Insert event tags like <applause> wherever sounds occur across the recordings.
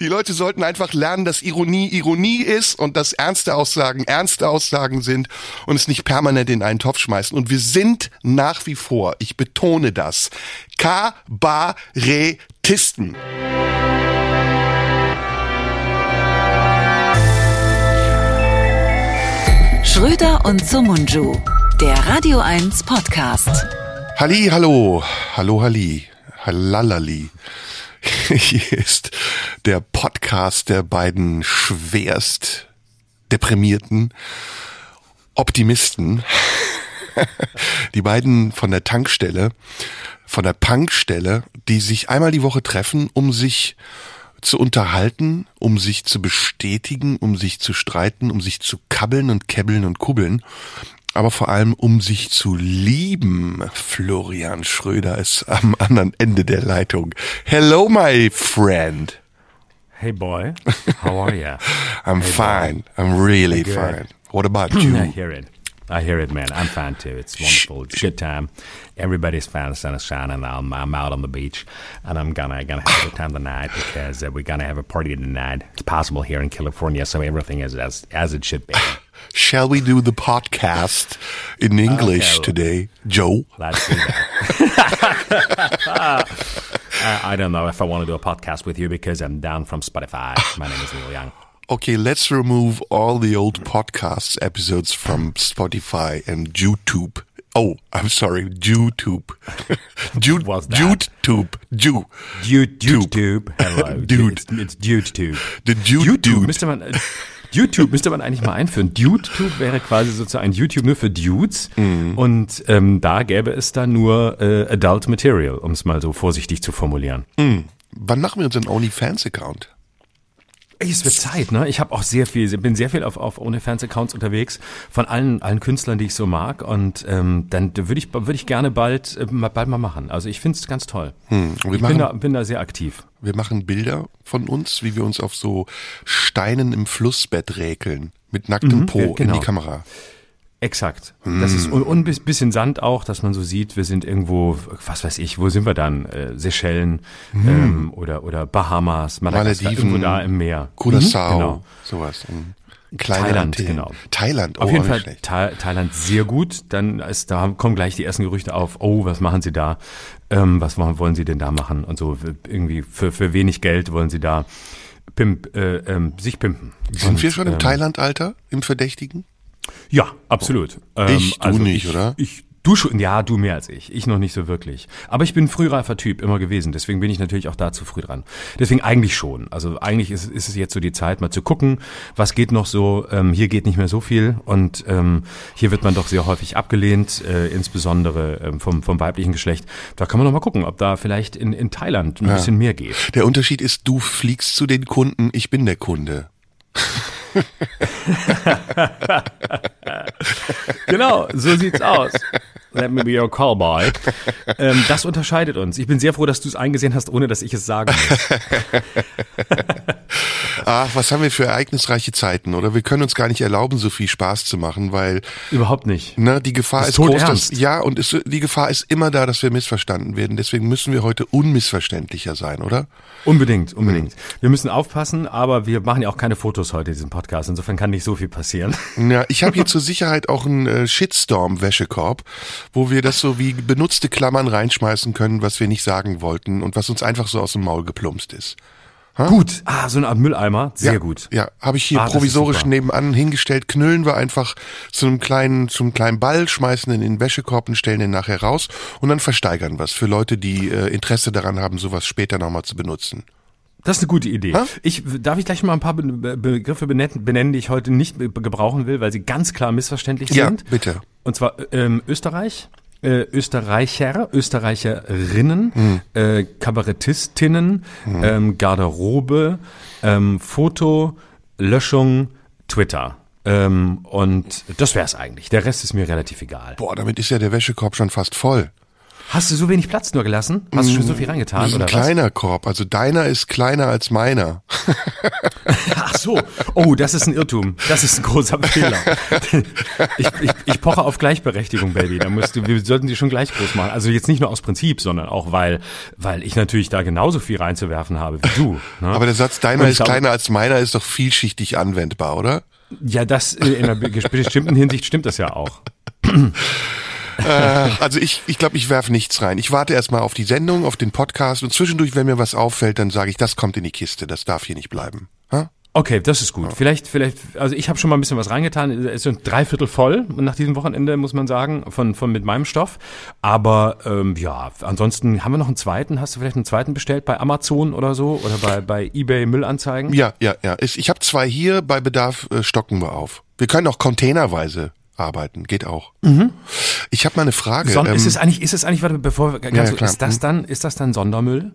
Die Leute sollten einfach lernen, dass Ironie Ironie ist und dass ernste Aussagen ernste Aussagen sind und es nicht permanent in einen Topf schmeißen. Und wir sind nach wie vor, ich betone das, Kabarettisten. Schröder und Sumunju, der Radio 1 Podcast. Halli, hallo, hallo, halli, halalali. Hier <laughs> ist der Podcast der beiden schwerst deprimierten Optimisten. <laughs> Die beiden von der Tankstelle, von der Punkstelle, die sich einmal die Woche treffen, um sich zu unterhalten, um sich zu bestätigen, um sich zu streiten, um sich zu kabbeln und kebbeln und kubbeln, aber vor allem um sich zu lieben. Florian Schröder ist am anderen Ende der Leitung. Hello, my friend. Hey boy, how are you? <laughs> I'm Hey, fine. I'm really fine. What about <clears throat> I you? hear it. I hear it, man. I'm fine too. It's wonderful. It's a good time. Everybody's fine. The sun is shining. I'm, I'm out on the beach, and I'm gonna gonna have a good time tonight because uh, we're gonna have a party tonight. It's possible here in California, so everything is as as it should be. <laughs> Shall we do the podcast in English well- today, Joe? Let's do that. <laughs> I, I don't know if I want to do a podcast with you because I'm down from Spotify. My name is Neil Young. Okay, let's remove all the old podcast episodes from Spotify and YouTube. Oh, I'm sorry, YouTube. <laughs> Jude, was that? YouTube. Jew. Dude, Tube. YouTube. Hello. <laughs> Dude. It's, it's YouTube. The Jude YouTube Dude. müsste man, äh, YouTube müsste man eigentlich mal einführen. DudeTube wäre quasi sozusagen ein YouTube nur für Dudes. Mhm. Und ähm, da gäbe es dann nur äh, Adult Material, um es mal so vorsichtig zu formulieren. Wann machen wir uns einen OnlyFans-Account? Es wird Zeit, ne? Ich habe auch sehr viel, bin sehr viel auf, auf OnlyFans-Accounts unterwegs von allen, allen Künstlern, die ich so mag. Und ähm, dann würde ich, würde ich gerne bald, äh, mal- bald mal machen. Also ich finde es ganz toll. Hm, wir, Ich bin machen, da, bin da sehr aktiv. wir machen Bilder von uns, wie wir uns auf so Steinen im Flussbett räkeln. Mit nacktem Po ja, in genau. die Kamera. Exakt. Das ist und, bis- bisschen Sand auch, dass man so sieht, wir sind irgendwo, was weiß ich, wo sind wir dann? Äh, Seychellen ähm, oder oder Bahamas, Madagaskar, Malediven, irgendwo da im Meer. Curaçao, Mhm, genau. sowas. Mhm. Kleine Thailand, Antillen. genau. Thailand, oh, Auf jeden Fall. Tha Thailand sehr gut. Dann ist, da kommen gleich die ersten Gerüchte auf. Oh, was machen Sie da? Ähm, was machen, wollen Sie denn da machen? Und so irgendwie für für wenig Geld wollen Sie da pimp, äh, ähm, sich pimpen. Sind Und, wir schon im ähm, Thailand-Alter, im Verdächtigen? Ja, absolut. Ähm, Ich, du nicht, ich, oder? Ich, du schon, ja, du mehr als ich. Ich noch nicht so wirklich. Aber ich bin ein frühreifer Typ immer gewesen. Deswegen bin ich natürlich auch da zu früh dran. Deswegen eigentlich schon. Also eigentlich ist, ist es jetzt so die Zeit, mal zu gucken, was geht noch so. Ähm, hier geht nicht mehr so viel und ähm, hier wird man doch sehr häufig abgelehnt, äh, insbesondere ähm, vom, vom weiblichen Geschlecht. Da kann man noch mal gucken, ob da vielleicht in, in Thailand ein bisschen mehr geht. Der Unterschied ist, du fliegst zu den Kunden, ich bin der Kunde. <laughs> Genau, so sieht's aus. Let me be your callboy. Ähm, das unterscheidet uns. Ich bin sehr froh, dass du es eingesehen hast, ohne dass ich es sagen muss. <laughs> Ach, was haben wir für ereignisreiche Zeiten, oder? Wir können uns gar nicht erlauben, so viel Spaß zu machen, weil Überhaupt nicht. ne, die Gefahr Ist ist, groß, dass, ja, und es, die Gefahr ist immer da, dass wir missverstanden werden. Deswegen müssen wir heute unmissverständlicher sein, oder? Unbedingt, unbedingt. Wir müssen aufpassen, aber wir machen ja auch keine Fotos heute in diesem Podcast. Insofern kann nicht so viel passieren. <laughs> Ja, ich habe hier <laughs> zur Sicherheit auch einen äh, Shitstorm-Wäschekorb, wo wir das so wie benutzte Klammern reinschmeißen können, was wir nicht sagen wollten und was uns einfach so aus dem Maul geplumpst ist. Gut. Ah, so eine Art Mülleimer. Sehr ja, gut. Ja, habe ich hier Ah, provisorisch nebenan hingestellt. Knüllen wir einfach zu einem kleinen, zum kleinen Ball, schmeißen ihn in den Wäschekorb und stellen den nachher raus und dann versteigern was für Leute, die äh, Interesse daran haben, sowas später nochmal zu benutzen. Das ist eine gute Idee. Ha? Ich darf ich gleich mal ein paar Be Be Begriffe benennen, benennen, die ich heute nicht gebrauchen will, weil sie ganz klar missverständlich Ja, sind. bitte. Und zwar ähm, Österreich, äh, Österreicher, Österreicherinnen, äh, Kabarettistinnen, ähm, Garderobe, ähm, Foto, Löschung, Twitter. Ähm, und das wär's eigentlich. Der Rest ist mir relativ egal. Boah, damit ist ja der Wäschekorb schon fast voll. Hast du so wenig Platz nur gelassen? Hast du schon so viel reingetan Das ist ein oder was? kleiner Korb. Also deiner ist kleiner als meiner. <laughs> Ach so. Oh, das ist ein Irrtum. Das ist ein großer Fehler. <laughs> Ich, ich, ich poche auf Gleichberechtigung, Baby. Da musst du, wir sollten die schon gleich groß machen. Also jetzt nicht nur aus Prinzip, sondern auch weil, weil ich natürlich da genauso viel reinzuwerfen habe wie du. Ne? Aber der Satz, deiner ist kleiner als meiner, ist doch vielschichtig anwendbar, oder? Ja, das äh, in einer bestimmten Hinsicht stimmt das ja auch. <laughs> Äh, also ich, ich glaube, ich werfe nichts rein. Ich warte erstmal auf die Sendung, auf den Podcast und zwischendurch, wenn mir was auffällt, dann sage ich, das kommt in die Kiste, das darf hier nicht bleiben. Ha? Okay, das ist gut. Vielleicht, vielleicht, also ich habe schon mal ein bisschen was reingetan. Es sind drei Viertel voll nach diesem Wochenende, muss man sagen, von, von mit meinem Stoff. Aber ähm, ja, ansonsten haben wir noch einen zweiten. Hast du vielleicht einen zweiten bestellt bei Amazon oder so? Oder bei, bei eBay Müllanzeigen? Ja, ja, ja. Ich, ich habe zwei hier, bei Bedarf äh, stocken wir auf. Wir können auch containerweise arbeiten, geht auch. Ich habe mal eine Frage. Son ähm, ist es eigentlich, ist es eigentlich, warte, bevor wir, ganz Ja, klar. ist das dann, ist das dann Sondermüll?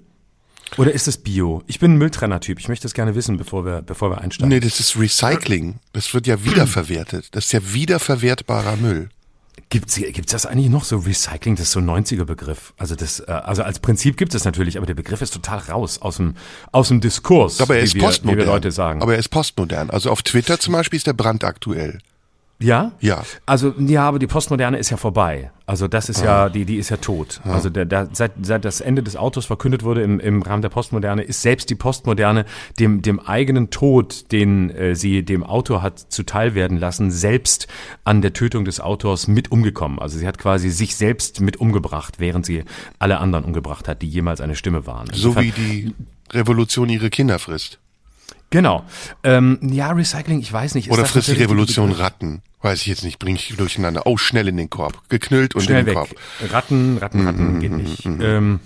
Oder ist es Bio? Ich bin ein Mülltrenner-Typ. Ich möchte es gerne wissen, bevor wir, bevor wir einsteigen. nee, das ist Recycling. Das wird ja wiederverwertet. Das ist ja wiederverwertbarer Müll. Gibt's, gibt's das eigentlich noch so Recycling? Das ist so ein 90er Begriff. Also das, äh, also als Prinzip gibt es natürlich, aber der Begriff ist total raus aus dem, aus dem Diskurs, Aber er wie, ist wir, postmodern. wie wir Leute sagen. Aber er ist postmodern. Also auf Twitter zum Beispiel ist der brandaktuell. Ja? Ja. Also, ja, aber die Postmoderne ist ja vorbei. Also das ist Ah. ja, die, die ist ja tot. Also der, der, seit, seit das Ende des Autos verkündet wurde im, im Rahmen der Postmoderne, ist selbst die Postmoderne dem, dem eigenen Tod, den äh, sie dem Autor hat zuteil werden lassen, selbst an der Tötung des Autors mit umgekommen. Also sie hat quasi sich selbst mit umgebracht, während sie alle anderen umgebracht hat, die jemals eine Stimme waren. So wie die Revolution ihre Kinder frisst. Genau. Ähm, ja, Recycling, ich weiß nicht. Oder frisst die Revolution? Ratten? Weiß ich jetzt nicht, bring ich durcheinander. Oh, schnell in den Korb. Geknüllt und Schnell in den weg. Korb. Ratten, Ratten, Ratten geht nicht. Ähm,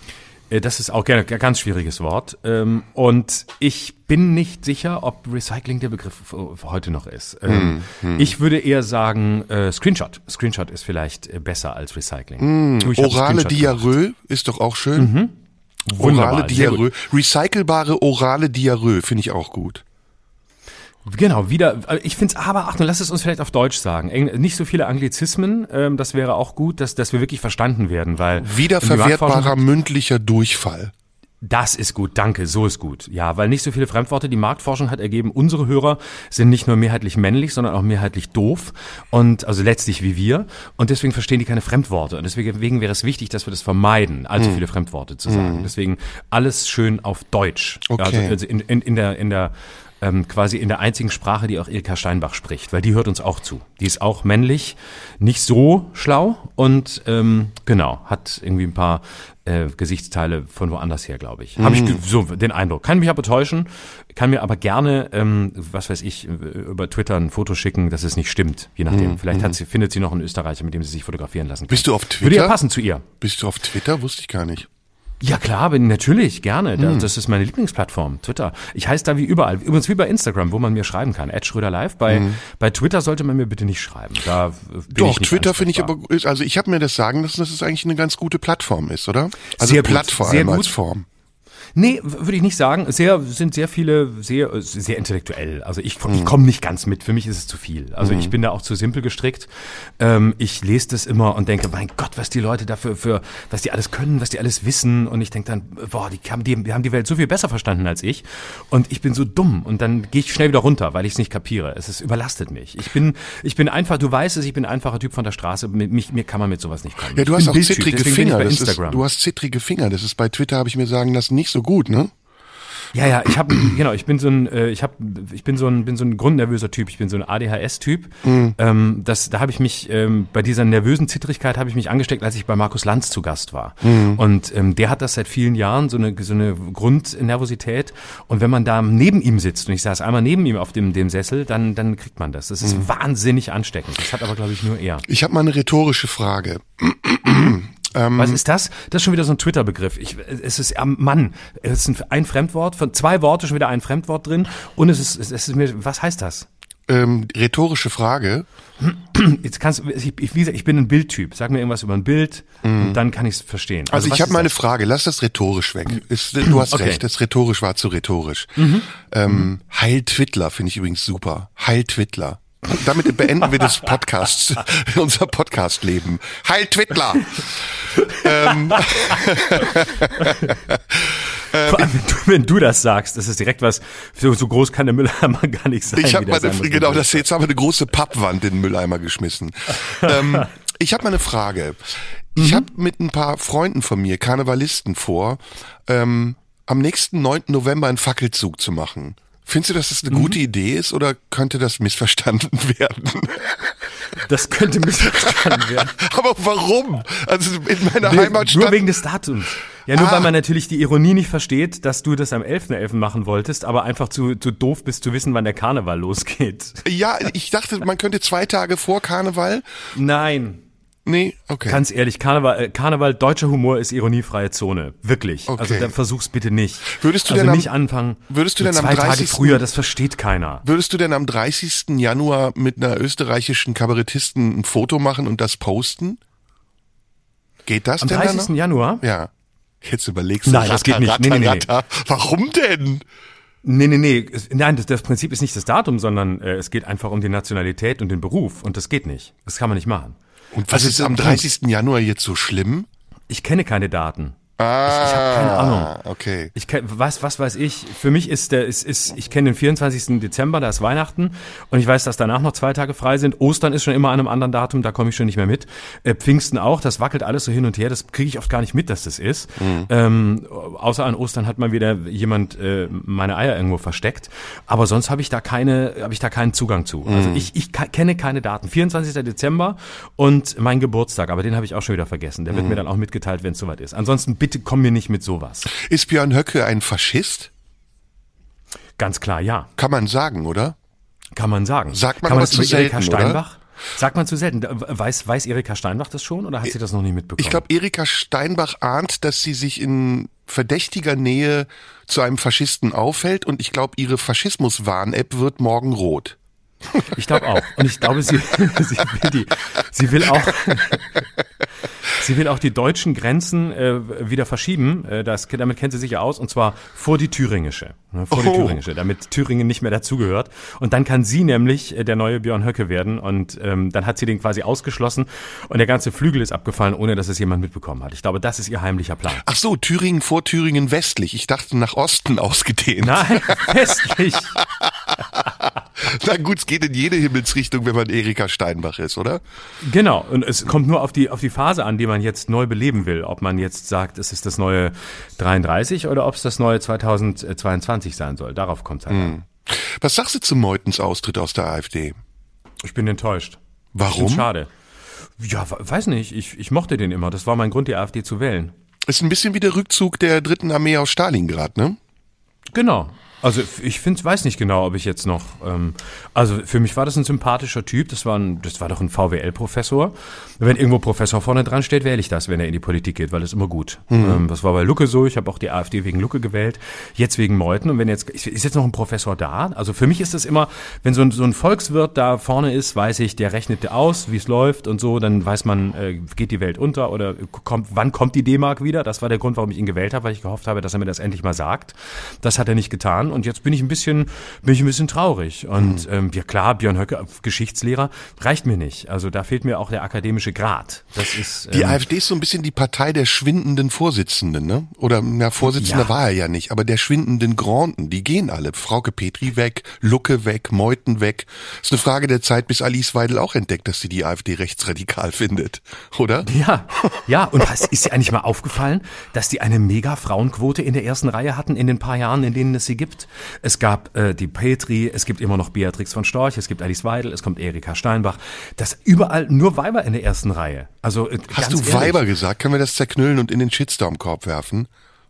äh, das ist auch gerne ein ganz schwieriges Wort. Ähm, und ich bin nicht sicher, ob Recycling der Begriff heute noch ist. Ähm, Ich würde eher sagen, äh, Screenshot. Screenshot ist vielleicht äh, besser als Recycling. Hab Orale. Diarrhoe ist doch auch schön. Wunderbar, Orale Diarrhoe. Recycelbare orale Diarrhoe finde ich auch gut. Genau, wieder, äh, ich finde es aber, Achtung, lass es uns vielleicht auf Deutsch sagen. Nicht so viele Anglizismen, ähm, das wäre auch gut, dass, dass wir wirklich verstanden werden, weil Wiederverwertbarer mündlicher Durchfall. Das ist gut, danke, so ist gut. Ja, weil nicht so viele Fremdworte. Die Marktforschung hat ergeben, unsere Hörer sind nicht nur mehrheitlich männlich, sondern auch mehrheitlich doof und also letztlich wie wir und deswegen verstehen die keine Fremdworte und deswegen wäre es wichtig, dass wir das vermeiden, allzu Hm. viele Fremdworte zu sagen. Deswegen alles schön auf Deutsch. Okay. Also, also in, in, in der in der ähm, quasi in der einzigen Sprache, die auch Ilka Steinbach spricht, weil die hört uns auch zu. Die ist auch männlich, nicht so schlau und ähm, genau, hat irgendwie ein paar äh, Gesichtsteile von woanders her, glaube ich. Habe ich ge- so den Eindruck. Kann mich aber täuschen, kann mir aber gerne, ähm, was weiß ich, über Twitter ein Foto schicken, dass es nicht stimmt, je nachdem. Vielleicht hat sie, findet sie noch einen Österreicher, mit dem sie sich fotografieren lassen kann. Bist du auf Würde ja Twitter? passen zu ihr. Bist du auf Twitter? Wusste ich gar nicht. Ja klar, bin natürlich, gerne. Da- Das ist meine Lieblingsplattform, Twitter. Ich heiße da wie überall. Übrigens wie bei Instagram, wo man mir schreiben kann. Ed Schröder Live. Bei, bei Twitter sollte man mir bitte nicht schreiben. Da äh, Doch, Twitter finde ich aber, also ich habe mir das sagen lassen, dass es eigentlich eine ganz gute Plattform ist, oder? Also Sehr gut, platt vor sehr gut. als Form. Nee, würde ich nicht sagen. Sehr, sind sehr viele, sehr, äh, sehr intellektuell. Also ich, Mhm. ich komme nicht ganz mit. Für mich ist es zu viel. Also ich bin da auch zu simpel gestrickt. Ähm, ich lese das immer und denke, mein Gott, was die Leute dafür, für, was die alles können, was die alles wissen. Und ich denke dann, boah, die haben die, die haben die Welt so viel besser verstanden als ich. Und ich bin so dumm. Und dann gehe ich schnell wieder runter, weil ich es nicht kapiere. Es ist, überlastet mich. Ich bin, ich bin einfach, du weißt es, ich bin ein einfacher Typ von der Straße. Mit Mich, mir kann man mit sowas nicht kommen. Ja, du hast auch Bildtyp, zittrige Finger. ist, Instagram. du hast zittrige Finger. Das ist bei Twitter, habe ich mir sagen lassen, nicht so gut, ne? Ja, ja, ich habe <clears throat> genau, ich bin so ein äh, ich habe ich bin so ein bin so ein grundnervöser Typ, ich bin so ein ADHS Typ. Ähm, das da habe ich mich ähm, bei dieser nervösen Zittrigkeit habe ich mich angesteckt, als ich bei Markus Lanz zu Gast war. Und ähm, der hat das seit vielen Jahren so eine so eine Grundnervosität und wenn man da neben ihm sitzt und ich saß einmal neben ihm auf dem dem Sessel, dann dann kriegt man das. Das ist wahnsinnig ansteckend. Das hat aber glaube ich nur er. Ich habe mal eine rhetorische Frage. Was ist das? Das ist schon wieder so ein Twitter-Begriff. Es ist am Mann. Es ist ein, Fremdwort, von zwei Worte schon wieder ein Fremdwort drin. Und es ist, es ist mir, was heißt das? Ähm, rhetorische Frage. Jetzt kannst du, ich, wie gesagt, ich bin ein Bildtyp. Sag mir irgendwas über ein Bild und dann kann ich es verstehen. Mhm. Also, was ich habe mal eine? Frage. Lass das rhetorisch weg. Ist, du hast Okay. Mhm. recht. Das rhetorisch war zu rhetorisch. Ähm, Heil Twittler finde ich übrigens super. Heil Twittler. Damit beenden wir das Podcast, <laughs> unser Podcast-Leben. Heil Twittler! ähm, <laughs> Vor allem, wenn du, wenn du das sagst, das ist direkt was, so, so groß kann der Mülleimer gar nicht sein. ich habe meine, sein genau, das jetzt haben wir eine große Pappwand in den Mülleimer geschmissen. ähm, <laughs> ich habe mal eine Frage. Ich Mhm. habe mit ein paar Freunden von mir, Karnevalisten, vor, ähm, am nächsten 9. November einen Fackelzug zu machen. Findest du, dass das Mhm. eine gute Idee ist oder könnte das missverstanden <laughs> werden? Das könnte missverstanden <laughs> werden. Aber warum? Also in meiner Nee, Heimatstadt. Nur wegen des Datums. Ja, nur Ah. weil man natürlich die Ironie nicht versteht, dass du das am 11.11. machen wolltest, aber einfach zu, zu doof bist zu wissen, wann der Karneval losgeht. ja, ich dachte, man könnte zwei Tage vor Karneval. Nein. Nee, okay. Ganz ehrlich, Karneval, äh, Karneval, deutscher Humor ist ironiefreie Zone. Wirklich. Okay. Also dann versuch's bitte nicht. Würdest du also denn am- nicht anfangen. würdest du denn am zwei Tage 30. früher, das versteht keiner. Würdest du denn am 30. Januar mit einer österreichischen Kabarettisten ein Foto machen und das posten? Geht das Am denn 30. dann noch? Januar? Ja. Jetzt überlegst du. Nein, das geht nicht. Nee, nee, nee, nee. ratter. Warum denn? Nee, nee, nee. Nein, das, das Prinzip ist nicht das Datum, sondern äh, es geht einfach um die Nationalität und den Beruf. Und das geht nicht. Das kann man nicht machen. Und was Also ist am Punkt. 30. Januar jetzt so schlimm? Ich kenne keine Daten. Ah, ich hab keine Ahnung. Okay. Ich kenn, was, was weiß ich? Für mich ist der, ist, ist, ich kenne den 24. Dezember, da ist Weihnachten und ich weiß, dass danach noch zwei Tage frei sind. Ostern ist schon immer an einem anderen Datum, da komme ich schon nicht mehr mit. Äh, Pfingsten auch, das wackelt alles so hin und her, das kriege ich oft gar nicht mit, dass das ist. Ähm, außer an Ostern hat mal wieder jemand äh, meine Eier irgendwo versteckt. Aber sonst habe ich da keine, habe ich da keinen Zugang zu. Also ich, ich kenne keine Daten. 24. Dezember und mein Geburtstag, aber den habe ich auch schon wieder vergessen. Der wird mir dann auch mitgeteilt, wenn es soweit ist. Ansonsten bitte komm mir nicht mit sowas. Ist Björn Höcke ein Faschist? Ganz klar, ja. Kann man sagen, oder? Kann man sagen. Sagt man Kann aber das zu Erika selten, oder? Steinbach? Sagt man zu selten. Weiß, weiß Erika Steinbach das schon oder hat sie das noch nicht mitbekommen? Ich glaube, Erika Steinbach ahnt, dass sie sich in verdächtiger Nähe zu einem Faschisten aufhält und ich glaube, ihre Faschismus-Warn-App wird morgen rot. Ich glaube auch. Und ich glaube, sie, <laughs> sie, will die, sie will auch, <laughs> sie will auch die deutschen Grenzen äh, wieder verschieben. Äh, das, damit kennt sie sich ja aus. Und zwar vor die thüringische. Ne, vor die Oh. thüringische, damit Thüringen nicht mehr dazugehört. Und dann kann sie nämlich äh, der neue Björn Höcke werden. Und ähm, dann hat sie den quasi ausgeschlossen. Und der ganze Flügel ist abgefallen, ohne dass es jemand mitbekommen hat. Ich glaube, das ist ihr heimlicher Plan. Ach so, Thüringen vor Thüringen westlich. Ich dachte nach Osten ausgedehnt. Nein, <laughs> westlich. <laughs> Na gut, es geht in jede Himmelsrichtung, wenn man Erika Steinbach ist, oder? Genau, und es kommt nur auf die, auf die Phase an, die man jetzt neu beleben will. Ob man jetzt sagt, es ist das neue 33 oder ob es das neue 2022 sein soll. Darauf kommt es halt an. Was sagst du zu Meutens Austritt aus der AfD? Ich bin enttäuscht. Warum? schade. Ja, we- weiß nicht. Ich, ich mochte den immer. Das war mein Grund, die AfD zu wählen. Ist ein bisschen wie der Rückzug der dritten Armee aus Stalingrad, ne? Genau. Also ich finde, weiß nicht genau, ob ich jetzt noch. Ähm, also für mich war das ein sympathischer Typ. Das war ein, das war doch ein VWL-Professor. Wenn irgendwo Professor vorne dran steht, wähle ich das, wenn er in die Politik geht, weil das ist immer gut. Ähm, das war bei Lucke so. Ich habe auch die AfD wegen Lucke gewählt. Jetzt wegen Meuthen. Und wenn jetzt ist jetzt noch ein Professor da. Also für mich ist das immer, wenn so ein, so ein Volkswirt da vorne ist, weiß ich, der rechnet aus, wie es läuft und so. Dann weiß man, äh, geht die Welt unter oder kommt, wann kommt die D-Mark wieder? Das war der Grund, warum ich ihn gewählt habe, weil ich gehofft habe, dass er mir das endlich mal sagt. Das hat er nicht getan. Und jetzt bin ich ein bisschen, bin ich ein bisschen traurig. Und ähm, ja klar, Björn Höcke, Geschichtslehrer, reicht mir nicht. Also da fehlt mir auch der akademische Grad. Das ist Die ähm, AfD ist so ein bisschen die Partei der schwindenden Vorsitzenden, ne? Oder, na, Vorsitzender Ja. war er ja nicht, aber der schwindenden Granden, die gehen alle. Frauke Petri weg, Lucke weg, Meuthen weg. Ist eine Frage der Zeit, bis Alice Weidel auch entdeckt, dass sie die AfD rechtsradikal <laughs> findet, oder? Ja, <laughs> ja, und was, ist dir eigentlich mal aufgefallen, dass die eine mega Frauenquote in der ersten Reihe hatten in den paar Jahren, in denen es sie gibt? Es gab äh, die Petri, es gibt immer noch Beatrix von Storch, es gibt Alice Weidel, es kommt Erika Steinbach. Das überall nur Weiber in der ersten Reihe. Also äh, Hast du ehrlich. Weiber gesagt? Können wir das zerknüllen und in den Shitstorm-Korb werfen?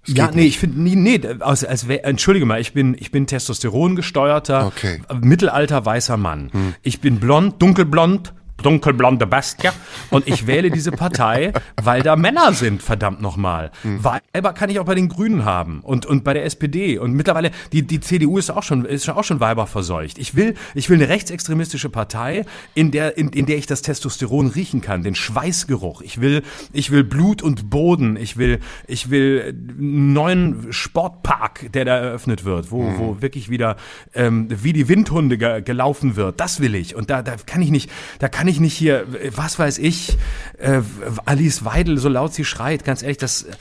Das Ja, nee, nicht. ich finde, nee, nee, als, als wär, entschuldige mal, ich bin, ich bin Testosteron gesteuerter, Okay. mittelalter weißer Mann. Ich bin blond, dunkelblond, dunkelblonde Bestie und ich wähle diese Partei, weil da Männer sind, verdammt nochmal. Weiber kann ich auch bei den Grünen haben und, und bei der SPD und mittlerweile, die, die CDU ist auch schon, ist auch schon Weiber verseucht. Ich will, ich will eine rechtsextremistische Partei, in der, in, in der ich das Testosteron riechen kann, den Schweißgeruch. Ich will, ich will Blut und Boden. Ich will, ich will einen neuen Sportpark, der da eröffnet wird, wo, wo wirklich wieder ähm, wie die Windhunde ge gelaufen wird. Das will ich. Und da, da kann ich nicht, da kann kann ich nicht hier, was weiß ich, äh, Alice Weidel, so laut sie schreit, ganz ehrlich, das äh,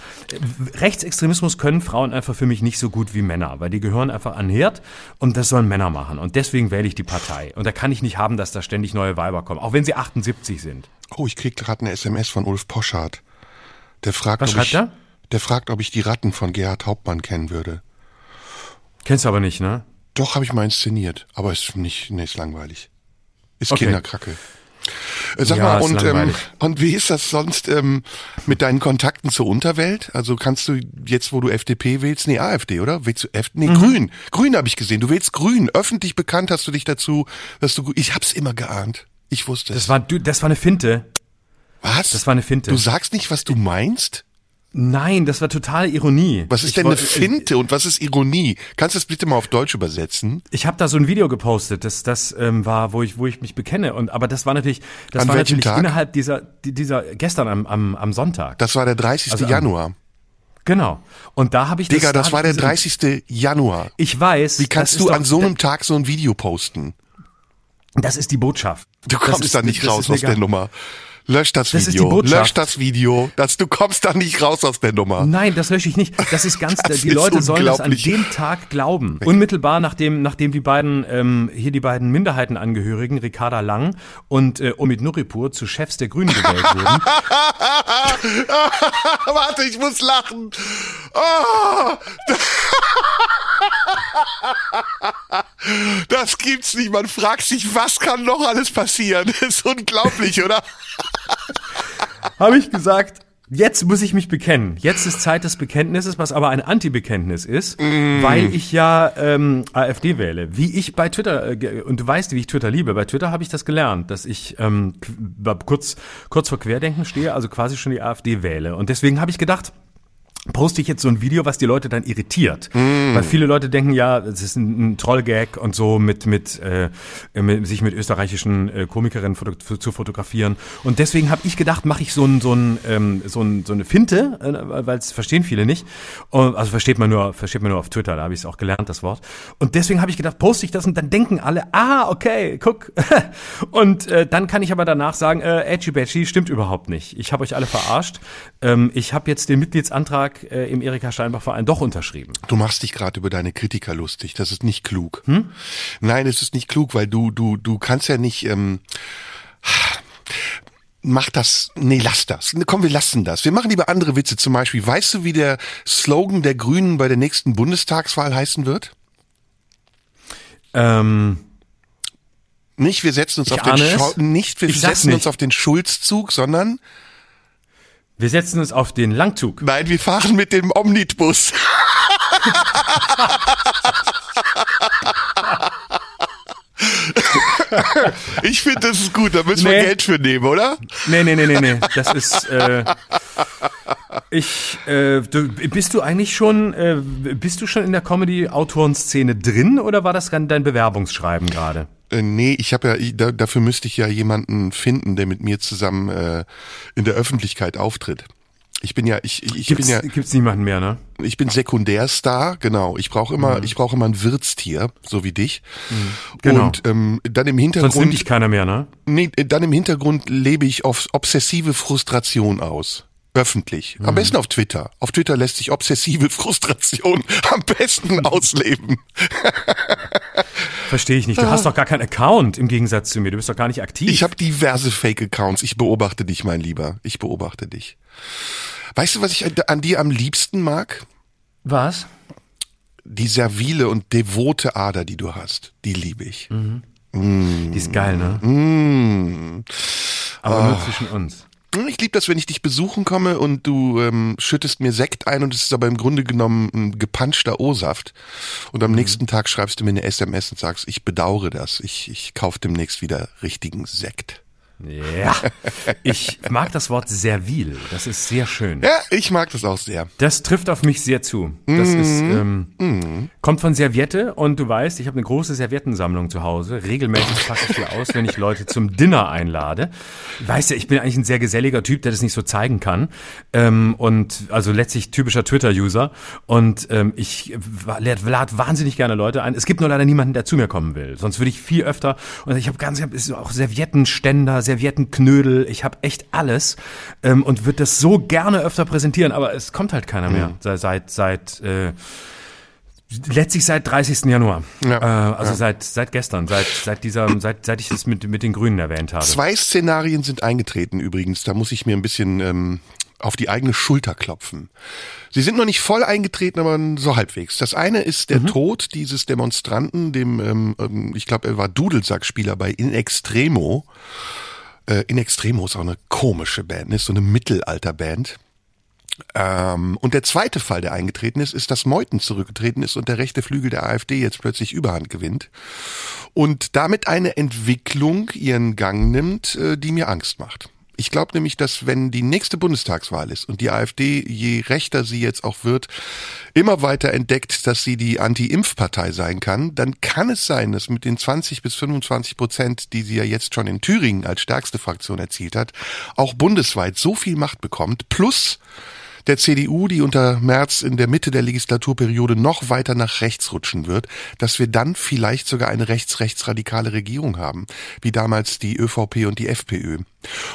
Rechtsextremismus können Frauen einfach für mich nicht so gut wie Männer, weil die gehören einfach an Herd und das sollen Männer machen. Und deswegen wähle ich die Partei. Und da kann ich nicht haben, dass da ständig neue Weiber kommen, auch wenn sie 78 sind. Oh, ich krieg gerade eine SMS von Ulf Poschardt. Der fragt, Was ob ich, er? der fragt, ob ich die Ratten von Gerhard Hauptmann kennen würde. Kennst du aber nicht, ne? Doch, habe ich mal inszeniert, aber ist nicht, nee, ist langweilig. Ist Okay. Kinderkracke. Sag Ja, mal, und, ähm, und wie ist das sonst ähm, mit deinen Kontakten zur Unterwelt? Also kannst du jetzt, wo du FDP wählst, nee, AfD, oder? Wählst du F nee, Mhm. Grün. Grün habe ich gesehen. Du wählst Grün. Öffentlich bekannt hast du dich dazu, dass du, ich hab's immer geahnt. Ich wusste es. Das war, das war eine Finte. was? das war eine Finte. Du sagst nicht, was du meinst? Nein, das war totale Ironie. Was ist Ich denn eine woll- Finte und was ist Ironie? Kannst du das bitte mal auf Deutsch übersetzen? Ich habe da so ein Video gepostet, das das ähm, war, wo ich wo ich mich bekenne und aber das war natürlich das An war natürlich Tag? innerhalb dieser die- dieser gestern am am, am Sonntag. Das war der 30. Also am- Januar. genau. Und da habe ich Digga, das da war der ich diese- 30. Januar. Ich weiß. Wie kannst das du ist an doch- so einem Tag so ein Video posten? Das ist die Botschaft. Du Das kommst ist- da nicht das raus eine aus der Nummer. Lösch das Das Video. Lösch das Video. Das, du kommst da nicht raus aus der Nummer. Nein, das lösche ich nicht. Das ist ganz, Das die ist Leute sollen das an dem Tag glauben. Unmittelbar nachdem, nachdem die beiden, ähm, hier die beiden Minderheitenangehörigen, Ricarda Lang und äh, Omid Nuripur zu Chefs der Grünen gewählt wurden, <laughs> Warte, ich muss lachen. Oh. <laughs> Das gibt's nicht. Man fragt sich, was kann noch alles passieren? <laughs> Das ist unglaublich, oder? <laughs> habe ich gesagt, jetzt muss ich mich bekennen. Jetzt ist Zeit des Bekenntnisses, was aber ein Anti-Bekenntnis ist, weil ich ja ähm, AfD wähle. Wie ich bei Twitter, äh, und du weißt, wie ich Twitter liebe, bei Twitter habe ich das gelernt, dass ich ähm, kurz, kurz vor Querdenken stehe, also quasi schon die AfD wähle. Und deswegen habe ich gedacht, poste ich jetzt so ein Video, was die Leute dann irritiert. Weil viele Leute denken, ja, es ist ein, ein Trollgag und so mit, mit, äh, mit sich mit österreichischen äh, Komikerinnen foto zu fotografieren. Und deswegen habe ich gedacht, mache ich so ein, so ein, ähm, so ein, so eine Finte, äh, weil es verstehen viele nicht. Und, also versteht man nur, versteht man nur auf Twitter, da habe ich es auch gelernt, das Wort. Und deswegen habe ich gedacht, poste ich das und dann denken alle, ah, okay, guck. <laughs> und äh, dann kann ich aber danach sagen, äh, Edgy Badgy stimmt überhaupt nicht. Ich habe euch alle verarscht. Ähm, ich habe jetzt den Mitgliedsantrag äh, im Erika Steinbach Verein doch unterschrieben. Du machst dich gerade über deine Kritiker lustig. Das ist nicht klug. Nein, es ist nicht klug, weil du, du, du kannst ja nicht. Ähm, mach das. Nee, lass das. Komm, wir lassen das. Wir machen lieber andere Witze. Zum Beispiel, weißt du, wie der Slogan der Grünen bei der nächsten Bundestagswahl heißen wird? Ähm, Nicht, wir setzen uns auf den. Schau nicht, wir setzen uns nicht. auf den Schulzzug, sondern wir setzen uns auf den Langzug. nein, wir fahren mit dem Omnibus. <laughs> ich finde, das ist gut, da müssen wir Nee. Geld für nehmen, oder? Nee, nee, nee, nee, nee. Das ist. Äh, ich. Äh, du, bist du eigentlich schon. Äh, bist du schon in der Comedy-Autorenszene drin oder war das dein Bewerbungsschreiben gerade? Äh, nee, ich habe ja, ich, da, dafür müsste ich ja jemanden finden, der mit mir zusammen äh, in der Öffentlichkeit auftritt. Ich bin ja, ich, ich ich bin Gibt's, ja, gibt's niemanden mehr, ne? ich bin Sekundärstar, genau. Ich brauche immer, Mhm. ich brauche immer ein Wirtstier, so wie dich. Genau. Und ähm, dann im Sonst nimmt Hintergrund, dich keiner mehr, ne? nee, dann im Hintergrund lebe ich auf obsessive Frustration aus. Öffentlich. Mhm. Am besten auf Twitter. Auf Twitter lässt sich obsessive <laughs> Frustration am besten ausleben. <laughs> Verstehe ich nicht. Du hast doch gar keinen Account im Gegensatz zu mir. Du bist doch gar nicht aktiv. Ich habe diverse Fake-Accounts. Ich beobachte dich, mein Lieber. Ich beobachte dich. Weißt du, was ich an- dir am liebsten mag? Was? Die servile und devote Ader, die du hast. Die liebe ich. Die ist geil, ne? Mm. Aber Ah. nur zwischen uns. Ich liebe das, wenn ich dich besuchen komme und du ähm, schüttest mir Sekt ein und es ist aber im Grunde genommen ein gepanschter O-Saft. Und am nächsten Tag schreibst du mir eine SMS und sagst, ich bedauere das. Ich, ich kauf demnächst wieder richtigen Sekt. Ja. Ich mag das Wort servil. Das ist sehr schön. Ja, ich mag das auch sehr. Das trifft auf mich sehr zu. Das ist ähm, kommt von Serviette und du weißt, ich habe eine große Serviettensammlung zu Hause. Regelmäßig packe ich die aus, wenn ich Leute zum Dinner einlade. Weißt ja, ich bin eigentlich ein sehr geselliger Typ, der das nicht so zeigen kann ähm, und also letztlich typischer Twitter-User und ähm, ich wa- lad, lad wahnsinnig gerne Leute ein. Es gibt nur leider niemanden, der zu mir kommen will. Sonst würde ich viel öfter und ich habe ganz, ich hab, auch Serviettenständer, Servietten, Knödel, ich habe echt alles ähm, und würde das so gerne öfter präsentieren, aber es kommt halt keiner mehr seit seit, seit äh, letztlich seit 30. Januar. Ja, äh, also ja. seit seit gestern, seit seit dieser seit seit ich das mit mit den Grünen erwähnt habe. Zwei Szenarien sind eingetreten übrigens. Da muss ich mir ein bisschen ähm, auf die eigene Schulter klopfen. Sie sind noch nicht voll eingetreten, aber so halbwegs. Das eine ist der Tod dieses Demonstranten, dem, ähm, ähm, ich glaube, er war Dudelsackspieler bei In Extremo. Äh, In Extremo ist auch eine komische Band, ist so eine Mittelalterband. Ähm, und der zweite Fall, der eingetreten ist, ist, dass Meuthen zurückgetreten ist und der rechte Flügel der AfD jetzt plötzlich Überhand gewinnt und damit eine Entwicklung ihren Gang nimmt, äh, die mir Angst macht. Ich glaube nämlich, dass wenn die nächste Bundestagswahl ist und die AfD, je rechter sie jetzt auch wird, immer weiter entdeckt, dass sie die Anti-Impf-Partei sein kann, dann kann es sein, dass mit den 20 bis 25 Prozent, die sie ja jetzt schon in Thüringen als stärkste Fraktion erzielt hat, auch bundesweit so viel Macht bekommt, plus der CDU, die unter Merz in der Mitte der Legislaturperiode noch weiter nach rechts rutschen wird, dass wir dann vielleicht sogar eine rechts-rechtsradikale Regierung haben, wie damals die ÖVP und die FPÖ.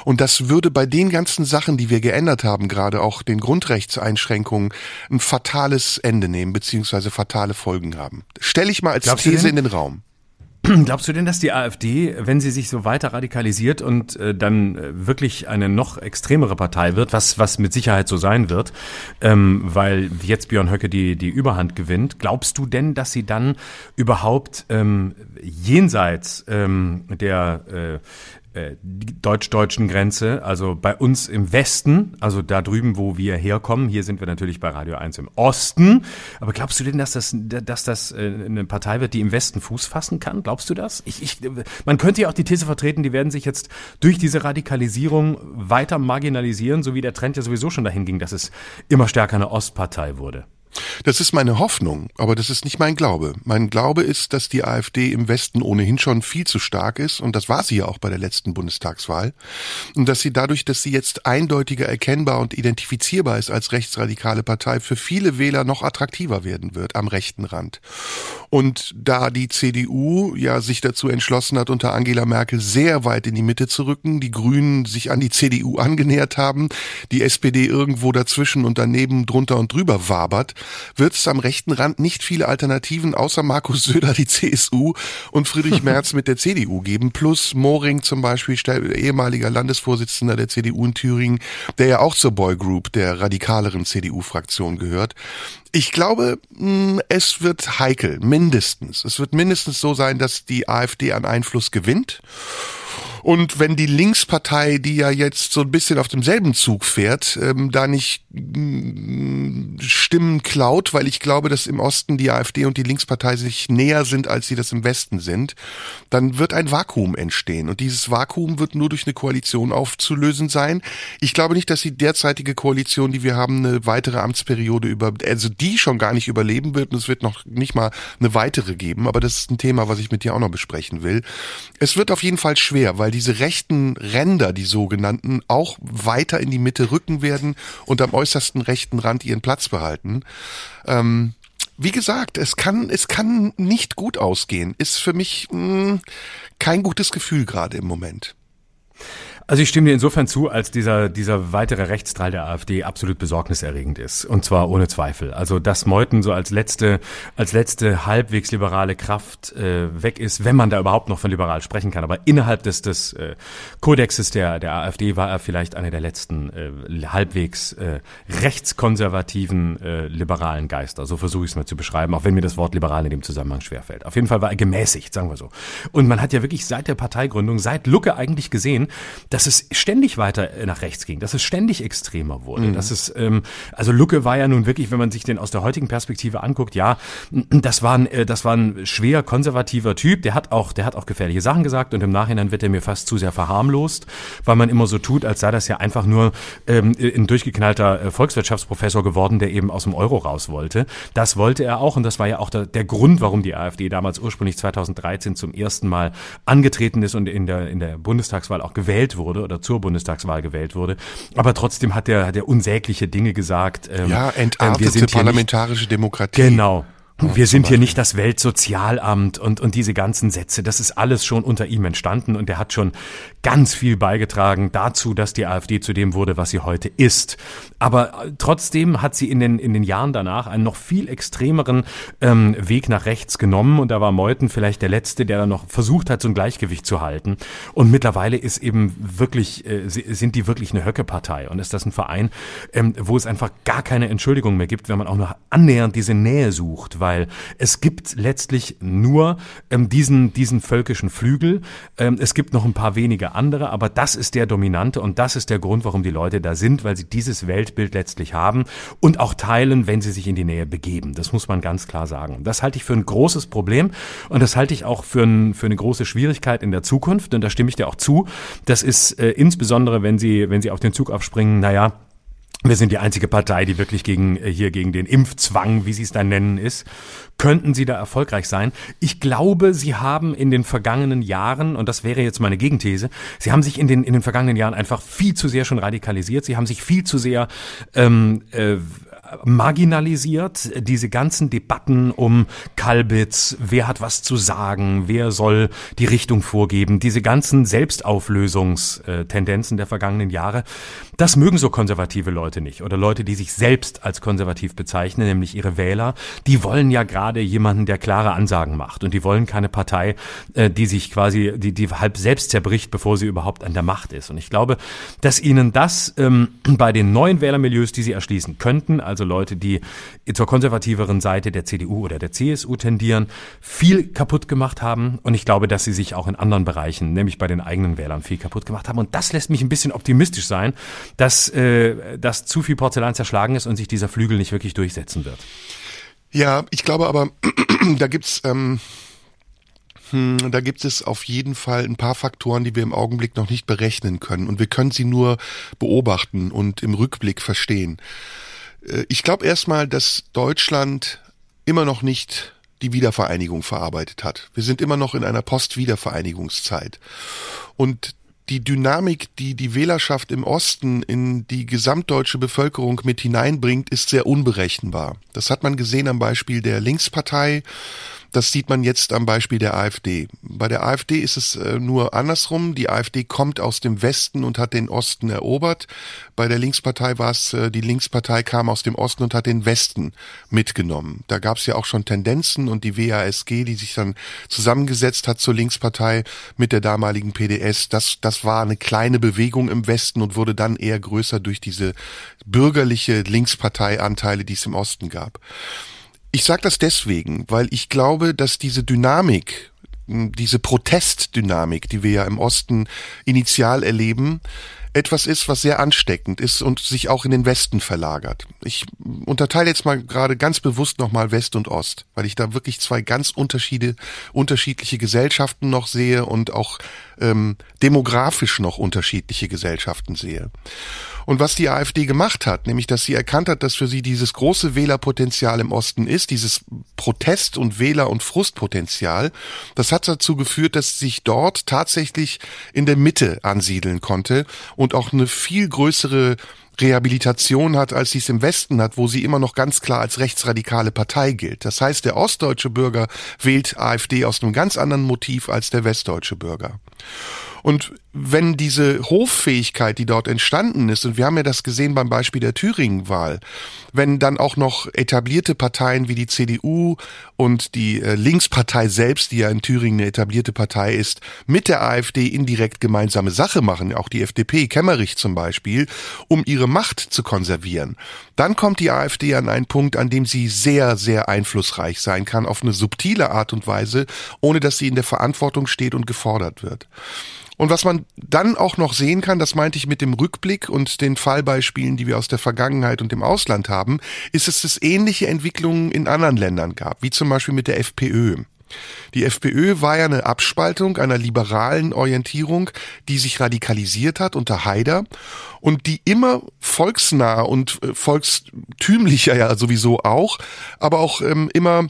Und das würde bei den ganzen Sachen, die wir geändert haben, gerade auch den Grundrechtseinschränkungen, ein fatales Ende nehmen, beziehungsweise fatale Folgen haben. Stelle ich mal als Glaubst These in den Raum. <clears throat> Glaubst du denn, dass die AfD, wenn sie sich so weiter radikalisiert und äh, dann äh, wirklich eine noch extremere Partei wird, was, was mit Sicherheit so sein wird, ähm, weil jetzt Björn Höcke die, die Überhand gewinnt, glaubst du denn, dass sie dann überhaupt ähm, jenseits ähm, der äh, deutsch-deutschen Grenze, also bei uns im Westen, also da drüben, wo wir herkommen, hier sind wir natürlich bei Radio 1 im Osten, aber glaubst du denn, dass das, dass das äh, eine Partei wird, die im Westen Fuß fassen kann? Glaubst du das? Ich, ich, man könnte ja auch die These vertreten, die werden sich jetzt durch diese Radikalisierung weiter marginalisieren, so wie der Trend ja sowieso schon dahin ging, dass es immer stärker eine Ostpartei wurde. Das ist meine Hoffnung, aber das ist nicht mein Glaube. Mein Glaube ist, dass die AfD im Westen ohnehin schon viel zu stark ist, und das war sie ja auch bei der letzten Bundestagswahl, und dass sie dadurch, dass sie jetzt eindeutiger erkennbar und identifizierbar ist als rechtsradikale Partei, für viele Wähler noch attraktiver werden wird am rechten Rand. Und da die CDU ja sich dazu entschlossen hat, unter Angela Merkel sehr weit in die Mitte zu rücken, die Grünen sich an die CDU angenähert haben, die SPD irgendwo dazwischen und daneben drunter und drüber wabert, wird es am rechten Rand nicht viele Alternativen außer Markus Söder, die CSU und Friedrich Merz mit der CDU geben, plus Moring zum Beispiel, ehemaliger Landesvorsitzender der CDU in Thüringen, der ja auch zur Boy Group der radikaleren CDU-Fraktion gehört. Ich glaube, mh, es wird heikel, mindestens. Es wird mindestens so sein, dass die AfD an Einfluss gewinnt. Und wenn die Linkspartei, die ja jetzt so ein bisschen auf demselben Zug fährt, ähm, da nicht mm, Stimmen klaut, weil ich glaube, dass im Osten die AfD und die Linkspartei sich näher sind, als sie das im Westen sind, dann wird ein Vakuum entstehen. Und dieses Vakuum wird nur durch eine Koalition aufzulösen sein. Ich glaube nicht, dass die derzeitige Koalition, die wir haben, eine weitere Amtsperiode über, also die schon gar nicht überleben wird. Und es wird noch nicht mal eine weitere geben. Aber das ist ein Thema, was ich mit dir auch noch besprechen will. Es wird auf jeden Fall schwer, weil diese rechten Ränder, die sogenannten, auch weiter in die Mitte rücken werden und am äußersten rechten Rand ihren Platz behalten. Ähm, wie gesagt, es kann, es kann nicht gut ausgehen. Ist für mich mh, kein gutes Gefühl gerade im Moment. Also ich stimme dir insofern zu, als dieser, dieser weitere Rechtsstrahl der AfD absolut besorgniserregend ist. Und zwar ohne Zweifel. Also dass Meuthen so als letzte, als letzte halbwegs liberale Kraft äh, weg ist, wenn man da überhaupt noch von liberal sprechen kann. Aber innerhalb des, des äh, Kodexes der, der AfD war er vielleicht einer der letzten äh, halbwegs äh, rechtskonservativen äh, liberalen Geister. So versuche ich es mal zu beschreiben, auch wenn mir das Wort liberal in dem Zusammenhang schwerfällt. Auf jeden Fall war er gemäßigt, sagen wir so. Und man hat ja wirklich seit der Parteigründung, seit Lucke eigentlich gesehen, dass es ständig weiter äh, nach rechts ging, dass es ständig extremer wurde. Mhm. Dass es, ähm, also Lucke war ja nun wirklich, wenn man sich den aus der heutigen Perspektive anguckt, ja, <clears throat> das war ein, äh, das war ein schwer konservativer Typ, der hat auch, der hat auch gefährliche Sachen gesagt und im Nachhinein wird er mir fast zu sehr verharmlost, weil man immer so tut, als sei das ja einfach nur ähm, ein durchgeknallter äh, Volkswirtschaftsprofessor geworden, der eben aus dem Euro raus wollte. Das wollte er auch und das war ja auch der, der Grund, warum die AfD damals ursprünglich 2013 zum ersten Mal angetreten ist und in der, in der Bundestagswahl auch gewählt wurde oder zur Bundestagswahl gewählt wurde. Aber trotzdem hat er, hat er unsägliche Dinge gesagt. Ähm, ja, entartete wir sind parlamentarische Demokratie. Genau. Wir sind hier nicht das Weltsozialamt und, und diese ganzen Sätze. Das ist alles schon unter ihm entstanden und er hat schon ganz viel beigetragen dazu, dass die AfD zu dem wurde, was sie heute ist. Aber äh, trotzdem hat sie in den, in den Jahren danach einen noch viel extremeren ähm, Weg nach rechts genommen und da war Meuthen vielleicht der Letzte, der da noch versucht hat, so ein Gleichgewicht zu halten. Und mittlerweile ist eben wirklich, äh, sind die wirklich eine Höcke-Partei und ist das ein Verein, ähm, wo es einfach gar keine Entschuldigung mehr gibt, wenn man auch nur annähernd diese Nähe sucht, weil es gibt letztlich nur ähm, diesen, diesen völkischen Flügel. Ähm, es gibt noch ein paar wenige andere, aber das ist der dominante und das ist der Grund, warum die Leute da sind, weil sie dieses Weltbild letztlich haben und auch teilen, wenn sie sich in die Nähe begeben. Das muss man ganz klar sagen. Das halte ich für ein großes Problem und das halte ich auch für, ein, für eine große Schwierigkeit in der Zukunft. Und da stimme ich dir auch zu. Das ist äh, insbesondere, wenn sie, wenn sie auf den Zug aufspringen, naja, wir sind die einzige Partei, die wirklich gegen äh, hier gegen den Impfzwang, wie Sie es dann nennen, ist. Könnten Sie da erfolgreich sein? Ich glaube, Sie haben in den vergangenen Jahren, und das wäre jetzt meine Gegenthese, Sie haben sich in den in den vergangenen Jahren einfach viel zu sehr schon radikalisiert. Sie haben sich viel zu sehr ähm, äh, marginalisiert. Diese ganzen Debatten um Kalbitz, wer hat was zu sagen, wer soll die Richtung vorgeben, diese ganzen Selbstauflösungstendenzen der vergangenen Jahre, das mögen so konservative Leute nicht oder Leute, die sich selbst als konservativ bezeichnen, nämlich ihre Wähler. Die wollen ja gerade jemanden, der klare Ansagen macht und die wollen keine Partei, äh, die sich quasi, die, die halb selbst zerbricht, bevor sie überhaupt an der Macht ist. Und ich glaube, dass ihnen das ähm, <clears throat> bei den neuen Wählermilieus, die sie erschließen könnten, also also Leute, die zur konservativeren Seite der CDU oder der CSU tendieren, viel kaputt gemacht haben. Und ich glaube, dass sie sich auch in anderen Bereichen, nämlich bei den eigenen Wählern, viel kaputt gemacht haben. Und das lässt mich ein bisschen optimistisch sein, dass, äh, dass zu viel Porzellan zerschlagen ist und sich dieser Flügel nicht wirklich durchsetzen wird. Ja, ich glaube aber, <clears throat> da gibt's ähm, hm, da gibt es auf jeden Fall ein paar Faktoren, die wir im Augenblick noch nicht berechnen können. Und wir können sie nur beobachten und im Rückblick verstehen. Äh, ich glaube erstmal, dass Deutschland immer noch nicht die Wiedervereinigung verarbeitet hat. Wir sind immer noch in einer Post-Wiedervereinigungszeit. Und die Dynamik, die die Wählerschaft im Osten in die gesamtdeutsche Bevölkerung mit hineinbringt, ist sehr unberechenbar. Das hat man gesehen am Beispiel der Linkspartei das sieht man jetzt am Beispiel der AfD. Bei der AfD ist es äh, nur andersrum. Die AfD kommt aus dem Westen und hat den Osten erobert. Bei der Linkspartei war es, äh, die Linkspartei kam aus dem Osten und hat den Westen mitgenommen. Da gab es ja auch schon Tendenzen und die WASG, die sich dann zusammengesetzt hat zur Linkspartei mit der damaligen PDS, das, das war eine kleine Bewegung im Westen und wurde dann eher größer durch diese bürgerliche Linkspartei-Anteile, die es im Osten gab. Ich sage das deswegen, weil ich glaube, dass diese Dynamik, diese Protestdynamik, die wir ja im Osten initial erleben, etwas ist, was sehr ansteckend ist und sich auch in den Westen verlagert. Ich unterteile jetzt mal gerade ganz bewusst nochmal West und Ost, weil ich da wirklich zwei ganz Unterschiede, unterschiedliche Gesellschaften noch sehe und auch ähm, demografisch noch unterschiedliche Gesellschaften sehe. Und was die AfD gemacht hat, nämlich dass sie erkannt hat, dass für sie dieses große Wählerpotenzial im Osten ist, dieses Protest- und Wähler- und Frustpotenzial, das hat dazu geführt, dass sich dort tatsächlich in der Mitte ansiedeln konnte und auch eine viel größere Rehabilitation hat, als sie es im Westen hat, wo sie immer noch ganz klar als rechtsradikale Partei gilt. Das heißt, der ostdeutsche Bürger wählt AfD aus einem ganz anderen Motiv als der westdeutsche Bürger. Und wenn diese Hoffähigkeit, die dort entstanden ist, und wir haben ja das gesehen beim Beispiel der Thüringen-Wahl, wenn dann auch noch etablierte Parteien wie die CDU und die äh, Linkspartei selbst, die ja in Thüringen eine etablierte Partei ist, mit der AfD indirekt gemeinsame Sache machen, auch die FDP, Kemmerich zum Beispiel, um ihre Macht zu konservieren, dann kommt die AfD an einen Punkt, an dem sie sehr, sehr einflussreich sein kann, auf eine subtile Art und Weise, ohne dass sie in der Verantwortung steht und gefordert wird. Und was man dann auch noch sehen kann, das meinte ich mit dem Rückblick und den Fallbeispielen, die wir aus der Vergangenheit und dem Ausland haben, ist, dass es ähnliche Entwicklungen in anderen Ländern gab, wie zum Beispiel mit der FPÖ. Die FPÖ war ja eine Abspaltung einer liberalen Orientierung, die sich radikalisiert hat unter Haider und die immer volksnah und äh, volkstümlicher ja sowieso auch, aber auch ähm, immer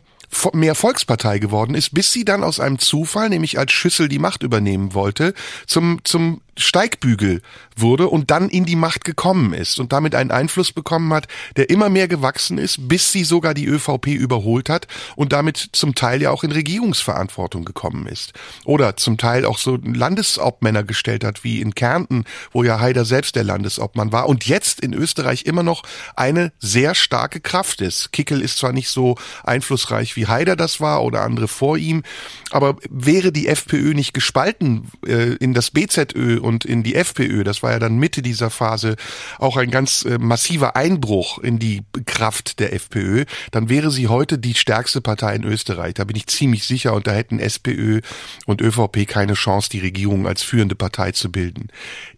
mehr Volkspartei geworden ist, bis sie dann aus einem Zufall, nämlich als Schüssel die Macht übernehmen wollte, zum, zum Steigbügel wurde und dann in die Macht gekommen ist und damit einen Einfluss bekommen hat, der immer mehr gewachsen ist, bis sie sogar die ÖVP überholt hat und damit zum Teil ja auch in Regierungsverantwortung gekommen ist. Oder zum Teil auch so Landesobmänner gestellt hat, wie in Kärnten, wo ja Haider selbst der Landesobmann war und jetzt in Österreich immer noch eine sehr starke Kraft ist. Kickel ist zwar nicht so einflussreich wie Haider das war oder andere vor ihm, aber wäre die FPÖ nicht gespalten äh, in das BZÖ und in die FPÖ, das war ja dann Mitte dieser Phase auch ein ganz äh, massiver Einbruch in die Kraft der FPÖ, dann wäre sie heute die stärkste Partei in Österreich. Da bin ich ziemlich sicher und da hätten SPÖ und ÖVP keine Chance, die Regierung als führende Partei zu bilden.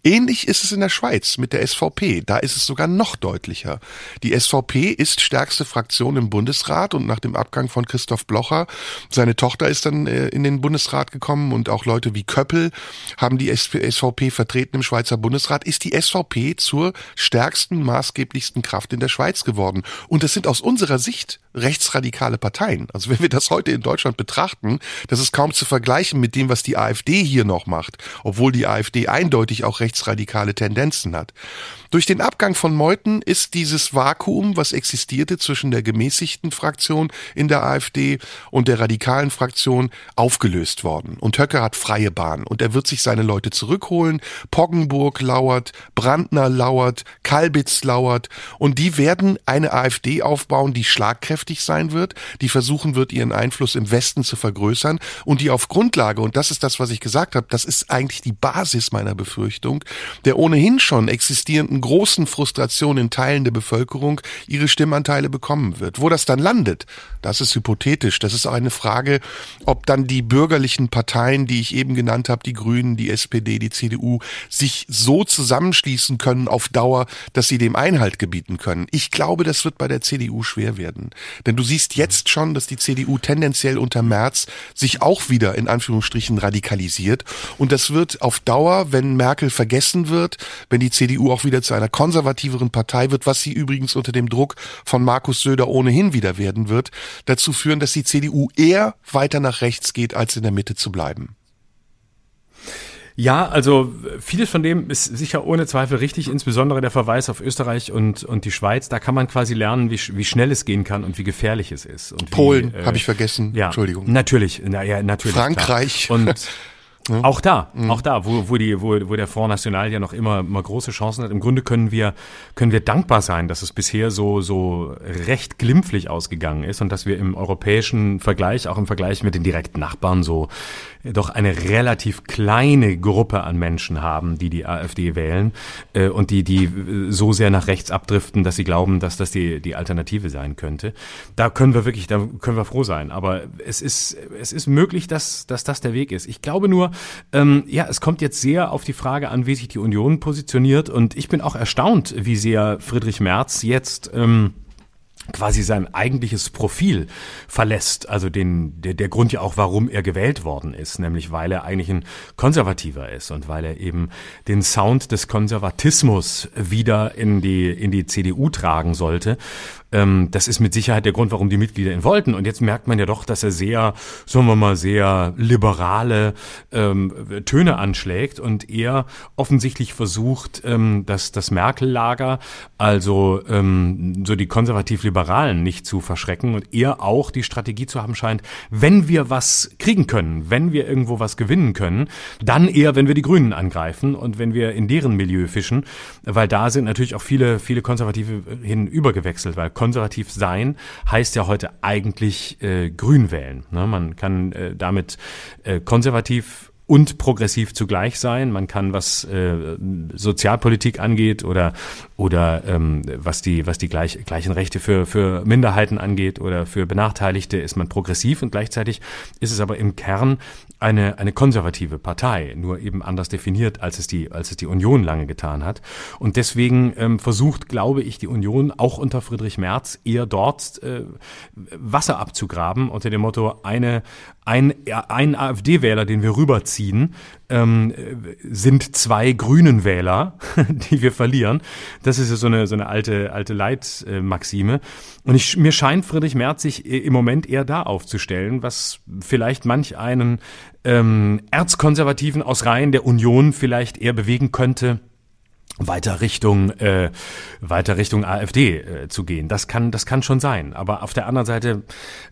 Ähnlich ist es in der Schweiz mit der SVP. Da ist es sogar noch deutlicher. Die SVP ist stärkste Fraktion im Bundesrat und nach dem Abgang von Christoph Blocher, seine Tochter ist dann äh, in den Bundesrat gekommen und auch Leute wie Köppel haben die SVP vertreten im Schweizer Bundesrat, ist die SVP zur stärksten, maßgeblichsten Kraft in der Schweiz geworden. Und das sind aus unserer Sicht rechtsradikale Parteien. Also wenn wir das heute in Deutschland betrachten, das ist kaum zu vergleichen mit dem, was die AfD hier noch macht, obwohl die AfD eindeutig auch rechtsradikale Tendenzen hat. Durch den Abgang von Meuthen ist dieses Vakuum, was existierte zwischen der gemäßigten Fraktion in der AfD und der radikalen Fraktion, aufgelöst worden. Und Höcke hat freie Bahn und er wird sich seine Leute zurückholen. Poggenburg lauert, Brandner lauert, Kalbitz lauert und die werden eine AfD aufbauen, die schlagkräftig sein wird, die versuchen wird, ihren Einfluss im Westen zu vergrößern und die auf Grundlage, und das ist das, was ich gesagt habe, das ist eigentlich die Basis meiner Befürchtung, der ohnehin schon existierenden großen Frustration in Teilen der Bevölkerung ihre Stimmanteile bekommen wird. Wo das dann landet, das ist hypothetisch. Das ist auch eine Frage, ob dann die bürgerlichen Parteien, die ich eben genannt habe, die Grünen, die SPD, die CDU, sich so zusammenschließen können auf Dauer, dass sie dem Einhalt gebieten können. Ich glaube, das wird bei der CDU schwer werden. Denn du siehst jetzt schon, dass die CDU tendenziell unter März sich auch wieder in Anführungsstrichen radikalisiert. Und das wird auf Dauer, wenn Merkel vergessen wird, wenn die CDU auch wieder zu einer konservativeren Partei wird, was sie übrigens unter dem Druck von Markus Söder ohnehin wieder werden wird, dazu führen, dass die CDU eher weiter nach rechts geht, als in der Mitte zu bleiben. Ja, also vieles von dem ist sicher ohne Zweifel richtig, insbesondere der Verweis auf Österreich und, und die Schweiz. Da kann man quasi lernen, wie, wie schnell es gehen kann und wie gefährlich es ist. Und Polen äh, habe ich vergessen. Ja, Entschuldigung. Natürlich, na, ja, natürlich. Frankreich. Klar. Und <laughs> Ja. Auch da, mhm. auch da, wo, wo, die, wo, wo der Front National ja noch immer, immer große Chancen hat. Im Grunde können wir, können wir dankbar sein, dass es bisher so, so recht glimpflich ausgegangen ist und dass wir im europäischen Vergleich, auch im Vergleich mit den direkten Nachbarn, so doch eine relativ kleine Gruppe an Menschen haben, die die AfD wählen äh, und die, die so sehr nach rechts abdriften, dass sie glauben, dass das die, die Alternative sein könnte. Da können wir wirklich, da können wir froh sein. Aber es ist, es ist möglich, dass, dass das der Weg ist. Ich glaube nur, ähm, ja, es kommt jetzt sehr auf die Frage an, wie sich die Union positioniert. Und ich bin auch erstaunt, wie sehr Friedrich Merz jetzt ähm, quasi sein eigentliches Profil verlässt. Also den, der, der Grund ja auch, warum er gewählt worden ist, nämlich weil er eigentlich ein Konservativer ist und weil er eben den Sound des Konservatismus wieder in die, in die CDU tragen sollte. Ähm, das ist mit Sicherheit der Grund, warum die Mitglieder ihn wollten. Und jetzt merkt man ja doch, dass er sehr, sagen wir mal, sehr liberale ähm, Töne anschlägt und er offensichtlich versucht, ähm, dass das Merkel-Lager, also ähm, so die konservativ-liberalen nicht zu verschrecken und er auch die Strategie zu haben scheint, wenn wir was kriegen können, wenn wir irgendwo was gewinnen können, dann eher, wenn wir die Grünen angreifen und wenn wir in deren Milieu fischen, weil da sind natürlich auch viele, viele Konservative hinübergewechselt, weil konservativ sein heißt ja heute eigentlich äh, grün wählen. Ne? Man kann äh, damit äh, konservativ und progressiv zugleich sein. Man kann, was äh, Sozialpolitik angeht oder oder ähm, was die was die gleich, gleichen Rechte für für Minderheiten angeht oder für Benachteiligte, ist man progressiv und gleichzeitig ist es aber im Kern eine eine konservative Partei, nur eben anders definiert, als es die als es die Union lange getan hat. Und deswegen ähm, versucht, glaube ich, die Union auch unter Friedrich Merz eher dort äh, Wasser abzugraben unter dem Motto eine ein, ein AfD-Wähler, den wir rüberziehen, ähm, sind zwei grünen Wähler, <laughs> die wir verlieren. Das ist ja so eine, so eine alte, alte Leitmaxime. Und ich, mir scheint Friedrich Merz sich im Moment eher da aufzustellen, was vielleicht manch einen ähm, Erzkonservativen aus Reihen der Union vielleicht eher bewegen könnte, weiter Richtung äh, weiter Richtung AfD äh, zu gehen. Das kann das kann schon sein. Aber auf der anderen Seite,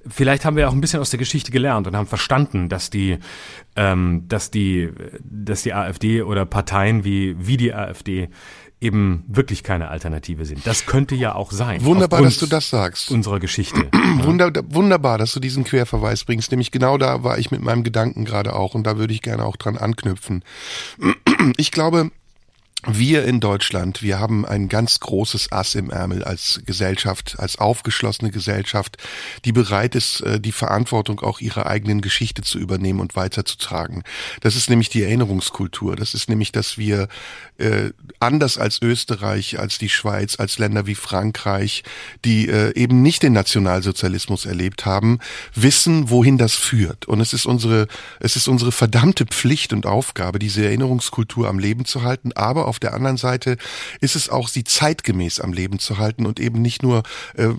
vielleicht haben wir auch ein bisschen aus der Geschichte gelernt und haben verstanden, dass die ähm, dass die dass die AfD oder Parteien wie wie die AfD eben wirklich keine Alternative sind. Das könnte ja auch sein. Wunderbar, dass du das sagst. Unserer Geschichte. <clears throat> Wunder, wunderbar, dass du diesen Querverweis bringst. Nämlich genau da war ich mit meinem Gedanken gerade auch und da würde ich gerne auch dran anknüpfen. <clears throat> Ich glaube, wir in Deutschland, wir haben ein ganz großes Ass im Ärmel als Gesellschaft, als aufgeschlossene Gesellschaft, die bereit ist, äh, die Verantwortung auch ihrer eigenen Geschichte zu übernehmen und weiterzutragen. Das ist nämlich die Erinnerungskultur. Das ist nämlich, dass wir äh, anders als Österreich, als die Schweiz, als Länder wie Frankreich, die äh, eben nicht den Nationalsozialismus erlebt haben, wissen, wohin das führt. Und es ist unsere, es ist unsere verdammte Pflicht und Aufgabe, diese Erinnerungskultur am Leben zu halten, aber auf der anderen Seite ist es auch, sie zeitgemäß am Leben zu halten und eben nicht nur äh,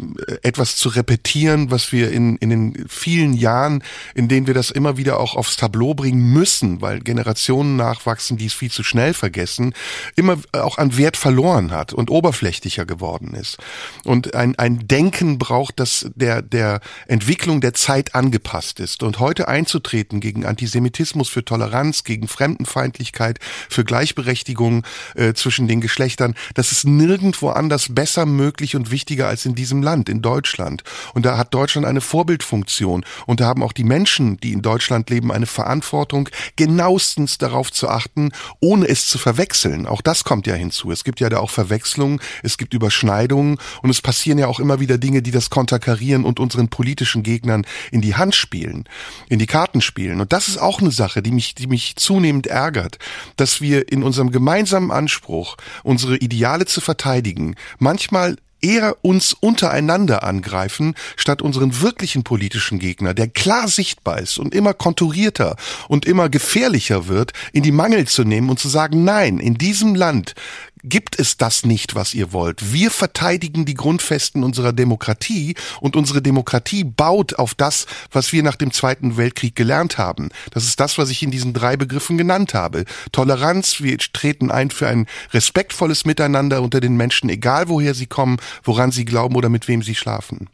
etwas zu repetieren, was wir in, in den vielen Jahren, in denen wir das immer wieder auch aufs Tableau bringen müssen, weil Generationen nachwachsen, die es viel zu schnell vergessen, immer auch an Wert verloren hat und oberflächlicher geworden ist. Und ein, ein Denken braucht, das der, der Entwicklung der Zeit angepasst ist. Und heute einzutreten gegen Antisemitismus, für Toleranz, gegen Fremdenfeindlichkeit, für Gleichberechtigung, äh, zwischen den Geschlechtern. Das ist nirgendwo anders besser möglich und wichtiger als in diesem Land, in Deutschland. Und da hat Deutschland eine Vorbildfunktion. Und da haben auch die Menschen, die in Deutschland leben, eine Verantwortung, genauestens darauf zu achten, ohne es zu verwechseln. Auch das kommt ja hinzu. Es gibt ja da auch Verwechslungen, es gibt Überschneidungen und es passieren ja auch immer wieder Dinge, die das konterkarieren und unseren politischen Gegnern in die Hand spielen, in die Karten spielen. Und das ist auch eine Sache, die mich, die mich zunehmend ärgert, dass wir in unserem gemeinsamen Anspruch, unsere Ideale zu verteidigen, manchmal eher uns untereinander angreifen, statt unseren wirklichen politischen Gegner, der klar sichtbar ist und immer konturierter und immer gefährlicher wird, in die Mangel zu nehmen und zu sagen, nein, in diesem Land gibt es das nicht, was ihr wollt. Wir verteidigen die Grundfesten unserer Demokratie und unsere Demokratie baut auf das, was wir nach dem Zweiten Weltkrieg gelernt haben. Das ist das, was ich in diesen drei Begriffen genannt habe. Toleranz, wir treten ein für ein respektvolles Miteinander unter den Menschen, egal woher sie kommen, woran sie glauben oder mit wem sie schlafen.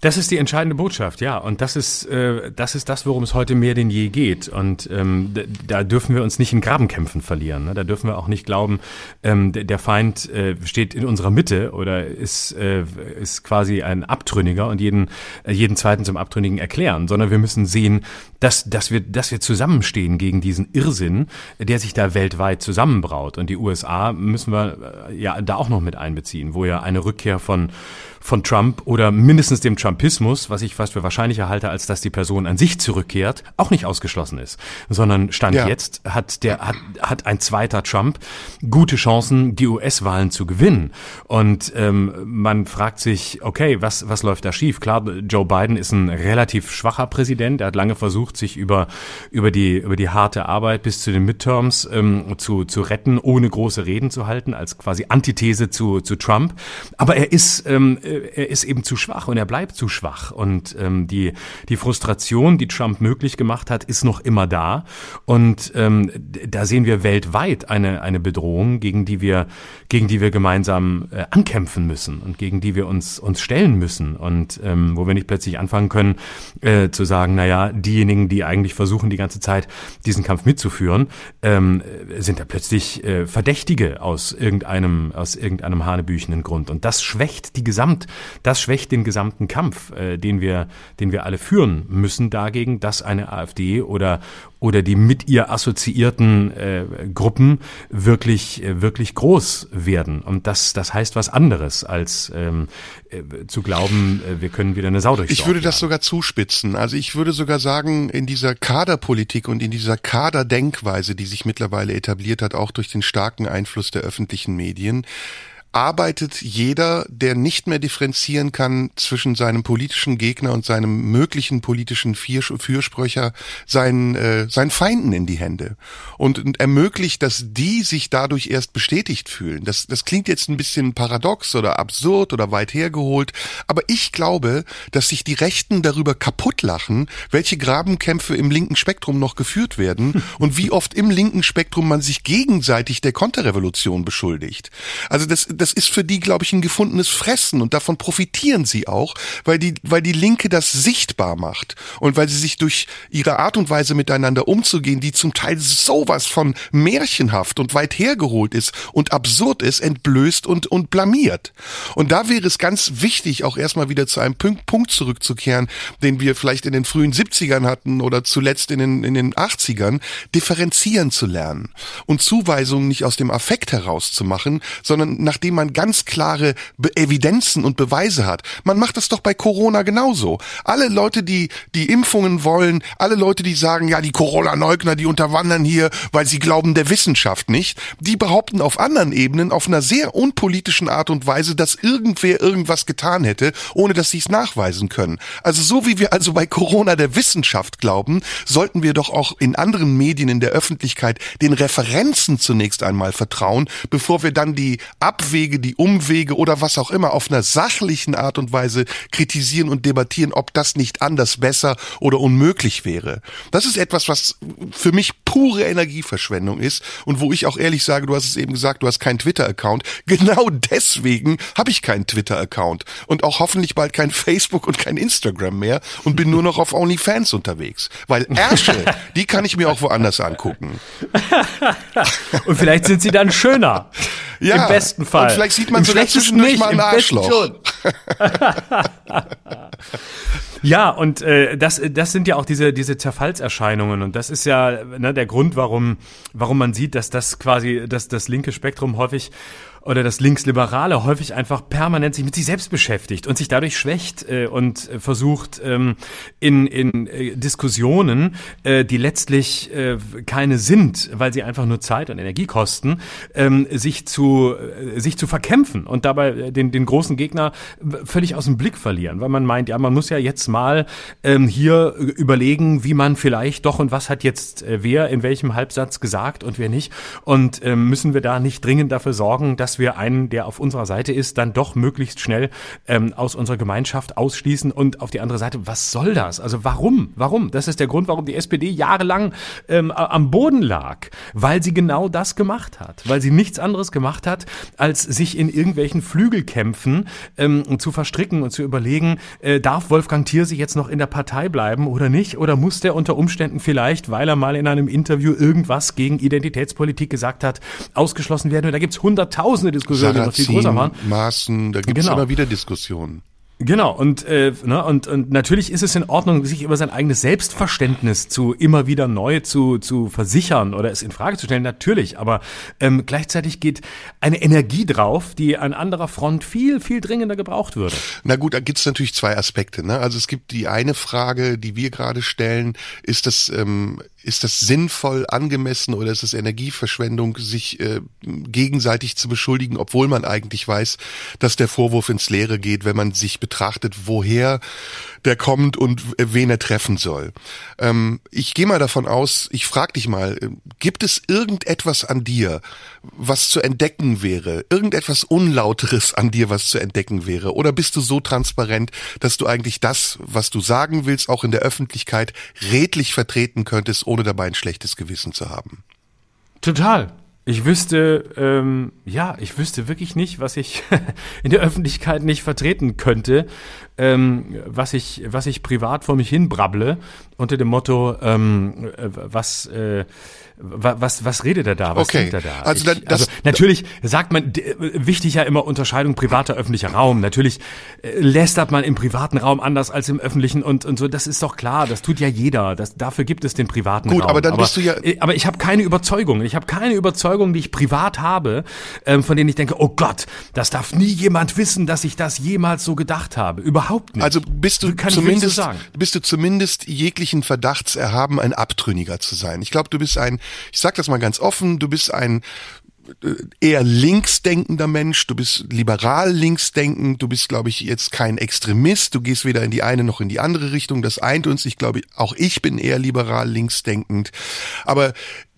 Das ist die entscheidende Botschaft, ja. Und das ist, äh, das ist das, worum es heute mehr denn je geht. Und ähm, da dürfen wir uns nicht in Grabenkämpfen verlieren. Ne? Da dürfen wir auch nicht glauben, ähm, der Feind äh, steht in unserer Mitte oder ist, äh, ist quasi ein Abtrünniger und jeden, äh, jeden Zweiten zum Abtrünnigen erklären, sondern wir müssen sehen, dass, dass, wir, dass wir zusammenstehen gegen diesen Irrsinn, der sich da weltweit zusammenbraut. Und die USA müssen wir äh, ja da auch noch mit einbeziehen, wo ja eine Rückkehr von von Trump oder mindestens dem Trumpismus, was ich fast für wahrscheinlicher halte, als dass die Person an sich zurückkehrt, auch nicht ausgeschlossen ist. Sondern Stand ja. jetzt hat der, hat, hat ein zweiter Trump gute Chancen, die US-Wahlen zu gewinnen. Und ähm, man fragt sich, okay, was, was läuft da schief? Klar, Joe Biden ist ein relativ schwacher Präsident. Er hat lange versucht, sich über, über, die, über die harte Arbeit bis zu den Midterms ähm, zu, zu retten, ohne große Reden zu halten, als quasi Antithese zu, zu Trump. Aber er ist ähm, er ist eben zu schwach und er bleibt zu schwach. Und ähm, die, die Frustration, die Trump möglich gemacht hat, ist noch immer da. Und ähm, da sehen wir weltweit eine, eine Bedrohung, gegen die wir, gegen die wir gemeinsam äh, ankämpfen müssen und gegen die wir uns, uns stellen müssen. Und ähm, wo wir nicht plötzlich anfangen können, äh, zu sagen, naja, diejenigen, die eigentlich versuchen, die ganze Zeit diesen Kampf mitzuführen, ähm, sind da plötzlich äh, Verdächtige aus irgendeinem, aus irgendeinem hanebüchenden Grund. Und das schwächt die Gesamt das schwächt den gesamten Kampf, äh, den wir, den wir alle führen müssen dagegen, dass eine AfD oder oder die mit ihr assoziierten äh, Gruppen wirklich äh, wirklich groß werden. Und das das heißt was anderes als ähm, äh, zu glauben, äh, wir können wieder eine Sau durchs Ich würde das sogar zuspitzen. Also ich würde sogar sagen, in dieser Kaderpolitik und in dieser Kaderdenkweise, die sich mittlerweile etabliert hat, auch durch den starken Einfluss der öffentlichen Medien, arbeitet jeder, der nicht mehr differenzieren kann zwischen seinem politischen Gegner und seinem möglichen politischen Fürsprecher, seinen, äh, seinen Feinden in die Hände und, und ermöglicht, dass die sich dadurch erst bestätigt fühlen. Das, das klingt jetzt ein bisschen paradox oder absurd oder weit hergeholt, aber ich glaube, dass sich die Rechten darüber kaputt lachen, welche Grabenkämpfe im linken Spektrum noch geführt werden <laughs> und wie oft im linken Spektrum man sich gegenseitig der Konterrevolution beschuldigt. Also das, das ist für die, glaube ich, ein gefundenes Fressen und davon profitieren sie auch, weil die, weil die Linke das sichtbar macht und weil sie sich durch ihre Art und Weise miteinander umzugehen, die zum Teil sowas von märchenhaft und weit hergeholt ist und absurd ist, entblößt und, und blamiert. Und da wäre es ganz wichtig, auch erstmal wieder zu einem Punkt zurückzukehren, den wir vielleicht in den frühen 70ern hatten oder zuletzt in den, in den 80ern, differenzieren zu lernen und Zuweisungen nicht aus dem Affekt herauszumachen, sondern nachdem man ganz klare Be Evidenzen und Beweise hat. Man macht das doch bei Corona genauso. Alle Leute, die die Impfungen wollen, alle Leute, die sagen, ja, die Corona-Leugner, die unterwandern hier, weil sie glauben der Wissenschaft nicht, die behaupten auf anderen Ebenen auf einer sehr unpolitischen Art und Weise, dass irgendwer irgendwas getan hätte, ohne dass sie es nachweisen können. Also so wie wir also bei Corona der Wissenschaft glauben, sollten wir doch auch in anderen Medien in der Öffentlichkeit den Referenzen zunächst einmal vertrauen, bevor wir dann die Abwege, die Umwege oder was auch immer auf einer sachlichen Art und Weise kritisieren und debattieren, ob das nicht anders besser oder unmöglich wäre. Das ist etwas, was für mich pure Energieverschwendung ist und wo ich auch ehrlich sage, du hast es eben gesagt, du hast keinen Twitter-Account. <laughs> Genau deswegen habe ich keinen Twitter-Account und auch hoffentlich bald kein Facebook und kein Instagram mehr und bin nur noch auf OnlyFans unterwegs, weil Ärsche, die kann ich mir auch woanders angucken. <laughs> und vielleicht sind sie dann schöner. Ja, Im besten Fall. Vielleicht sieht man vielleicht zwischendurch mal ein Arschloch. <laughs> Ja, und äh, das, das sind ja auch diese, diese Zerfallserscheinungen. Und das ist ja ne, der Grund, warum, warum man sieht, dass das quasi, dass das linke Spektrum häufig oder das Linksliberale häufig einfach permanent sich mit sich selbst beschäftigt und sich dadurch schwächt äh, und versucht ähm, in, in äh, Diskussionen, äh, die letztlich äh, keine sind, weil sie einfach nur Zeit und Energie kosten, ähm, sich zu äh, sich zu verkämpfen und dabei den, den großen Gegner völlig aus dem Blick verlieren, weil man meint, ja, man muss ja jetzt mal ähm, hier überlegen, wie man vielleicht doch und was hat jetzt äh, wer in welchem Halbsatz gesagt und wer nicht und ähm, müssen wir da nicht dringend dafür sorgen, dass dass wir einen, der auf unserer Seite ist, dann doch möglichst schnell ähm, aus unserer Gemeinschaft ausschließen und auf die andere Seite. Was soll das? Also warum? Warum? Das ist der Grund, warum die SPD jahrelang ähm, am Boden lag, weil sie genau das gemacht hat, weil sie nichts anderes gemacht hat, als sich in irgendwelchen Flügelkämpfen ähm, zu verstricken und zu überlegen, äh, darf Wolfgang Thierse jetzt noch in der Partei bleiben oder nicht? Oder muss der unter Umständen vielleicht, weil er mal in einem Interview irgendwas gegen Identitätspolitik gesagt hat, ausgeschlossen werden? Und da gibt's hunderttausend tausende Diskussionen, die noch viel größer waren. Maßen, da gibt es genau. immer wieder Diskussionen. Genau, und, äh, ne, und, und natürlich ist es in Ordnung, sich über sein eigenes Selbstverständnis zu immer wieder neu zu, zu versichern oder es in Frage zu stellen, natürlich, aber ähm, gleichzeitig geht eine Energie drauf, die an anderer Front viel, viel dringender gebraucht würde. Na gut, da gibt's natürlich zwei Aspekte. Ne? Also es gibt die eine Frage, die wir gerade stellen, ist das ähm, ist das sinnvoll, angemessen oder ist es Energieverschwendung, sich äh, gegenseitig zu beschuldigen, obwohl man eigentlich weiß, dass der Vorwurf ins Leere geht, wenn man sich betrachtet, woher der kommt und wen er treffen soll. Ähm, ich gehe mal davon aus, ich frage dich mal, äh, gibt es irgendetwas an dir, was zu entdecken wäre? Irgendetwas Unlauteres an dir, was zu entdecken wäre? Oder bist du so transparent, dass du eigentlich das, was du sagen willst, auch in der Öffentlichkeit redlich vertreten könntest, ohne dabei ein schlechtes Gewissen zu haben? Total. Ich wüsste, ähm, ja, ich wüsste wirklich nicht, was ich <laughs> in der Öffentlichkeit nicht vertreten könnte, ähm, was ich, was ich privat vor mich hin brabble, unter dem Motto, ähm, äh, was, äh, was, was redet er da? Was okay. denkt er da? Also, ich, also natürlich sagt man, wichtig ja immer Unterscheidung privater, öffentlicher Raum. Natürlich äh, lästert man im privaten Raum anders als im öffentlichen und, und so. Das ist doch klar. Das tut ja jeder. Das, dafür gibt es den privaten Gut, Raum. Gut, aber dann bist du ja. Äh, aber ich habe keine Überzeugung. Ich habe keine Überzeugung, die ich privat habe, ähm, von denen ich denke, oh Gott, das darf nie jemand wissen, dass ich das jemals so gedacht habe. Überhaupt nicht. Also bist du Kann zumindest, so bist du zumindest jeglichen Verdachts erhaben, ein Abtrünniger zu sein. Ich glaube, du bist ein ich sag das mal ganz offen, du bist ein äh, eher linksdenkender Mensch, du bist liberal linksdenkend, du bist, glaube ich, jetzt kein Extremist, du gehst weder in die eine noch in die andere Richtung, das eint uns. Ich glaube, auch ich bin eher liberal linksdenkend. Aber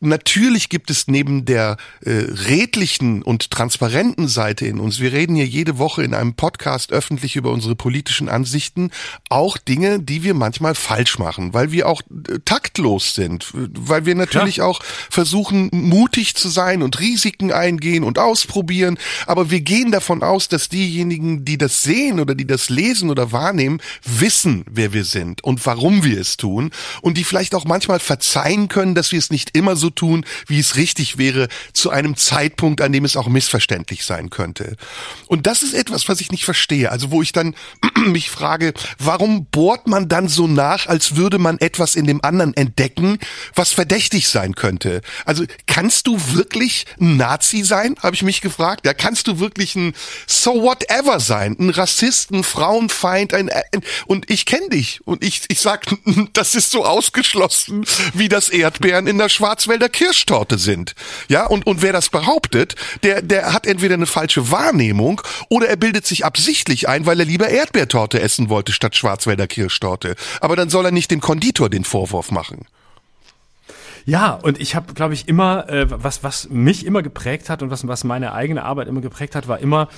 natürlich gibt es neben der äh, redlichen und transparenten Seite in uns, wir reden hier jede Woche in einem Podcast öffentlich über unsere politischen Ansichten, auch Dinge, die wir manchmal falsch machen, weil wir auch äh, taktlos sind, weil wir natürlich ja. auch versuchen, mutig zu sein und Risiken eingehen und ausprobieren, aber wir gehen davon aus, dass diejenigen, die das sehen oder die das lesen oder wahrnehmen, wissen, wer wir sind und warum wir es tun und die vielleicht auch manchmal verzeihen können, dass wir es nicht immer so tun, wie es richtig wäre, zu einem Zeitpunkt, an dem es auch missverständlich sein könnte. Und das ist etwas, was ich nicht verstehe. Also wo ich dann <clears throat> mich frage, warum bohrt man dann so nach, als würde man etwas in dem anderen entdecken, was verdächtig sein könnte? Also kannst du wirklich ein Nazi sein, habe ich mich gefragt. Ja, kannst du wirklich ein So whatever sein, ein Rassist, ein Frauenfeind, ein, ein und ich kenne dich und ich ich sag, <laughs> das ist so ausgeschlossen wie das Erdbeeren in der Schwarzwälder der Kirschtorte sind. Ja, und, und wer das behauptet, der, der hat entweder eine falsche Wahrnehmung oder er bildet sich absichtlich ein, weil er lieber Erdbeertorte essen wollte statt Schwarzwälder Kirschtorte. Aber dann soll er nicht dem Konditor den Vorwurf machen. Ja, und ich habe, glaube ich, immer, äh, was, was mich immer geprägt hat und was, was meine eigene Arbeit immer geprägt hat, war immer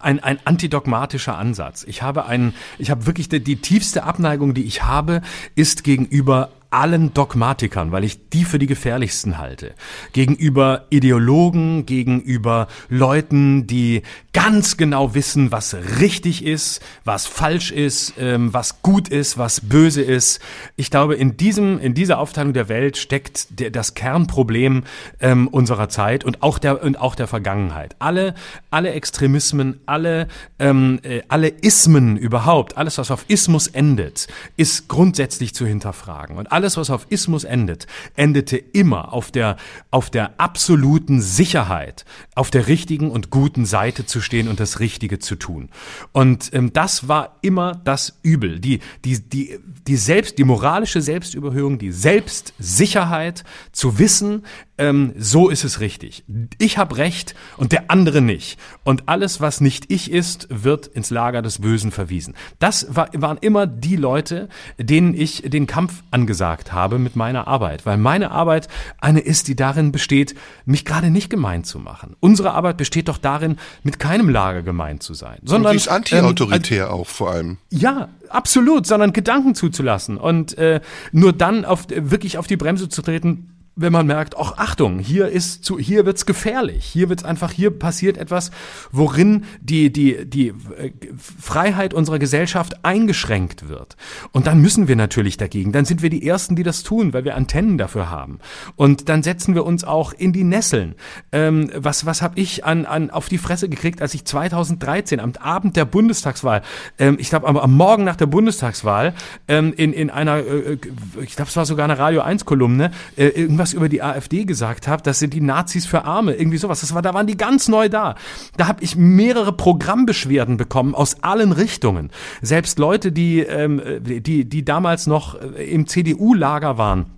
ein, ein antidogmatischer Ansatz. Ich habe einen, ich habe wirklich die, die tiefste Abneigung, die ich habe, ist gegenüber allen Dogmatikern, weil ich die für die gefährlichsten halte. Gegenüber Ideologen, gegenüber Leuten, die ganz genau wissen, was richtig ist, was falsch ist, ähm, was gut ist, was böse ist. Ich glaube, in diesem, in dieser Aufteilung der Welt steckt der, das Kernproblem ähm, unserer Zeit und auch der und auch der Vergangenheit. Alle, alle Extremismen, alle, ähm, äh, alle Ismen überhaupt, alles was auf Ismus endet, ist grundsätzlich zu hinterfragen. Und alles, was auf Ismus endet, endete immer auf der, auf der absoluten Sicherheit, auf der richtigen und guten Seite zu stehen und das Richtige zu tun. Und ähm, das war immer das Übel. Die, die, die, die selbst, die moralische Selbstüberhöhung, die Selbstsicherheit zu wissen, ähm, so ist es richtig. Ich habe recht und der andere nicht. Und alles, was nicht ich ist, wird ins Lager des Bösen verwiesen. Das war, waren immer die Leute, denen ich den Kampf angesagt habe mit meiner Arbeit. Weil meine Arbeit eine ist, die darin besteht, mich gerade nicht gemein zu machen. Unsere Arbeit besteht doch darin, mit keinem Lager gemein zu sein. Sondern, und ist anti-autoritär ähm, auch vor allem. Ja, absolut, sondern Gedanken zuzulassen und äh, nur dann auf, wirklich auf die Bremse zu treten, wenn man merkt, ach Achtung, hier ist zu, hier wird's gefährlich, hier wird's einfach, hier passiert etwas, worin die die die äh, Freiheit unserer Gesellschaft eingeschränkt wird. Und dann müssen wir natürlich dagegen. Dann sind wir die ersten, die das tun, weil wir Antennen dafür haben. Und dann setzen wir uns auch in die Nesseln. Ähm, was was habe ich an an auf die Fresse gekriegt, als ich 2013 am Abend der Bundestagswahl, ähm, ich glaube am, am Morgen nach der Bundestagswahl ähm, in in einer, äh, äh ich glaube es war sogar eine Radio 1 Kolumne, äh, irgendwas was über die AfD gesagt habe, das sind die Nazis für Arme, irgendwie sowas. Das war, da waren die ganz neu da. Da habe ich mehrere Programmbeschwerden bekommen aus allen Richtungen. Selbst Leute, die, ähm, die, die damals noch im CDU-Lager waren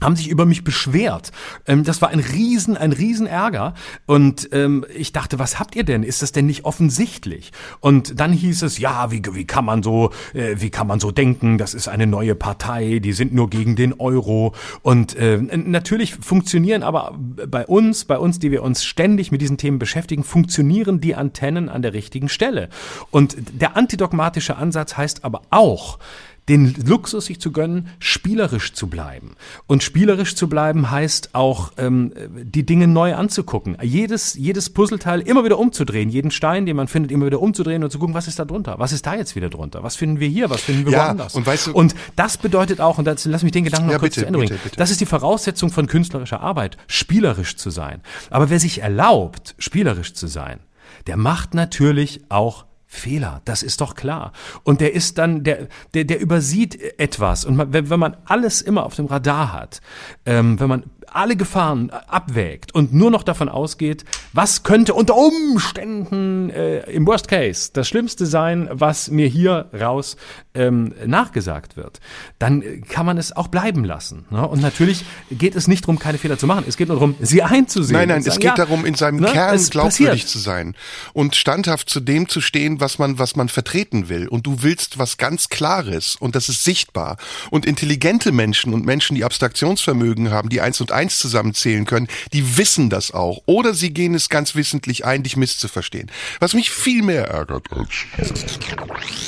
haben sich über mich beschwert. Ähm, das war ein Riesen, ein Riesenärger. Und ähm, ich dachte, was habt ihr denn? Ist das denn nicht offensichtlich? Und dann hieß es, ja, wie, wie kann man so, äh, wie kann man so denken? Das ist eine neue Partei, die sind nur gegen den Euro. Und äh, natürlich funktionieren aber bei uns, bei uns, die wir uns ständig mit diesen Themen beschäftigen, funktionieren die Antennen an der richtigen Stelle. Und der antidogmatische Ansatz heißt aber auch, den Luxus sich zu gönnen, spielerisch zu bleiben. Und spielerisch zu bleiben heißt auch, ähm, die Dinge neu anzugucken. Jedes, jedes Puzzleteil immer wieder umzudrehen, jeden Stein, den man findet, immer wieder umzudrehen und zu gucken, was ist da drunter? Was ist da jetzt wieder drunter? Was finden wir hier? Was finden wir ja, woanders? Und, weißt du, und das bedeutet auch, und das, lass mich den Gedanken noch ja, kurz bitte, zu Ende bringen, das ist die Voraussetzung von künstlerischer Arbeit, spielerisch zu sein. Aber wer sich erlaubt, spielerisch zu sein, der macht natürlich auch Fehler, das ist doch klar. Und der ist dann, der, der, der übersieht etwas. Und man, wenn, wenn man alles immer auf dem Radar hat, ähm, wenn man alle Gefahren abwägt und nur noch davon ausgeht, was könnte unter Umständen äh, im Worst Case das Schlimmste sein, was mir hier raus ähm, nachgesagt wird, dann kann man es auch bleiben lassen. Ne? Und natürlich geht es nicht darum, keine Fehler zu machen. Es geht nur darum, sie einzusehen. Nein, nein, sagen, es geht ja, darum, in seinem ne, Kern glaubwürdig passiert. zu sein und standhaft zu dem zu stehen, was man, was man vertreten will. Und du willst was ganz Klares und das ist sichtbar. Und intelligente Menschen und Menschen, die Abstraktionsvermögen haben, die eins und eins zusammenzählen können, die wissen das auch. Oder sie gehen es ganz wissentlich ein, dich misszuverstehen. Was mich viel mehr ärgert als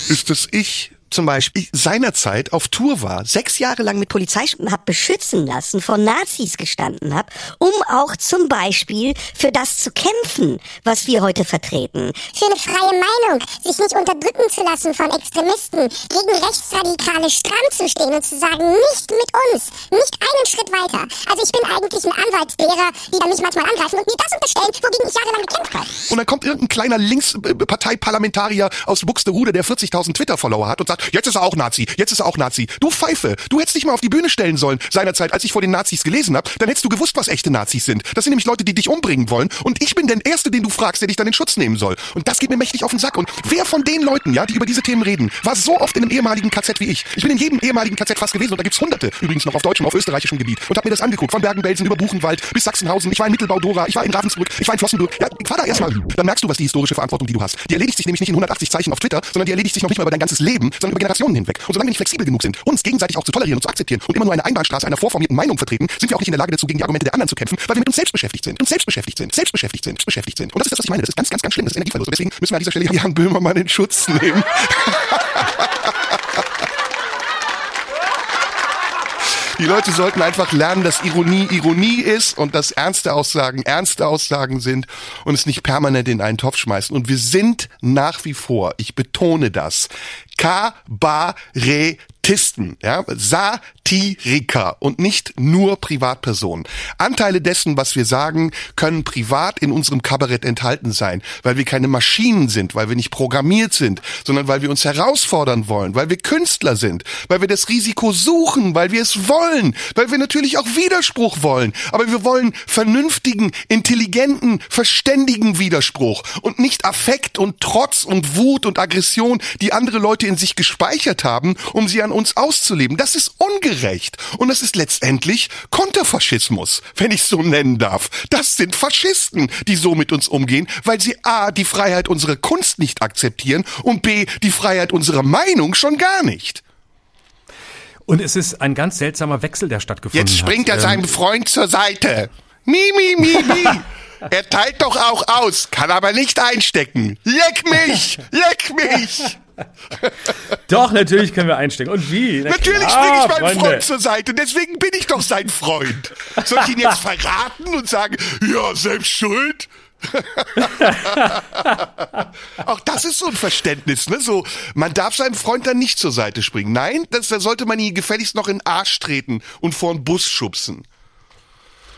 ist, dass ich zum Beispiel seinerzeit auf Tour war, sechs Jahre lang mit Polizeistunden hab beschützen lassen, vor Nazis gestanden hab, um auch zum Beispiel für das zu kämpfen, was wir heute vertreten. Für eine freie Meinung, sich nicht unterdrücken zu lassen von Extremisten, gegen Rechtsradikale stramm zu stehen und zu sagen, nicht mit uns, nicht einen Schritt weiter. Also ich bin eigentlich ein Anwalt derer, die dann mich manchmal angreifen und mir das unterstellen, wogegen ich jahrelang gekämpft habe. Und dann kommt irgendein kleiner Linksparteiparlamentarier aus Buxtehude, der 40.000 Twitter-Follower hat und sagt, jetzt ist er auch Nazi, jetzt ist er auch Nazi. Du Pfeife, du hättest dich mal auf die Bühne stellen sollen seinerzeit, als ich vor den Nazis gelesen habe, dann hättest du gewusst, was echte Nazis sind. Das sind nämlich Leute, die dich umbringen wollen und ich bin der Erste, den du fragst, der dich dann in Schutz nehmen soll. Und das geht mir mächtig auf den Sack. Und wer von den Leuten, ja, die über diese Themen reden, war so oft in einem ehemaligen KZ wie ich. Ich bin in jedem ehemaligen KZ fast gewesen und da gibt's hunderte, übrigens noch auf deutschem, auf österreichischem Gebiet und habe mir das angeguckt, von Bergen-Belsen über Buchenwald bis Sachsenhausen. Ich war in Mittelbau-Dora, ich war in Ravensbrück, ich war in Flossenbürg. Ja, fahr da erstmal. Dann merkst du, was die historische Verantwortung, die du hast. Die erledigt sich nämlich nicht in 180 Zeichen auf Twitter, sondern die erledigt sich noch nicht mal über dein ganzes Leben, über Generationen hinweg. Und solange wir nicht flexibel genug sind, uns gegenseitig auch zu tolerieren und zu akzeptieren und immer nur eine Einbahnstraße einer vorformierten Meinung vertreten, sind wir auch nicht in der Lage dazu, gegen die Argumente der anderen zu kämpfen, weil wir mit uns selbst beschäftigt sind, uns selbst beschäftigt sind, selbst beschäftigt sind, beschäftigt sind. Und das ist das, was ich meine. Das ist ganz, ganz, ganz schlimm. Das ist. Und deswegen müssen wir an dieser Stelle Jan Böhmermann in Schutz nehmen. <laughs> Die Leute sollten einfach lernen, dass Ironie Ironie ist und dass ernste Aussagen ernste Aussagen sind und es nicht permanent in einen Topf schmeißen. Und wir sind nach wie vor, ich betone das, Kabarett Kabarettisten, ja, Satiriker und nicht nur Privatpersonen. Anteile dessen, was wir sagen, können privat in unserem Kabarett enthalten sein, weil wir keine Maschinen sind, weil wir nicht programmiert sind, sondern weil wir uns herausfordern wollen, weil wir Künstler sind, weil wir das Risiko suchen, weil wir es wollen, weil wir natürlich auch Widerspruch wollen, aber wir wollen vernünftigen, intelligenten, verständigen Widerspruch und nicht Affekt und Trotz und Wut und Aggression, die andere Leute in sich gespeichert haben, um sie an uns auszuleben. Das ist ungerecht. Und das ist letztendlich Konterfaschismus, wenn ich so nennen darf. Das sind Faschisten, die so mit uns umgehen, weil sie A, die Freiheit unserer Kunst nicht akzeptieren und B, die Freiheit unserer Meinung schon gar nicht. Und es ist ein ganz seltsamer Wechsel, der stattgefunden Jetzt springt hat. er seinem Freund zur Seite. Mi, mi, mi, mi. <laughs> Er teilt doch auch aus, kann aber nicht einstecken. Leck mich! Leck mich! <laughs> Doch, natürlich können wir einstecken. Und wie? Na Natürlich klar, springe ich meinem. Freund zur Seite, deswegen bin ich doch sein Freund. Soll ich ihn jetzt <laughs> verraten und sagen, ja, selbst schuld? <laughs> Auch das ist so ein Verständnis, ne? So, man darf seinem Freund dann nicht zur Seite springen. Nein, das, da sollte man ihn gefälligst noch in den Arsch treten und vor den Bus schubsen.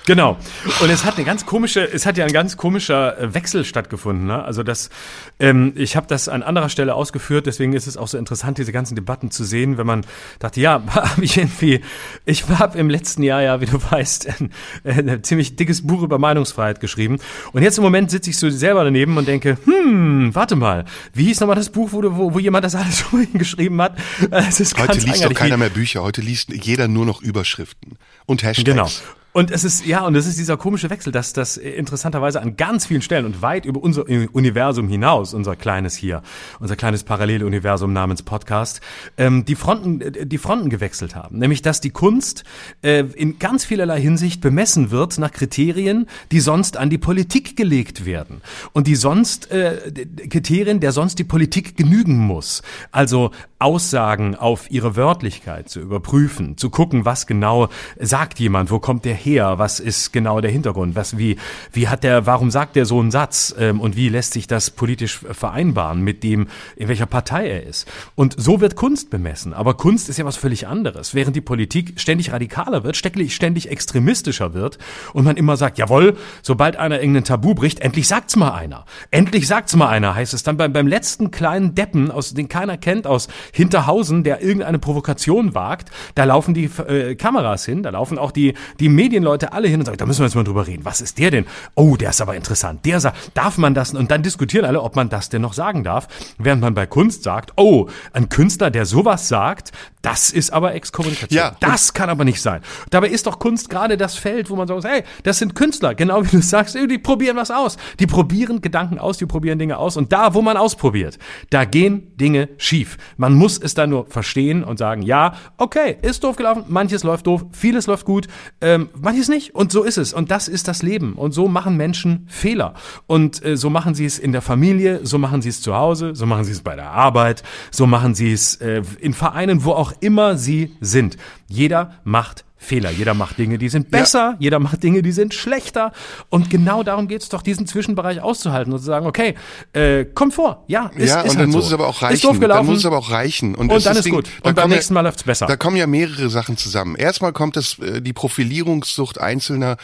Genau. Und es hat eine ganz komische, es hat ja ein ganz komischer äh, Wechsel stattgefunden. Ne? Also das, ähm, ich habe das an anderer Stelle ausgeführt, deswegen ist es auch so interessant, diese ganzen Debatten zu sehen, wenn man dachte, ja, <laughs> habe ich irgendwie, ich habe im letzten Jahr ja, wie du weißt, ein, ein ziemlich dickes Buch über Meinungsfreiheit geschrieben. Und jetzt im Moment sitze ich so selber daneben und denke, hm, warte mal, wie hieß nochmal das Buch, wo, du- wo, wo jemand das alles <laughs> schon geschrieben hat? Es ist Heute liest doch keiner mehr Bücher, heute liest jeder nur noch Überschriften und Hashtags. Genau. Und es ist, ja, und es ist dieser komische Wechsel, dass das interessanterweise an ganz vielen Stellen und weit über unser Universum hinaus, unser kleines hier, unser kleines Paralleluniversum namens Podcast, ähm, die Fronten, äh, die Fronten gewechselt haben. Nämlich, dass die Kunst äh, in ganz vielerlei Hinsicht bemessen wird nach Kriterien, die sonst an die Politik gelegt werden. Und die sonst, äh, Kriterien, der sonst die Politik genügen muss. Also Aussagen auf ihre Wörtlichkeit zu überprüfen, zu gucken, was genau sagt jemand, wo kommt der her, was ist genau der Hintergrund, was wie wie hat der, warum sagt der so einen Satz ähm, und wie lässt sich das politisch vereinbaren mit dem, in welcher Partei er ist. Und so wird Kunst bemessen. Aber Kunst ist ja was völlig anderes. Während die Politik ständig radikaler wird, ständig, extremistischer wird und man immer sagt, jawohl, sobald einer irgendein Tabu bricht, endlich sagt's mal einer. Endlich sagt's mal einer, heißt es dann beim, beim letzten kleinen Deppen, aus den keiner kennt, aus Hinterhausen, der irgendeine Provokation wagt, da laufen die äh, Kameras hin, da laufen auch die, die Medienleute alle hin und sagen, da müssen wir jetzt mal drüber reden. Was ist der denn? Oh, der ist aber interessant. Der sagt, darf man das? Und dann diskutieren alle, ob man das denn noch sagen darf. Während man bei Kunst sagt, oh, ein Künstler, der sowas sagt, das ist aber Exkommunikation. Ja, das kann aber nicht sein. Dabei ist doch Kunst gerade das Feld, wo man sagt, hey, das sind Künstler, genau wie du sagst, die probieren was aus. Die probieren Gedanken aus, die probieren Dinge aus. Und da, wo man ausprobiert, da gehen Dinge schief. Man muss es dann nur verstehen und sagen, ja, okay, ist doof gelaufen, manches läuft doof, vieles läuft gut, ähm, manches nicht. Und so ist es. Und das ist das Leben. Und so machen Menschen Fehler. Und äh, so machen sie es in der Familie, so machen sie es zu Hause, so machen sie es bei der Arbeit, so machen sie es äh, in Vereinen, wo auch immer sie sind. Jeder macht Fehler. Jeder macht Dinge, die sind besser, ja. jeder macht Dinge, die sind schlechter. Und genau darum geht es doch, diesen Zwischenbereich auszuhalten und zu sagen, okay, äh, kommt vor, ja, ist, ja, ist und dann halt muss so. es aber auch reichen. Ist doof gelaufen. Dann muss es aber auch reichen. Und, und dann ist Ding, gut. Und beim nächsten Mal läuft's besser. Da kommen ja mehrere Sachen zusammen. Erstmal kommt das, äh, die Profilierungssucht Einzelner,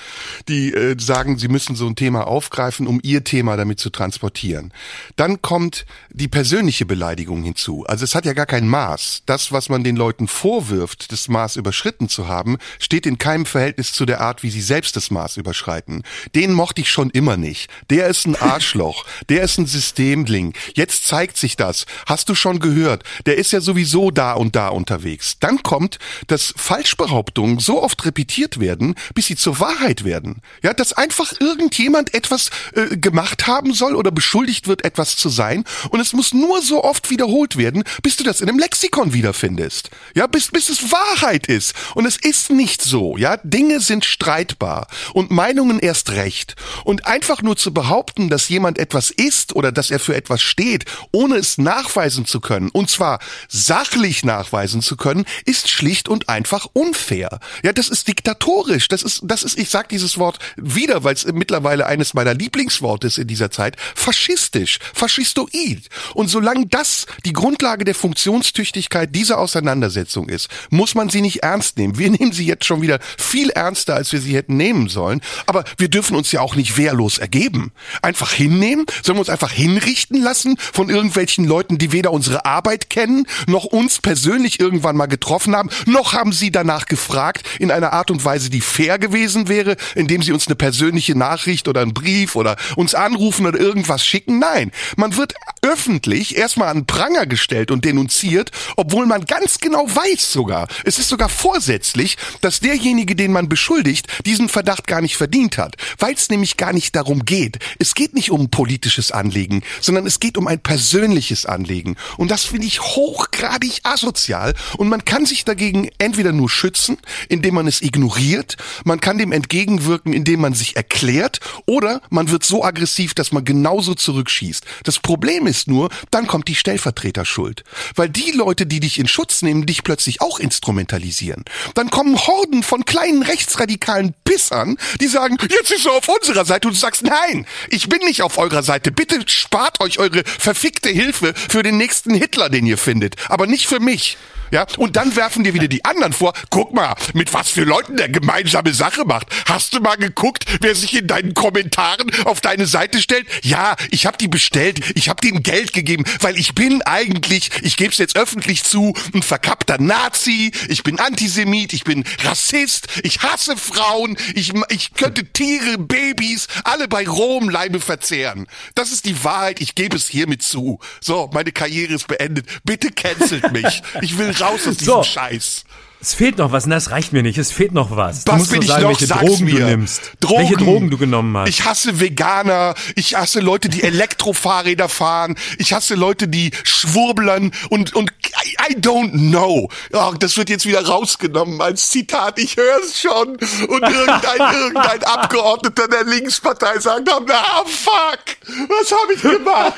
die äh, sagen, sie müssen so ein Thema aufgreifen, um ihr Thema damit zu transportieren. Dann kommt die persönliche Beleidigung hinzu. Also es hat ja gar kein Maß. Das, was man den Leuten vorwirft, das Maß überschritten zu haben, steht in keinem Verhältnis zu der Art, wie sie selbst das Maß überschreiten. Den mochte ich schon immer nicht. Der ist ein Arschloch. Der ist ein Systemling. Jetzt zeigt sich das. Hast du schon gehört? Der ist ja sowieso da und da unterwegs. Dann kommt, dass Falschbehauptungen so oft repetiert werden, bis sie zur Wahrheit werden. Ja, dass einfach irgendjemand etwas äh, gemacht haben soll oder beschuldigt wird, etwas zu sein und es muss nur so oft wiederholt werden, bis du das in einem Lexikon wiederfindest. Ja, bis, bis es Wahrheit ist. Und es ist nicht so, ja. Dinge sind streitbar und Meinungen erst recht. Und einfach nur zu behaupten, dass jemand etwas ist oder dass er für etwas steht, ohne es nachweisen zu können, und zwar sachlich nachweisen zu können, ist schlicht und einfach unfair. Ja, das ist diktatorisch. Das ist, das ist, ich sag dieses Wort wieder, weil es mittlerweile eines meiner Lieblingsworte ist in dieser Zeit, faschistisch, faschistoid. Und solange das die Grundlage der Funktionstüchtigkeit dieser Auseinandersetzung ist, muss man sie nicht ernst nehmen. Wir <laughs> nehmen sie jetzt schon wieder viel ernster, als wir sie hätten nehmen sollen. Aber wir dürfen uns ja auch nicht wehrlos ergeben. Einfach hinnehmen? Sollen wir uns einfach hinrichten lassen von irgendwelchen Leuten, die weder unsere Arbeit kennen, noch uns persönlich irgendwann mal getroffen haben, noch haben sie danach gefragt in einer Art und Weise, die fair gewesen wäre, indem sie uns eine persönliche Nachricht oder einen Brief oder uns anrufen oder irgendwas schicken? Nein. Man wird öffentlich erstmal an Pranger gestellt und denunziert, obwohl man ganz genau weiß sogar, es ist sogar vorsätzlich, dass derjenige, den man beschuldigt, diesen Verdacht gar nicht verdient hat, weil es nämlich gar nicht darum geht. Es geht nicht um politisches Anliegen, sondern es geht um ein persönliches Anliegen. Und das finde ich hochgradig asozial. Und man kann sich dagegen entweder nur schützen, indem man es ignoriert, man kann dem entgegenwirken, indem man sich erklärt, oder man wird so aggressiv, dass man genauso zurückschießt. Das Problem ist nur, dann kommt die Stellvertreterschuld. Weil die Leute, die dich in Schutz nehmen, dich plötzlich auch instrumentalisieren. Dann kommen Horden von kleinen rechtsradikalen Pissern, die sagen, jetzt ist er auf unserer Seite und du sagst, nein, ich bin nicht auf eurer Seite. Bitte spart euch eure verfickte Hilfe für den nächsten Hitler, den ihr findet, aber nicht für mich. Ja, und dann werfen dir wieder die anderen vor, guck mal, mit was für Leuten der gemeinsame Sache macht. Hast du mal geguckt, wer sich in deinen Kommentaren auf deine Seite stellt? Ja, ich habe die bestellt, ich habe denen Geld gegeben, weil ich bin eigentlich, ich gebe es jetzt öffentlich zu, ein verkappter Nazi, ich bin Antisemit, ich bin Rassist, ich hasse Frauen, ich, ich könnte Tiere, Babys, alle bei Rom Leibe verzehren. Das ist die Wahrheit, ich gebe es hiermit zu. So, meine Karriere ist beendet. Bitte cancelt mich. <laughs> Ich will raus aus diesem so. Scheiß. Es fehlt noch was, und das reicht mir nicht. Es fehlt noch was. Du was musst bin ich sagen, noch? welche Sag's Drogen mir. du nimmst. Drogen. Welche Drogen du genommen hast. Ich hasse Veganer. Ich hasse Leute, die Elektrofahrräder fahren. Ich hasse Leute, die schwurbeln und, und I, I don't know. Oh, das wird jetzt wieder rausgenommen als Zitat. Ich höre es schon. Und irgendein, <laughs> irgendein Abgeordneter der Linkspartei sagt, na fuck, was habe ich gemacht?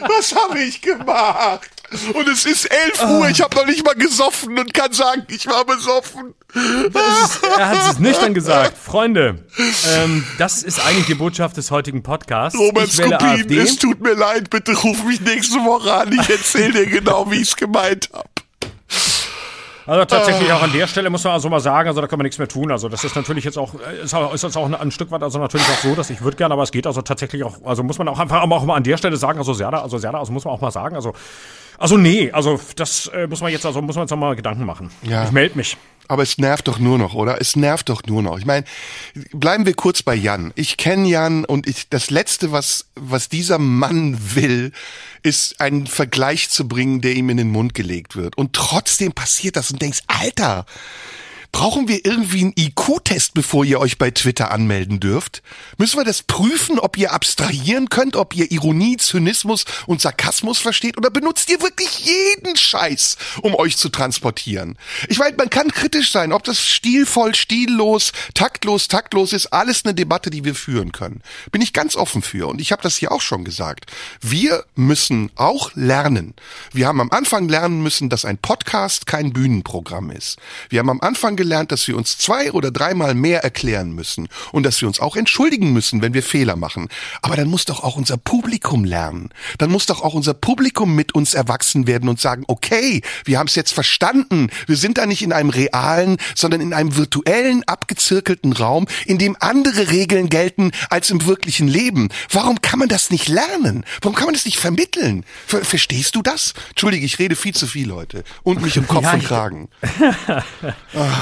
Was habe ich gemacht? Und es ist 11 Uhr, ich habe noch nicht mal gesoffen und kann sagen, ich war besoffen. Ist, er hat es nüchtern <laughs> gesagt. Freunde, ähm, das ist eigentlich die Botschaft des heutigen Podcasts. Robert Skopin, es tut mir leid, bitte ruf mich nächste Woche an. Ich erzähle dir genau, wie ich es gemeint habe. Also tatsächlich auch an der Stelle muss man also mal sagen, also da kann man nichts mehr tun. Also das ist natürlich jetzt auch, ist, ist jetzt auch ein, ein Stück weit also natürlich auch so, dass ich würde gerne, aber es geht also tatsächlich auch, also muss man auch einfach auch mal an der Stelle sagen, also Serda, also Serda, also muss man auch mal sagen, also Also nee, also das äh, muss man jetzt, also muss man jetzt noch mal Gedanken machen. Ja. Ich melde mich. Aber es nervt doch nur noch, oder? Es nervt doch nur noch. Ich meine, bleiben wir kurz bei Jan. Ich kenne Jan und ich, das Letzte, was, was dieser Mann will, ist einen Vergleich zu bringen, der ihm in den Mund gelegt wird. Und trotzdem passiert das und denkst, Alter, Brauchen wir irgendwie einen IQ-Test, bevor ihr euch bei Twitter anmelden dürft? Müssen wir das prüfen, ob ihr abstrahieren könnt, ob ihr Ironie, Zynismus und Sarkasmus versteht oder benutzt ihr wirklich jeden Scheiß, um euch zu transportieren? Ich meine, man kann kritisch sein, ob das stilvoll, stillos, taktlos, taktlos ist, alles eine Debatte, die wir führen können. Bin ich ganz offen für und ich habe das hier auch schon gesagt. Wir müssen auch lernen. Wir haben am Anfang lernen müssen, dass ein Podcast kein Bühnenprogramm ist. Wir haben am Anfang gelernt, dass wir uns zwei oder dreimal mehr erklären müssen und dass wir uns auch entschuldigen müssen, wenn wir Fehler machen. Aber dann muss doch auch unser Publikum lernen. Dann muss doch auch unser Publikum mit uns erwachsen werden und sagen, okay, wir haben es jetzt verstanden. Wir sind da nicht in einem realen, sondern in einem virtuellen, abgezirkelten Raum, in dem andere Regeln gelten als im wirklichen Leben. Warum kann man das nicht lernen? Warum kann man das nicht vermitteln? Ver verstehst du das? Entschuldige, ich rede viel zu viel heute und mich im Kopf Ja, und Kragen. <laughs>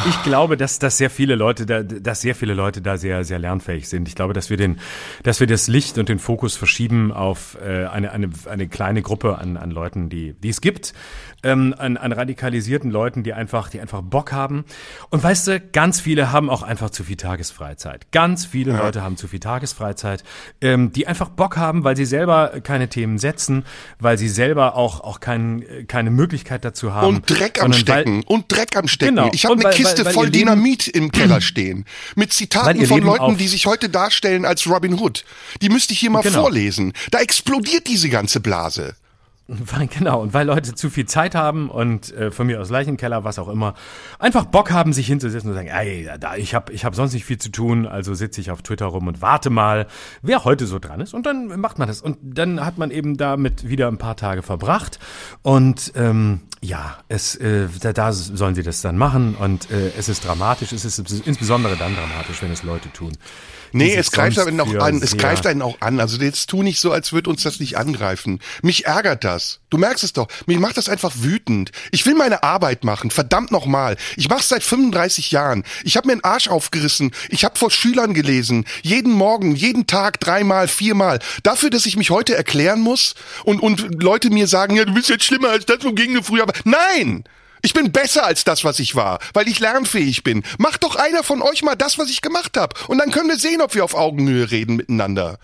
Ich glaube, dass, dass sehr viele Leute da, dass sehr viele Leute da sehr, sehr lernfähig sind. Ich glaube, dass wir den, dass wir das Licht und den Fokus verschieben auf äh, eine, eine, eine kleine Gruppe an, an Leuten, die, die es gibt, ähm, an, an radikalisierten Leuten, die einfach, die einfach Bock haben. Und weißt du, ganz viele haben auch einfach zu viel Tagesfreizeit. Ganz viele Leute haben zu viel Tagesfreizeit, ähm, die einfach Bock haben, weil sie selber keine Themen setzen, weil sie selber auch, auch kein, keine Möglichkeit dazu haben. Und Dreck am sondern weil- Stecken. Und Dreck am Stecken. Genau. Ich habe eine weil- Kiste weil- voll Leben- Dynamit im <clears throat> Keller stehen. Mit Zitaten von Leben Leuten, die sich heute darstellen als Robin Hood. Die müsste ich hier mal Genau. vorlesen. Da explodiert diese ganze Blase. <laughs> Genau, und weil Leute zu viel Zeit haben und äh, von mir aus Leichenkeller, was auch immer, einfach Bock haben, sich hinzusetzen und sagen, ey, da, ich habe ich hab sonst nicht viel zu tun, also sitze ich auf Twitter rum und warte mal, wer heute so dran ist. Und dann macht man das. Und dann hat man eben damit wieder ein paar Tage verbracht. Und ähm, ja, es, äh, da, da sollen sie das dann machen. Und äh, es ist dramatisch, es ist insbesondere dann dramatisch, wenn es Leute tun. Nee, es greift einen auch an. Es greift einen auch an. Also jetzt tu nicht so, als würde uns das nicht angreifen. Mich ärgert das. Du merkst es doch. Mich macht das einfach wütend. Ich will meine Arbeit machen. Verdammt nochmal. Ich mach's seit 35 Jahren. Ich habe mir den Arsch aufgerissen. Ich habe vor Schülern gelesen. Jeden Morgen, jeden Tag, dreimal, viermal. Dafür, dass ich mich heute erklären muss und, und Leute mir sagen, ja, du bist jetzt schlimmer als das, wogegen du früher war. Nein! Ich bin besser als das, was ich war, weil ich lernfähig bin. Macht doch einer von euch mal das, was ich gemacht habe. Und dann können wir sehen, ob wir auf Augenhöhe reden miteinander.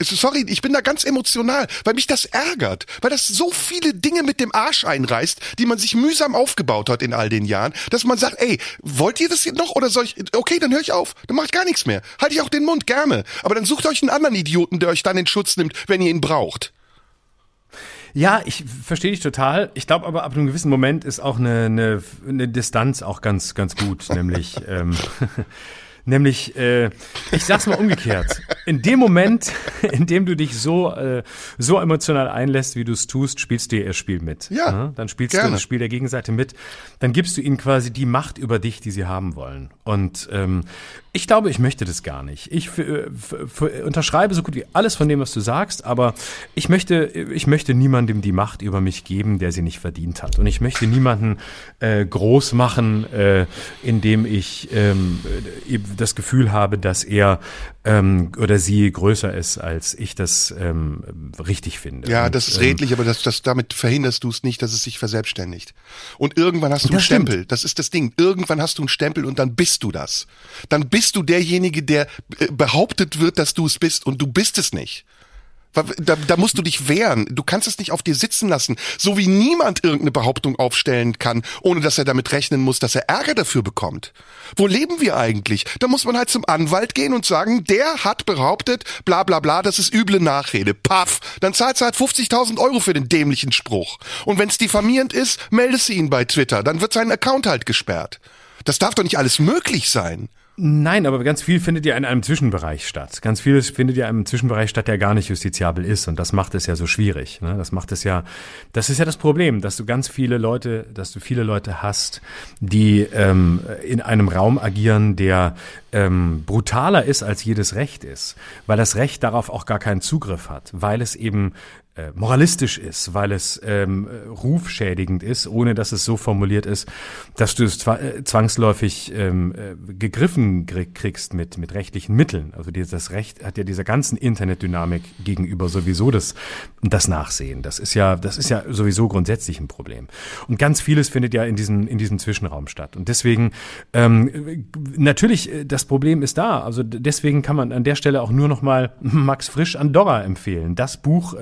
Sorry, ich bin da ganz emotional, weil mich das ärgert, weil das so viele Dinge mit dem Arsch einreißt, die man sich mühsam aufgebaut hat in all den Jahren, dass man sagt, ey, wollt ihr das jetzt noch oder soll ich, okay, dann höre ich auf, dann mache ich gar nichts mehr. Halte ich auch den Mund, gerne. Aber dann sucht euch einen anderen Idioten, der euch dann in Schutz nimmt, wenn ihr ihn braucht. Ja, ich verstehe dich total. Ich glaube aber ab einem gewissen Moment ist auch eine, eine, eine Distanz auch ganz, ganz gut. Nämlich, <laughs> ähm, <laughs> nämlich, äh, ich sag's mal umgekehrt. In dem Moment, <laughs> in dem du dich so, äh, so emotional einlässt, wie du es tust, spielst du ihr Spiel mit. Ja, Ne? Dann spielst gerne. du das Spiel der Gegenseite mit. Dann gibst du ihnen quasi die Macht über dich, die sie haben wollen. Und ähm, ich glaube, ich möchte das gar nicht. Ich f- unterschreibe so gut wie alles von dem, was du sagst, aber ich möchte, ich möchte niemandem die Macht über mich geben, der sie nicht verdient hat. Und ich möchte niemanden äh, groß machen, äh, indem ich ähm, äh, das Gefühl habe, dass er ähm, oder sie größer ist, als ich das ähm, richtig finde. Ja, Und, das ist ähm, redlich, aber das, das, damit verhinderst du es nicht, dass es sich verselbstständigt. Und irgendwann hast du einen stimmt. Stempel. Das ist das Ding. Irgendwann hast du einen Stempel und dann bist du das. Dann bist du derjenige, der äh, behauptet wird, dass du es bist und du bist es nicht. Da, da musst du dich wehren. Du kannst es nicht auf dir sitzen lassen. So wie niemand irgendeine Behauptung aufstellen kann, ohne dass er damit rechnen muss, dass er Ärger dafür bekommt. Wo leben wir eigentlich? Da muss man halt zum Anwalt gehen und sagen, der hat behauptet, bla bla bla, das ist üble Nachrede. Paff. Dann zahlst du halt 50.000 Euro für den dämlichen Spruch. Und wenn es diffamierend ist, meldest du ihn bei Twitter. Dann wird sein Account halt gesperrt. Das darf doch nicht alles möglich sein. Nein, aber ganz viel findet ja in einem Zwischenbereich statt. Ganz vieles findet ja in einem Zwischenbereich statt, der gar nicht justiziabel ist. Und das macht es ja so schwierig. Ne? Das macht es ja, das ist ja das Problem, dass du ganz viele Leute, dass du viele Leute hast, die ähm, in einem Raum agieren, der ähm, brutaler ist, als jedes Recht ist. Weil das Recht darauf auch gar keinen Zugriff hat. Weil es eben äh, moralistisch ist, weil es ähm, rufschädigend ist, ohne dass es so formuliert ist, dass du es äh, zwangsläufig ähm, äh, gegriffen kriegst mit, mit rechtlichen Mitteln. Also das Recht hat ja dieser ganzen Internetdynamik gegenüber sowieso das, das Nachsehen. Das ist ja, das ist ja sowieso grundsätzlich ein Problem. Und ganz vieles findet ja in diesem, in diesem Zwischenraum statt. Und deswegen, ähm, natürlich, äh, das Problem ist da. Also deswegen kann man an der Stelle auch nur noch mal Max Frisch Andorra empfehlen. Das Buch,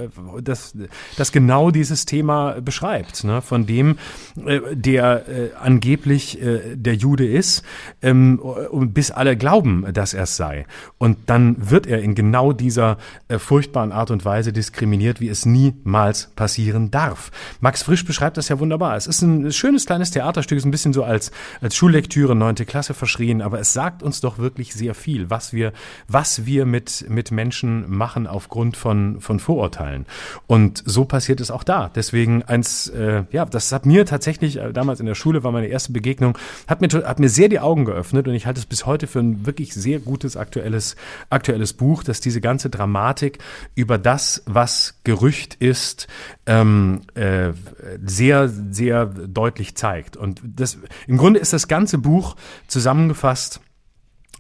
das, das genau dieses Thema beschreibt, ne? von dem, äh, der äh, angeblich äh, der Jude ist, ähm, bis alle glauben, dass er es sei. Und dann wird er in genau dieser äh, furchtbaren Art und Weise diskriminiert, wie es niemals passieren darf. Max Frisch beschreibt das ja wunderbar. Es ist ein schönes kleines Theaterstück, ist ein bisschen so als, als Schullektüre neunte Klasse verschrien, aber es sagt uns doch wirklich sehr viel, was wir, was wir mit, mit Menschen machen aufgrund von, von Vorurteilen. Und so passiert es auch da. Deswegen eins, äh, ja, das hat mir tatsächlich, äh, damals in der Schule war meine erste Begegnung, hat mir, hat mir sehr die Augen geöffnet und ich halte es bis heute für ein wirklich sehr gutes aktuelles, aktuelles Buch, das diese ganze Dramatik über das, was Gerücht ist, ähm, äh, sehr, sehr deutlich zeigt. Und das, im Grunde ist das ganze Buch zusammengefasst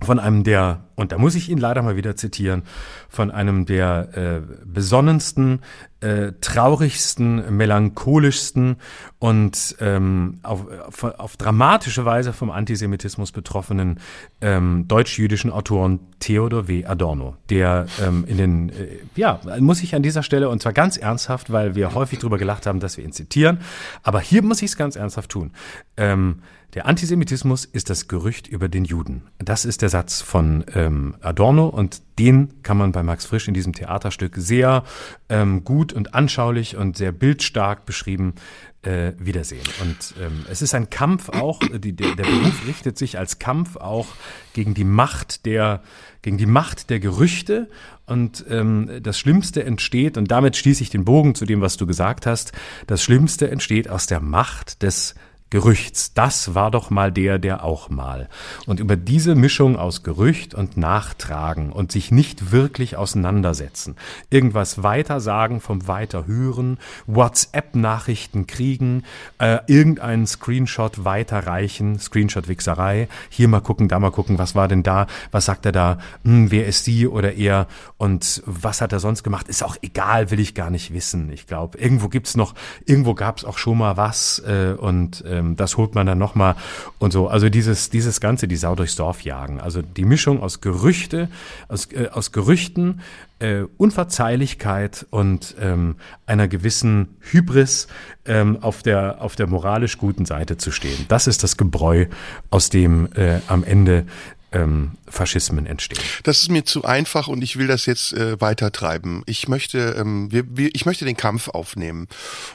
von einem der, und da muss ich ihn leider mal wieder zitieren, von einem der äh, besonnensten, äh, traurigsten, melancholischsten und ähm, auf, auf, auf dramatische Weise vom Antisemitismus betroffenen ähm, deutsch-jüdischen Autoren Theodor W. Adorno, der ähm, in den, äh, ja, muss ich an dieser Stelle, und zwar ganz ernsthaft, weil wir häufig darüber gelacht haben, dass wir ihn zitieren, aber hier muss ich es ganz ernsthaft tun. Ähm, der Antisemitismus ist das Gerücht über den Juden. Das ist der Satz von ähm, Adorno und den kann man bei Max Frisch in diesem Theaterstück sehr ähm, gut und anschaulich und sehr bildstark beschrieben äh, wiedersehen. Und ähm, es ist ein Kampf auch, die, der, der Beruf richtet sich als Kampf auch gegen die Macht der, gegen die Macht der Gerüchte. Und ähm, das Schlimmste entsteht, und damit schließe ich den Bogen zu dem, was du gesagt hast, das Schlimmste entsteht aus der Macht des Gerüchts. Das war doch mal der, der auch mal. Und über diese Mischung aus Gerücht und Nachtragen und sich nicht wirklich auseinandersetzen, irgendwas weiter sagen vom Weiterhören, WhatsApp-Nachrichten kriegen, äh, irgendeinen Screenshot weiterreichen, Screenshot-Wichserei, hier mal gucken, da mal gucken, was war denn da, was sagt er da, hm, wer ist sie oder er und was hat er sonst gemacht, ist auch egal, will ich gar nicht wissen. Ich glaube, irgendwo gibt's noch, irgendwo gab's auch schon mal was äh, und äh, ähm, das holt man dann nochmal und so. Also dieses, dieses Ganze, die Sau durchs Dorf jagen. Also die Mischung aus Gerüchte, aus, äh, aus Gerüchten, äh, Unverzeihlichkeit und ähm, einer gewissen Hybris ähm, auf, der, auf der moralisch guten Seite zu stehen. Das ist das Gebräu, aus dem äh, am Ende ähm, Faschismen entstehen. Das ist mir zu einfach und ich will das jetzt äh, weiter treiben. Ich möchte, ähm, wir, wir, ich möchte den Kampf aufnehmen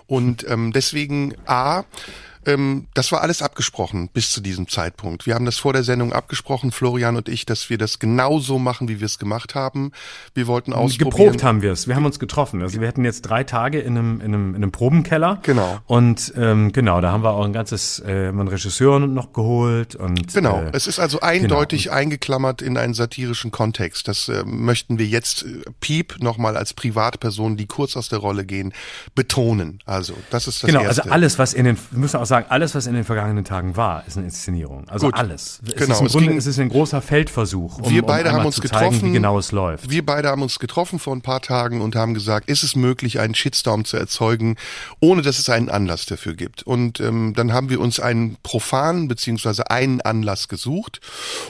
und ähm, deswegen a ähm, das war alles abgesprochen bis zu diesem Zeitpunkt. Wir haben das vor der Sendung abgesprochen, Florian und ich, dass wir das genauso machen, wie wir es gemacht haben. Wir wollten ausprobieren. Geprobt haben wir es. Wir haben uns getroffen. Also wir hatten jetzt drei Tage in einem, in einem, in einem Probenkeller. Genau. Und ähm, genau, da haben wir auch ein ganzes, äh, einen Regisseur noch geholt. und Genau, äh, es ist also eindeutig genau. eingeklammert in einen satirischen Kontext. Das äh, möchten wir jetzt, äh, Piep, nochmal als Privatperson, die kurz aus der Rolle gehen, betonen. Also das ist das Genau, Erste. also alles, was in den, müssen auch sagen, sagen, alles, was in den vergangenen Tagen war, ist eine Inszenierung. Also Gut. alles. Es genau. Ist Grunde, es ist ein großer Feldversuch, um, wir beide um haben uns zu getroffen, zeigen, wie genau es läuft. Wir beide haben uns getroffen vor ein paar Tagen und haben gesagt, ist es möglich, einen Shitstorm zu erzeugen, ohne dass es einen Anlass dafür gibt. Und ähm, dann haben wir uns einen profanen beziehungsweise einen Anlass gesucht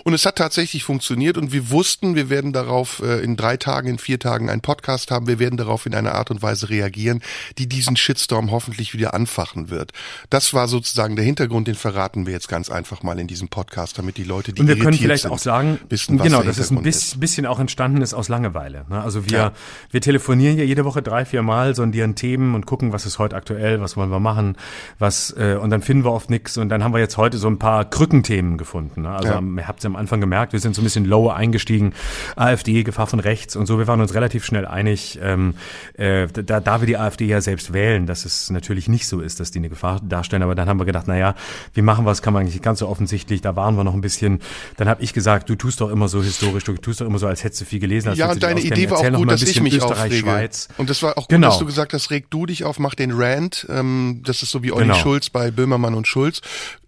und es hat tatsächlich funktioniert und wir wussten, wir werden darauf äh, in drei Tagen, in vier Tagen einen Podcast haben, wir werden darauf in einer Art und Weise reagieren, die diesen Shitstorm hoffentlich wieder anfachen wird. Das war sozusagen der Hintergrund, den verraten wir jetzt ganz einfach mal in diesem Podcast, damit die Leute, die Und wir können vielleicht sind, auch sagen, wissen, genau, dass es ein bisschen, bisschen auch entstanden ist aus Langeweile. Ne? Also wir, ja. wir telefonieren ja jede Woche drei, vier Mal, sondieren Themen und gucken, was ist heute aktuell, was wollen wir machen, was äh, und dann finden wir oft nichts und dann haben wir jetzt heute so ein paar Krückenthemen gefunden. Ne? Also ja. ihr habt es am Anfang gemerkt, wir sind so ein bisschen lower eingestiegen, AfD, Gefahr von rechts und so. Wir waren uns relativ schnell einig, ähm, äh, da, da wir die AfD ja selbst wählen, dass es natürlich nicht so ist, dass die eine Gefahr darstellen, aber dann haben wir gedacht, naja, wie machen wir es, kann man eigentlich nicht ganz so offensichtlich, da waren wir noch ein bisschen. Dann habe ich gesagt, du tust doch immer so historisch, du tust doch immer so, als hättest du viel gelesen. Als Ja, und deine. Idee war Erzähl auch gut, dass ich mich Österreich, aufrege. Schweiz. Und das war auch gut, Genau. dass du gesagt hast, reg du dich auf, mach den Rant. Ähm, das ist so wie Olli Genau. Schulz bei Böhmermann und Schulz.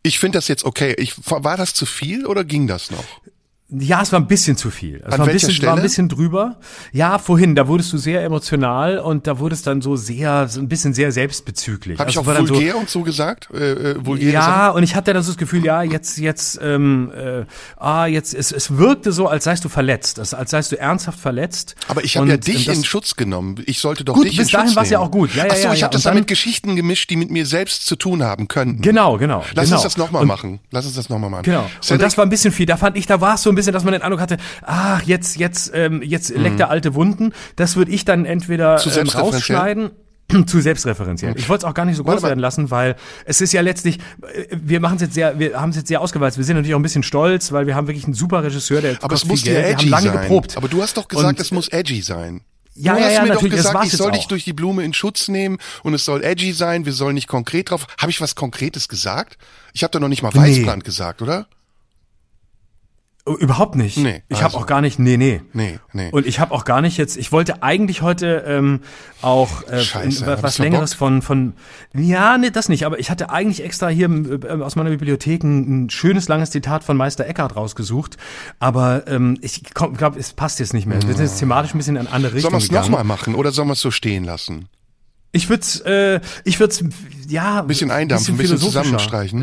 Ich finde das jetzt okay. Ich, war das zu viel oder ging das noch? Ja, es war ein bisschen zu viel. Es An war ein bisschen, war ein Stelle? bisschen drüber. Ja, vorhin, da wurdest du sehr emotional und da wurdest dann so sehr, so ein bisschen sehr selbstbezüglich. Habe ich Also auch es war dann so, vulgär und so gesagt? Äh, äh, Sachen? Ja, und ich hatte dann so das Gefühl, ja, jetzt, jetzt, ähm, äh, ah, jetzt, es, es wirkte so, als seist du verletzt, als, als seist du ernsthaft verletzt. Aber ich habe Und, ja dich in Schutz genommen. Ich sollte doch Gut, dich bis in dahin Schutz war's ja nehmen. auch gut. Ja, ja, Ach so, ja, ich ja. habe das Und dann dann- mit Geschichten gemischt, die mit mir selbst zu tun haben könnten. Genau, genau. Lass genau. uns das nochmal Und- machen. Lass uns das nochmal machen. Genau. Und Cedric, das war ein bisschen viel. Da fand ich, da war es so ein bisschen, dass man den Eindruck hatte, ach, jetzt, jetzt, ähm, jetzt leckt er alte Wunden. Das würde ich dann entweder Mhm. Zu ähm, rausschneiden. <clears throat> Zu selbstreferenziell. Ich wollte es auch gar nicht so groß werden lassen, weil es ist ja letztlich, äh, wir machen es jetzt sehr, wir haben es jetzt sehr ausgewalzt. Wir sind natürlich auch ein bisschen stolz, weil wir haben wirklich einen super Regisseur, der aber es muss viel ja Geld. Wir edgy haben lange sein. geprobt. Aber du hast doch gesagt, es muss edgy sein. Ja, du ja, hast ja, mir doch gesagt, ich soll dich durch die Blume in Schutz nehmen und es soll edgy sein, wir sollen nicht konkret drauf. Habe ich was Konkretes gesagt? Ich habe da noch nicht mal Weißbrand gesagt, oder? Überhaupt nicht. Nee, ich also. habe auch gar nicht, nee, nee. Nee, nee. Und ich habe auch gar nicht jetzt, ich wollte eigentlich heute ähm, auch äh, Scheiße, in- was längeres von von ja, nee, das nicht, aber ich hatte eigentlich extra hier äh, aus meiner Bibliothek ein, ein schönes langes Zitat von Meister Eckhart rausgesucht, aber ähm, ich glaube, es passt jetzt nicht mehr. Wir sind jetzt thematisch ein bisschen in eine andere Sollen Richtung wir es nochmal machen oder sollen wir es so stehen lassen? Ich würde äh, ich würde ja, ein Bisschen eindampfen, ein bisschen philosophischer. zusammenstreichen.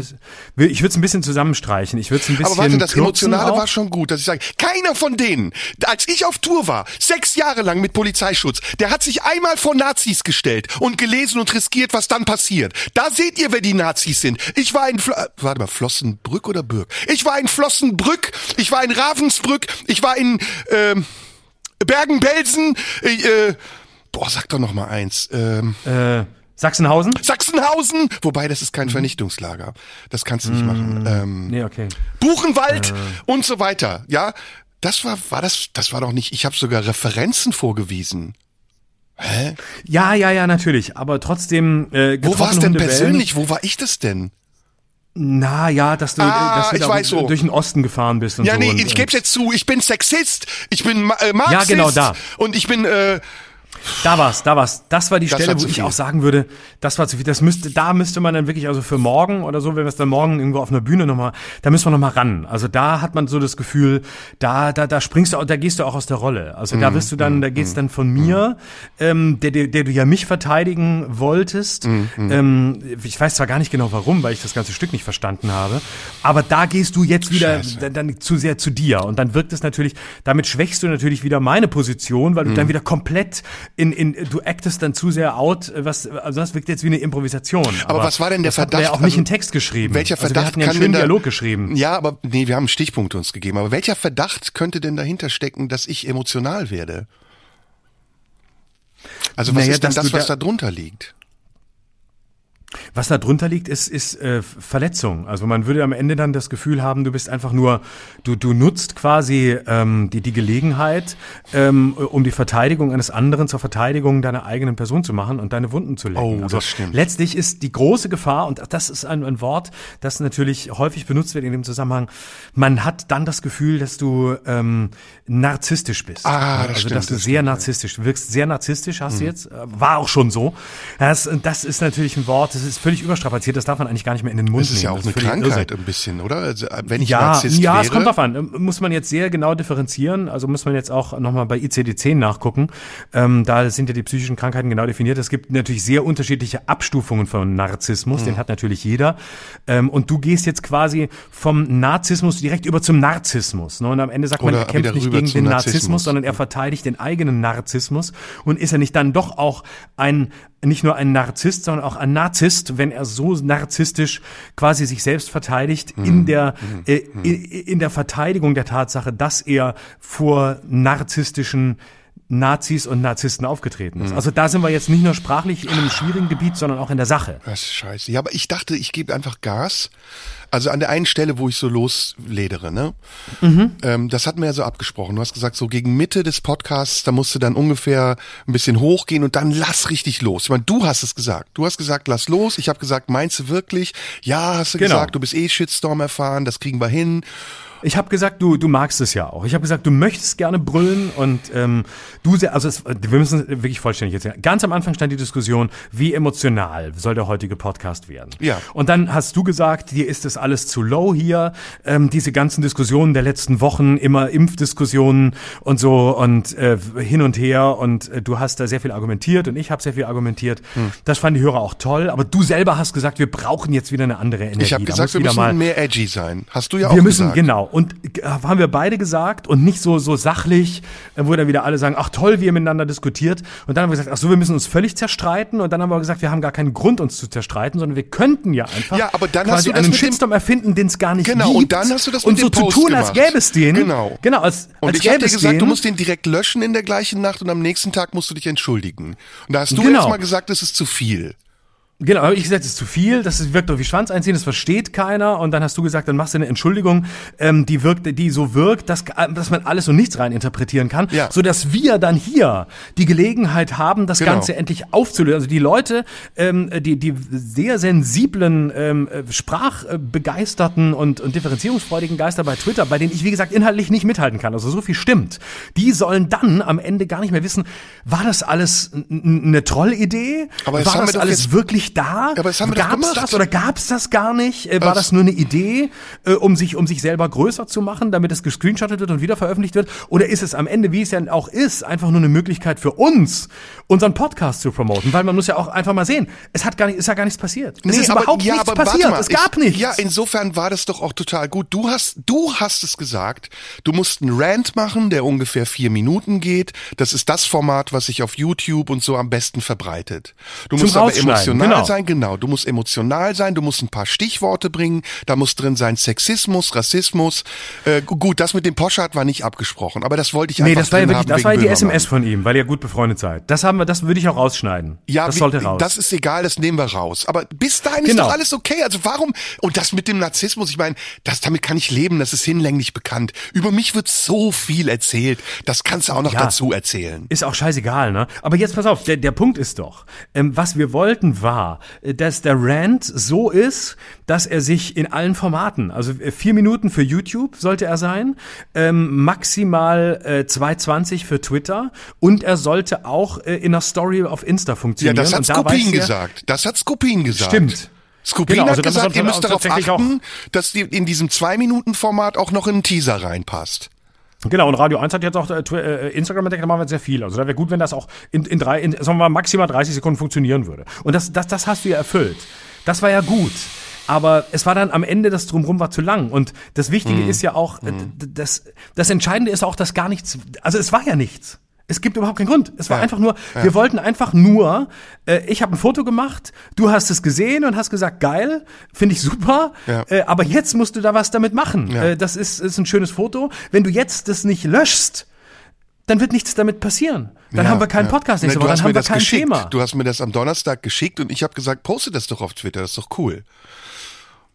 Ich würde es ein bisschen zusammenstreichen. Ich würde es ein bisschen Aber warte, das Emotionale auch. war schon gut, dass ich sage, keiner von denen, als ich auf Tour war, sechs Jahre lang mit Polizeischutz, der hat sich einmal vor Nazis gestellt und gelesen und riskiert, was dann passiert. Da seht ihr, wer die Nazis sind. Ich war in, Fl warte mal, Flossenbrück oder Bürg? Ich war in Flossenbrück, ich war in Ravensbrück, ich war in ähm, Bergen-Belsen, äh, boah, sag doch noch mal eins, ähm, äh, Sachsenhausen? Sachsenhausen, wobei das ist kein Vernichtungslager. Das kannst du nicht machen. Ähm, Nee, okay. Buchenwald und so weiter. Ja, das war war das das war doch nicht. Ich habe sogar Referenzen vorgewiesen. Ja, ja, ja, natürlich. Aber trotzdem. Äh, Wo war es denn bellen. persönlich? Wo war ich das denn? Na ja, dass du, Ah, dass du da weiß so. durch den Osten gefahren bist und Ja, so. nee, und, ich geb's jetzt zu. Ich bin Sexist, ich bin äh, Marxist genau da. und ich bin äh, Da war's, da war's. Das war die Das Stelle, wo ich auch sagen würde, das war zu viel. Das müsste, da müsste man dann wirklich, also für morgen oder so, wenn wir es dann morgen irgendwo auf einer Bühne nochmal, da müssen wir nochmal ran. Also da hat man so das Gefühl, da, da, da springst du, da gehst du auch aus der Rolle. Also Mhm, da wirst du dann, da geht's dann von mir, ähm, der, der, der du ja mich verteidigen wolltest. Mhm, Ähm, ich weiß zwar gar nicht genau warum, weil ich das ganze Stück nicht verstanden habe, aber da gehst du jetzt wieder dann, dann zu sehr zu dir und dann wirkt es natürlich, damit schwächst du natürlich wieder meine Position, weil du Mhm. dann wieder komplett in, in du actest dann zu sehr out, was also das wirkt jetzt wie eine Improvisation. Aber, was war denn der hatten wir ja Verdacht? auch nicht Also, in Text geschrieben. welcher also Verdacht wir hatten ja einen schönen da, Dialog geschrieben. Ja, aber nee, wir haben Stichpunkte uns gegeben. Aber welcher Verdacht könnte denn dahinter stecken, dass ich emotional werde? Also was Naja, ist denn das, was da- da drunter liegt? Was da drunter liegt, ist, ist äh, Verletzung. Also man würde am Ende dann das Gefühl haben, du bist einfach nur, du, du nutzt quasi ähm, die, die Gelegenheit, ähm, um die Verteidigung eines anderen zur Verteidigung deiner eigenen Person zu machen und deine Wunden zu lecken. Oh, also das stimmt. letztlich ist die große Gefahr, und das ist ein, ein Wort, das natürlich häufig benutzt wird in dem Zusammenhang, man hat dann das Gefühl, dass du ähm, narzisstisch bist. Ah, das also stimmt, dass du das sehr stimmt, narzisstisch, du wirkst sehr narzisstisch, hast du Mhm. jetzt, äh, war auch schon so. Das, das ist natürlich ein Wort, das ist völlig überstrapaziert, das darf man eigentlich gar nicht mehr in den Mund Das ist ja nehmen. auch eine Krankheit irrsinnig. ein bisschen, oder? Also, wenn ich Ja, Narzisst ja, wäre, es kommt drauf an. Ähm, Muss man jetzt sehr genau differenzieren. Also muss man jetzt auch nochmal bei ICD-10 nachgucken. Ähm, da sind ja die psychischen Krankheiten genau definiert. Es gibt natürlich sehr unterschiedliche Abstufungen von Narzissmus. Mhm. Den hat natürlich jeder. Ähm, und du gehst jetzt quasi vom Narzissmus direkt über zum Narzissmus. Ne? Und am Ende sagt man, Oder er kämpft nicht gegen den Narzissmus. Narzissmus, sondern er verteidigt den eigenen Narzissmus. Und ist er nicht dann doch auch ein nicht nur ein Narzisst, sondern auch ein Narzisst, wenn er so narzisstisch quasi sich selbst verteidigt Mhm. in der äh, in, in der Verteidigung der Tatsache, dass er vor narzisstischen Nazis und Narzissten aufgetreten Mhm. ist. Also da sind wir jetzt nicht nur sprachlich in einem schwierigen Gebiet, sondern auch in der Sache. Das ist scheiße. Ja, aber ich dachte, ich gebe einfach Gas. Also an der einen Stelle, wo ich so losledere, ne? Mhm. Ähm, das hatten wir ja so abgesprochen. Du hast gesagt, so gegen Mitte des Podcasts, da musst du dann ungefähr ein bisschen hochgehen und dann lass richtig los. Ich meine, du hast es gesagt. Du hast gesagt, lass los. Ich habe gesagt, meinst du wirklich? Ja, hast du Genau. gesagt, du bist eh Shitstorm erfahren, das kriegen wir hin. Ich habe gesagt, du, du magst es ja auch. Ich habe gesagt, du möchtest gerne brüllen und ähm, du sehr, also es, wir müssen wirklich vollständig erzählen. Ganz am Anfang stand die Diskussion, wie emotional soll der heutige Podcast werden. Ja. Und dann hast du gesagt, dir ist das alles zu low hier. Ähm, diese ganzen Diskussionen der letzten Wochen, immer Impfdiskussionen und so und äh, hin und her und äh, du hast da sehr viel argumentiert und ich habe sehr viel argumentiert. Hm. Das fanden die Hörer auch toll, aber du selber hast gesagt, wir brauchen jetzt wieder eine andere Energie. Ich habe gesagt, wir müssen mal mehr edgy sein. Hast du ja auch wir müssen, gesagt. genau. Und äh, haben wir beide gesagt und nicht so, so sachlich, äh, wo dann wieder alle sagen, ach toll, wie ihr miteinander diskutiert. Und dann haben wir gesagt, ach so, wir müssen uns völlig zerstreiten. Und dann haben wir gesagt, wir haben gar keinen Grund, uns zu zerstreiten, sondern wir könnten ja einfach Ja, aber dann hast du einen Shitstorm erfinden, den es gar nicht Genau, gibt. und dann hast du das Und mit so dem Post zu tun, als gemacht. gäbe es den. Genau. Genau, als, Und als ich gäbe dir es gesagt, den. du musst den direkt löschen in der gleichen Nacht und am nächsten Tag musst du dich entschuldigen. Und da hast du Genau. erst mal gesagt, das ist zu viel. Genau, habe ich gesagt, das ist zu viel, das wirkt doch wie Schwanz einziehen, das versteht keiner. Und dann hast du gesagt, dann machst du eine Entschuldigung, ähm, die wirkt, die so wirkt, dass, dass man alles und nichts rein interpretieren kann, Ja. so dass wir dann hier die Gelegenheit haben, das Genau. Ganze endlich aufzulösen. Also die Leute, ähm, die die sehr sensiblen, ähm, äh, sprachbegeisterten und, und differenzierungsfreudigen Geister bei Twitter, bei denen ich wie gesagt inhaltlich nicht mithalten kann, also so viel stimmt, die sollen dann am Ende gar nicht mehr wissen, war das alles eine Trollidee? Aber war das alles jetzt- wirklich da? Aber das haben wir doch Gab's gemacht. das oder gab's das gar nicht? Äh, war Das- das nur eine Idee, äh, um sich um sich selber größer zu machen, damit es gescreenshottet wird und wieder veröffentlicht wird? Oder ist es am Ende, wie es ja auch ist, einfach nur eine Möglichkeit für uns, unseren Podcast zu promoten? Weil man muss ja auch einfach mal sehen, es hat gar nicht, ist ja gar nichts passiert. Es ist aber- überhaupt ja, nichts passiert. mal, es gab ich, nichts. Ja, insofern war das doch auch total gut. Du hast, du hast es gesagt. Du musst einen Rant machen, der ungefähr vier Minuten geht. Das ist das Format, was sich auf YouTube und so am besten verbreitet. Du Zum musst aber Rausschneiden, emotional genau. sein, genau. Du musst emotional sein. Du musst ein paar Stichworte bringen. Da muss drin sein Sexismus, Rassismus. Äh, gu- gut, das mit dem Poschardt war nicht abgesprochen, aber das wollte ich Nee, einfach das war ja wirklich, das war ja die Böhmermann. SMS von ihm, weil ihr gut befreundet seid. Das haben wir, das würde ich auch rausschneiden. Ja, das sollte raus. Das ist egal, das nehmen wir raus. Aber bis dahin ist Genau. doch alles okay. Also warum? Und das mit dem Narzissmus, ich meine, das damit kann ich leben, das ist hinlänglich bekannt. Über mich wird so viel erzählt. Das kannst du auch noch Ja. dazu erzählen. Ist auch scheißegal, ne? Aber jetzt pass auf, der, der Punkt ist doch, ähm, was wir wollten war, äh, dass der Rant so ist, dass er sich in allen Formaten, also äh, vier Minuten für YouTube sollte er sein, ähm, maximal äh, 2,20 für Twitter und er sollte auch äh, in einer Story auf Insta Ja, funktionieren. das hat da Skopin er- gesagt. Das hat Skopin gesagt. Stimmt. Skopin Genau, hat also das gesagt, ihr müsst darauf achten, dass die in diesem Zwei-Minuten-Format auch noch ein Teaser reinpasst. Genau, und Radio 1 hat jetzt auch äh, äh, Instagram entdeckt, da machen wir sehr viel. Also da wäre gut, wenn das auch in, in drei, in, sagen wir mal, maximal 30 Sekunden funktionieren würde. Und das, das, das hast du ja erfüllt. Das war ja gut. Aber es war dann am Ende, das Drumrum war zu lang. Und das Wichtige Mhm. ist ja auch, äh, d- das, das Entscheidende ist auch, dass gar nichts, also es war ja nichts. Es gibt überhaupt keinen Grund. Es war Ja, einfach nur, wir wollten einfach nur, äh, ich habe ein Foto gemacht, du hast es gesehen und hast gesagt, geil, finde ich super, Ja. äh, aber jetzt musst du da was damit machen. Ja. Äh, das ist, ist ein schönes Foto. Wenn du jetzt das nicht löschst, dann wird nichts damit passieren. Dann Ja, haben wir keinen ja. Podcast nächste Woche, dann haben wir kein geschickt. Thema. Du hast mir das am Donnerstag geschickt und ich habe gesagt, poste das doch auf Twitter, das ist doch cool.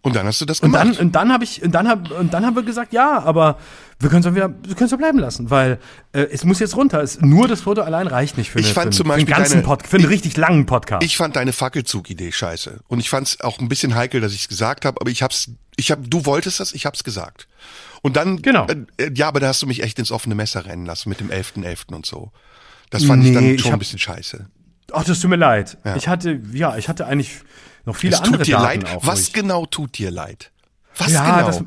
Und dann hast du das Und gemacht. dann, und dann habe ich, und dann hab, und dann haben wir gesagt, ja, aber wir können es wieder, wir können es bleiben lassen, weil äh, es muss jetzt runter. Es, nur das Foto allein reicht nicht für, Ich eine, fand für, zum einen- für einen Beispiel ganzen deine- Pod, für einen ich- richtig langen Podcast. Ich fand deine Fackelzug-Idee scheiße. Und ich fand es auch ein bisschen heikel, dass ich es gesagt habe, aber ich hab's, ich hab, du wolltest das, ich hab's gesagt. Und dann, Genau. äh, äh, ja, aber da hast du mich echt ins offene Messer rennen lassen mit dem 11.11. und so. Das fand ich Nee, dann ich schon ein hab- bisschen scheiße. Ach, das tut mir leid. Ja. Ich hatte, ja, ich hatte eigentlich noch viele Es andere tut dir Daten leid. Was ich, genau tut dir leid? Was ja, genau? das,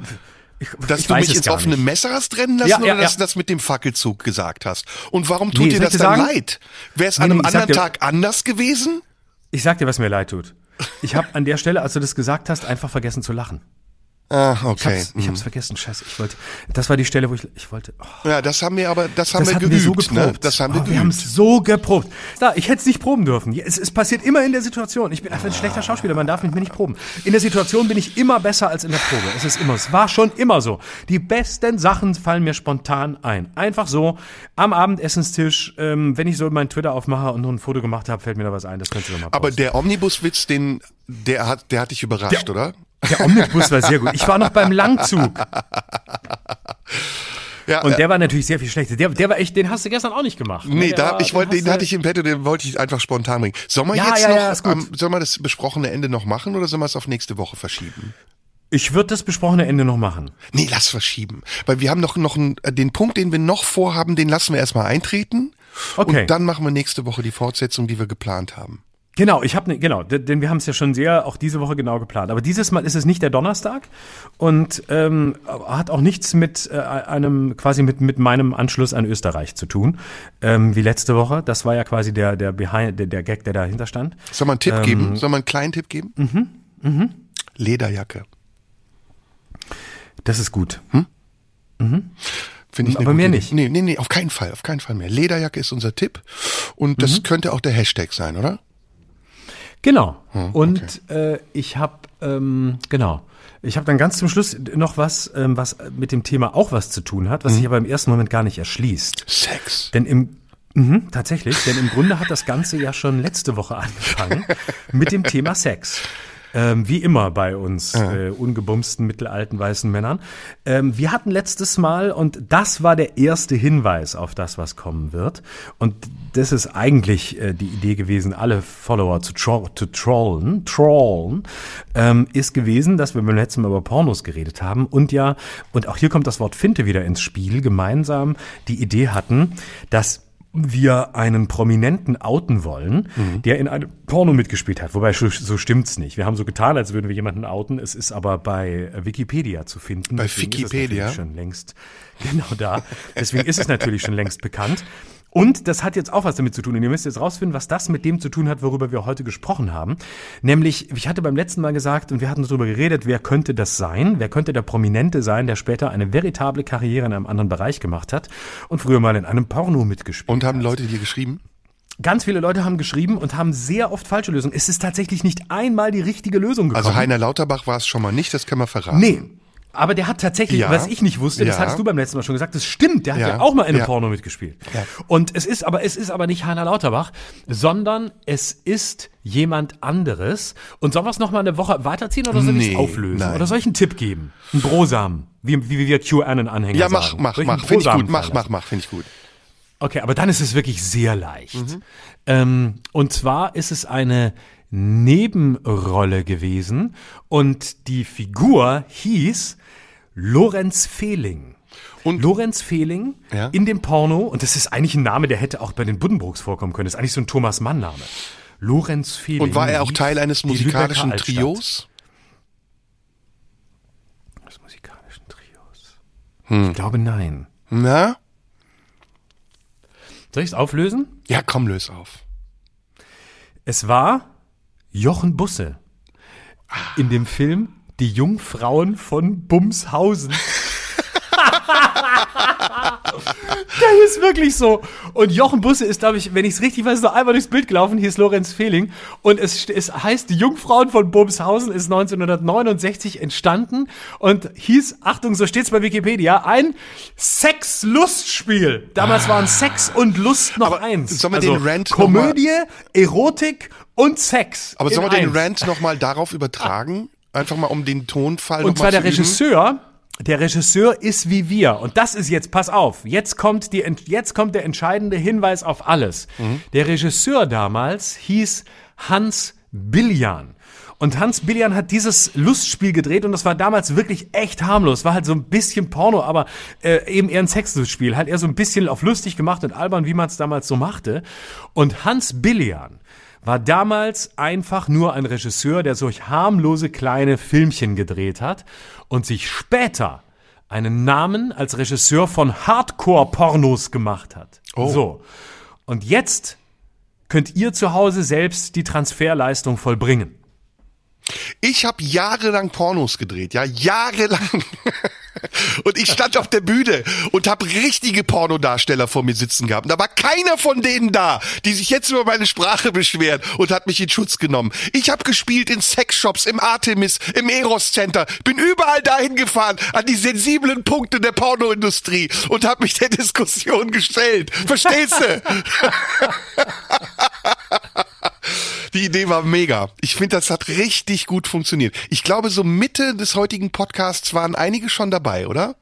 ich, dass ich du mich ins offene nicht. Messer hast rennen lassen Ja, oder ja, dass ja. du das mit dem Fackelzug gesagt hast? Und warum tut Nee, dir das dir dann sagen? leid? Wäre es Nee, an einem nee, anderen dir- Tag anders gewesen? Ich sag dir, was mir leid tut. Ich habe an der Stelle, als du das gesagt hast, einfach vergessen zu lachen. Ah, Ich okay. hab's, ich hab's vergessen, scheiße. Ich wollte, das war die Stelle, wo ich, ich wollte, oh, Ja, das haben wir aber, das haben das wir geübt, wir so geprobt. ne? Das haben wir oh, geübt. wir haben es so geprobt. Da, ich hätte es nicht proben dürfen. Es, es passiert immer in der Situation. Ich bin einfach ein schlechter Schauspieler, man darf mich mir nicht proben. In der Situation bin ich immer besser als in der Probe. Es ist immer, es war schon immer so. Die besten Sachen fallen mir spontan ein. Einfach so am Abendessenstisch, ähm, wenn ich so meinen Twitter aufmache und noch ein Foto gemacht habe, fällt mir da was ein. Das du doch mal Aber posten. der Omnibuswitz, den, der hat, der hat dich überrascht, Der- oder? Der Omnibus war sehr gut. Ich war noch beim Langzug. Ja, Und der war natürlich sehr viel schlechter. Der, der war echt, den hast du gestern auch nicht gemacht. ne? Nee, Der da, war- ich wollte, den du- hatte ich im Petto, den wollte ich einfach spontan bringen. Sollen wir Ja, jetzt ja, noch, ja, ist gut. ähm, sollen wir das besprochene Ende noch machen oder sollen wir es auf nächste Woche verschieben? Ich würde das besprochene Ende noch machen. Nee, lass verschieben. Weil wir haben noch, noch einen, äh, den Punkt, den wir noch vorhaben, den lassen wir erstmal eintreten. Okay. Und dann machen wir nächste Woche die Fortsetzung, die wir geplant haben. Genau, ich habe ne, genau, denn wir haben es ja schon sehr auch diese Woche genau geplant. Aber dieses Mal ist es nicht der Donnerstag und ähm, hat auch nichts mit äh, einem quasi mit mit meinem Anschluss an Österreich zu tun, ähm, wie letzte Woche. Das war ja quasi der der Behind, der, der Gag, der dahinter stand. Soll man einen Ähm, Tipp geben? Soll man einen kleinen Tipp geben? Mhm. Lederjacke. Das ist gut. Finde ich Aber mehr nicht. Nee, nee, nee, auf keinen Fall, auf keinen Fall mehr. Lederjacke ist unser Tipp. Und das Mhm. könnte auch der Hashtag sein, oder? Genau. Hm, Und äh, ich habe ähm, genau. Ich habe dann ganz zum Schluss noch was, ähm, was mit dem Thema auch was zu tun hat, was Hm. sich aber im ersten Moment gar nicht erschließt. Sex. Denn im mhm, tatsächlich, denn im Grunde hat das Ganze ja schon letzte Woche angefangen <laughs> mit dem Thema Sex. Ähm, wie immer bei uns äh, ungebumsten mittelalten weißen Männern. Ähm, wir hatten letztes Mal, und das war der erste Hinweis auf das, was kommen wird. Und das ist eigentlich äh, die Idee gewesen, alle Follower zu, tro zu trollen, trollen, ähm, ist gewesen, dass wir beim letzten Mal über Pornos geredet haben und ja, und auch hier kommt das Wort Finte wieder ins Spiel, gemeinsam die Idee hatten, dass wir einen Prominenten outen wollen, Mhm. der in einem Porno mitgespielt hat. Wobei so, stimmt's nicht. Wir haben so getan, als würden wir jemanden outen. Es ist aber bei Wikipedia zu finden. Bei Wikipedia? schon längst <laughs> genau da. Deswegen ist es natürlich schon längst bekannt. Und das hat jetzt auch was damit zu tun. Und ihr müsst jetzt rausfinden, was das mit dem zu tun hat, worüber wir heute gesprochen haben. Nämlich, ich hatte beim letzten Mal gesagt, und wir hatten darüber geredet, wer könnte das sein? Wer könnte der Prominente sein, der später eine veritable Karriere in einem anderen Bereich gemacht hat und früher mal in einem Porno mitgespielt Und haben hat? Leute dir geschrieben? Ganz viele Leute haben geschrieben und haben sehr oft falsche Lösungen. Es ist tatsächlich nicht einmal die richtige Lösung gekommen. Also Heiner Lauterbach war es schon mal nicht, das können wir verraten. Nee. Aber der hat tatsächlich, Ja. was ich nicht wusste, das Ja. hattest du beim letzten Mal schon gesagt, das stimmt, der hat Ja. ja, auch mal in einem. Porno mitgespielt. Und es ist aber, es ist aber nicht Heiner Lauterbach, sondern es ist jemand anderes. Und sollen wir es nochmal eine Woche weiterziehen oder soll ich Nee, es auflösen? nein. Oder soll ich einen Tipp geben? Einen Brosamen, wie, wie wir QAnon-Anhänger Ja, mach, sagen. mach, ich mach. Finde ich gut. Mach, mach, mach. Finde ich gut. Okay, aber dann ist es wirklich sehr leicht. Mhm. Ähm, und zwar ist es eine Nebenrolle gewesen und die Figur hieß Lorenz Fehling. Und- Lorenz Fehling Ja. in dem Porno, und das ist eigentlich ein Name, der hätte auch bei den Buddenbrooks vorkommen können, das ist eigentlich so ein Thomas Mann-Name. Lorenz Fehling. Und war er auch Teil eines musikalischen. Trios? Des musikalischen Trios. Hm. Ich glaube nein. Na? Soll ich es auflösen? Ja, komm, löse auf. Es war Jochen Busse in dem Film Die Jungfrauen von Bumshausen. <laughs> Der ist wirklich so. Und Jochen Busse ist, glaube ich, wenn ich es richtig weiß, noch einmal durchs Bild gelaufen. Hier ist Lorenz Fehling. Und es, es heißt, die Jungfrauen von Bumshausen ist 1969 entstanden und hieß, Achtung, so steht's bei Wikipedia, ein Sex-Lustspiel. Damals waren Sex und Lust noch Aber eins. Also sollen wir den Rant Komödie, Erotik und Sex. Aber sollen wir den. Rant nochmal darauf übertragen? Einfach mal um den Tonfall Und zwar der? Regisseur. Der Regisseur ist wie wir. Und das ist jetzt, pass auf, jetzt kommt, die, jetzt kommt der entscheidende Hinweis auf alles. Mhm. Der Regisseur damals hieß Hans Billian. Und Hans Billian hat dieses Lustspiel gedreht und das war damals wirklich echt harmlos. War halt so ein bisschen Porno, aber äh, eben eher ein Sexlustspiel. Halt eher so ein bisschen auf lustig gemacht und albern, wie man es damals so machte. Und Hans Billian war damals einfach nur ein Regisseur, der solch harmlose kleine Filmchen gedreht hat und sich später einen Namen als Regisseur von Hardcore-Pornos gemacht hat. Oh. So. Und jetzt könnt ihr zu Hause selbst die Transferleistung vollbringen. Ich habe jahrelang Pornos gedreht, ja, jahrelang. <laughs> Und ich stand auf der Bühne und habe richtige Pornodarsteller vor mir sitzen gehabt. Und da war keiner von denen da, die sich jetzt über meine Sprache beschweren und hat mich in Schutz genommen. Ich habe gespielt in Sexshops, im Artemis, im Eros Center, bin überall dahin gefahren an die sensiblen Punkte der Pornoindustrie und habe mich der Diskussion gestellt. Verstehst du? <laughs> Die Idee war mega. Ich finde, das hat richtig gut funktioniert. Ich glaube, so Mitte des heutigen Podcasts waren einige schon dabei, oder?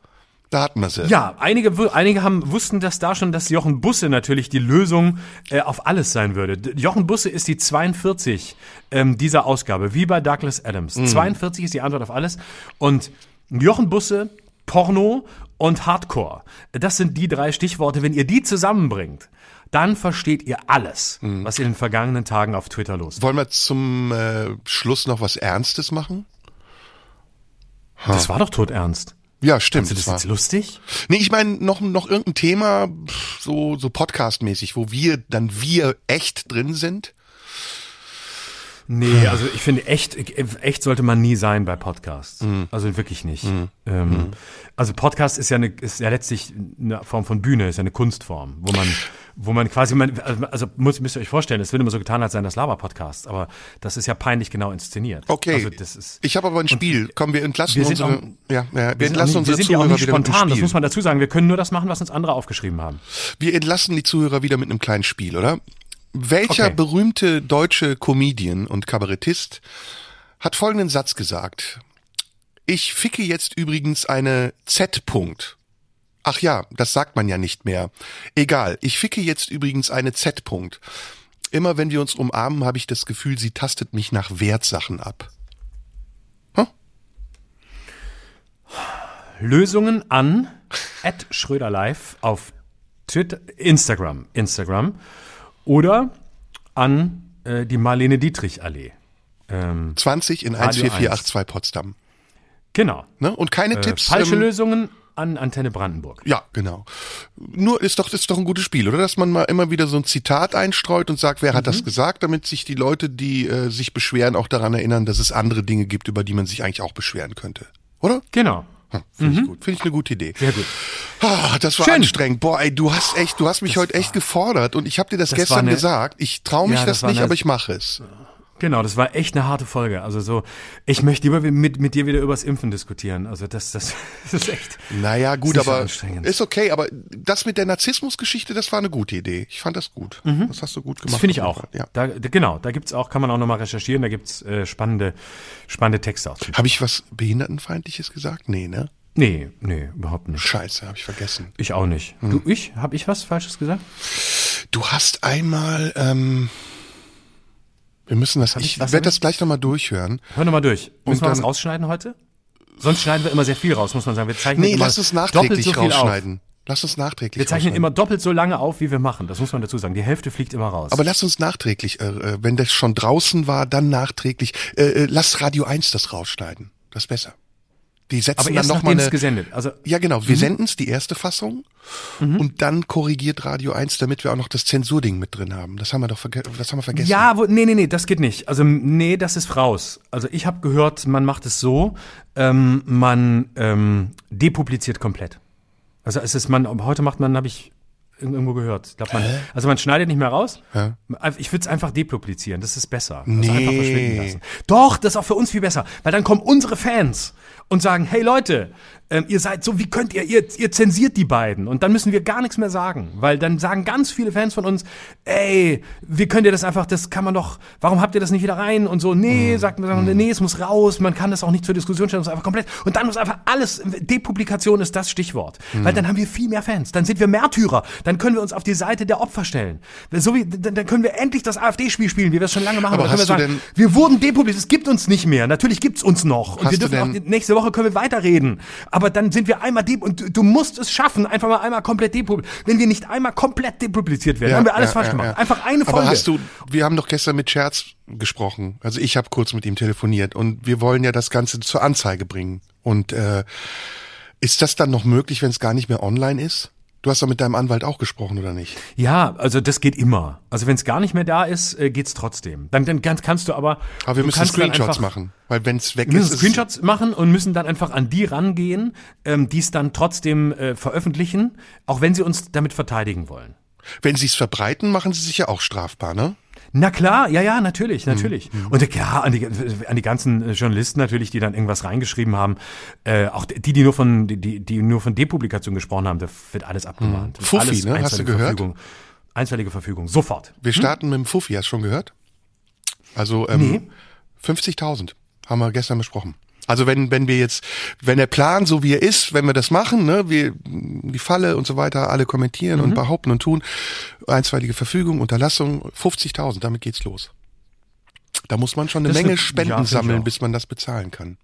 Da hatten wir sie. Ja, einige, einige haben, wussten das da schon, dass Jochen Busse natürlich die Lösung äh, auf alles sein würde. Jochen Busse ist die 42 ähm, dieser Ausgabe, wie bei Douglas Adams. 42 ist die Antwort auf alles. Und Jochen Busse, Porno und Hardcore. Das sind die drei Stichworte. Wenn ihr die zusammenbringt, dann versteht ihr alles, was in den vergangenen Tagen auf Twitter los war. Wollen wir zum äh, Schluss noch was Ernstes machen? Das war doch todernst. Ja, stimmt. Findest du das war- jetzt lustig? Nee, ich meine noch noch irgendein Thema so so Podcast-mäßig, wo wir dann wir echt drin sind. Nee, also ich finde echt, echt sollte man nie sein bei Podcasts. Also wirklich nicht. Ähm, Also Podcast ist ja eine, ist ja letztlich eine Form von Bühne, ist ja eine Kunstform, wo man, wo man quasi, man, also muss, müsst ihr euch vorstellen, es wird immer so getan, als seien das Laber-Podcasts, aber das ist ja peinlich genau inszeniert. Okay. Also das ist, ich habe aber ein Spiel. Komm, wir entlassen wir unsere auch- ja, ja, wir, wir entlassen nicht, wir unsere sind ja auch Zuhörer nicht spontan, das muss man dazu sagen. Wir können nur das machen, was uns andere aufgeschrieben haben. Wir entlassen die Zuhörer wieder mit einem kleinen Spiel, oder? Welcher Okay. berühmte deutsche Comedian und Kabarettist hat folgenden Satz gesagt? Ich ficke jetzt übrigens eine Z-Punkt. Ach ja, das sagt man ja nicht mehr. Egal, ich ficke jetzt übrigens eine Z-Punkt. Immer wenn wir uns umarmen, habe ich das Gefühl, sie tastet mich nach Wertsachen ab. Lösungen an at Schröderlive auf Twitter, Instagram, Instagram oder an äh, die Marlene Dietrich Allee. Ähm, 20 in Radio 14482 Potsdam. genau. Ne? Und keine Äh, Tipps. falsche ähm, Lösungen an Antenne Brandenburg. Ja, genau. Nur ist doch, ist doch ein gutes Spiel, oder? Dass man mal immer wieder so ein Zitat einstreut und sagt, wer hat Mhm. das gesagt, damit sich die Leute, die äh, sich beschweren, auch daran erinnern, dass es andere Dinge gibt, über die man sich eigentlich auch beschweren könnte. Oder? Genau. Hm, Finde ich gut. Finde ich eine gute Idee. Sehr gut. Ah, das war Schön. anstrengend. Boah, ey, du hast echt, du hast mich heute echt gefordert und ich habe dir das, Das gestern eine- gesagt. Ich traue mich Ja, das, das nicht, eine- aber ich mache es. Genau, das war echt eine harte Folge. Also so, ich möchte lieber mit, mit dir wieder übers Impfen diskutieren. Also das, das, <laughs> das ist echt. Naja, gut, Sicher aber anstrengend. ist okay. Aber das mit der Narzissmus-Geschichte, das war eine gute Idee. Ich fand das gut. Das hast du gut gemacht. Mhm. Das finde ich auch. Ja. Da, genau, da gibt's auch, kann man auch nochmal recherchieren, da gibt's äh, spannende, spannende Texte auch. Habe ich was Behindertenfeindliches gesagt? Nee, ne? Nee, nee, überhaupt nicht. Scheiße, habe ich vergessen. Ich auch nicht. Hm. Du, ich? Hab ich was Falsches gesagt? Du hast einmal, ähm, wir müssen das, ich was werde das gleich nochmal durchhören. Hör nochmal durch. Müssen wir dann- was rausschneiden heute? Sonst schneiden wir immer sehr viel raus, muss man sagen. Wir zeichnen Nee, immer lass uns doppelt nachträglich so viel rausschneiden. Lass uns nachträglich Auf. Wir zeichnen immer doppelt so lange auf, wie wir machen. Das muss man dazu sagen. Die Hälfte fliegt immer raus. Aber lass uns nachträglich, äh, äh, wenn das schon draußen war, dann nachträglich, äh, äh, lass Radio 1 das rausschneiden. Das ist besser. Die setzen Aber dann erst nochmal nachdem es eine, gesendet. Also ja genau, wir senden's die erste Fassung und dann korrigiert Radio 1, damit wir auch noch das Zensurding mit drin haben. Das haben wir doch verge das haben wir vergessen. Ja, wo, nee, nee, nee, das geht nicht. Also nee, das ist raus. Also ich habe gehört, man macht es so, ähm, man ähm, depubliziert komplett. Also es ist man, heute macht man, habe ich irgendwo gehört. Ich glaub, man, also man schneidet nicht mehr raus. Ja. Ich würde es einfach depublizieren, das ist besser. Also Nee. einfach verschwinden lassen. Doch, das ist auch für uns viel besser, weil dann kommen unsere Fans und sagen, hey Leute, ähm, ihr seid so, wie könnt ihr, ihr, ihr zensiert die beiden. Und dann müssen wir gar nichts mehr sagen, weil dann sagen ganz viele Fans von uns, ey, wie könnt ihr das einfach, das kann man doch, warum habt ihr das nicht wieder rein und so, nee, sagt man, sagen, nee, es muss raus, man kann das auch nicht zur Diskussion stellen, es muss einfach komplett und dann muss einfach alles, Depublikation ist das Stichwort, weil dann haben wir viel mehr Fans, dann sind wir Märtyrer, dann können wir uns auf die Seite der Opfer stellen, so wie, dann, können wir endlich das AfD-Spiel spielen, wie wir es schon lange machen, Aber dann können wir sagen, wir wurden depubliziert, es gibt uns nicht mehr, natürlich gibt's uns noch und wir dürfen auch, nächste Woche können wir weiterreden, aber dann sind wir einmal de und du, du musst es schaffen, einfach mal einmal komplett depubliziert, wenn wir nicht einmal komplett depubliziert werden, haben wir alles falsch gemacht, einfach eine Folge. Aber hast du, wir haben doch gestern mit Scherz gesprochen. Also ich habe kurz mit ihm telefoniert und wir wollen ja das Ganze zur Anzeige bringen. Und äh, ist das dann noch möglich, wenn es gar nicht mehr online ist? Du hast doch mit deinem Anwalt auch gesprochen, oder nicht? Ja, also das geht immer. Also wenn es gar nicht mehr da ist, äh, geht's trotzdem. Dann, dann kannst, du aber. Aber wir müssen Screenshots einfach- machen. Weil wenn es weg Wir ist, müssen ist Screenshots machen und müssen dann einfach an die rangehen, ähm, die es dann trotzdem äh, veröffentlichen, auch wenn sie uns damit verteidigen wollen. wenn sie es verbreiten, machen sie sich ja auch strafbar, ne? Na klar, ja, ja, natürlich, natürlich. Und äh, ja, an die, an die ganzen äh, Journalisten natürlich, die dann irgendwas reingeschrieben haben, äh, auch die, die nur von, die, die nur von Depublikation gesprochen haben, da wird alles abgemahnt. Fuffi, alles ne? Hast du gehört? Verfügung. Einstweilige Verfügung, sofort. Wir starten mit dem Fuffi, hast du schon gehört? Also ähm, 50.000 haben wir gestern besprochen. Also wenn wenn wir jetzt, wenn der Plan so wie er ist, wenn wir das machen, ne, wir die Falle und so weiter, alle kommentieren Mhm. und behaupten und tun, einstweilige Verfügung, Unterlassung, 50.000, damit geht's los. Da muss man schon eine Das Menge Spenden ja, sammeln, bis man das bezahlen kann.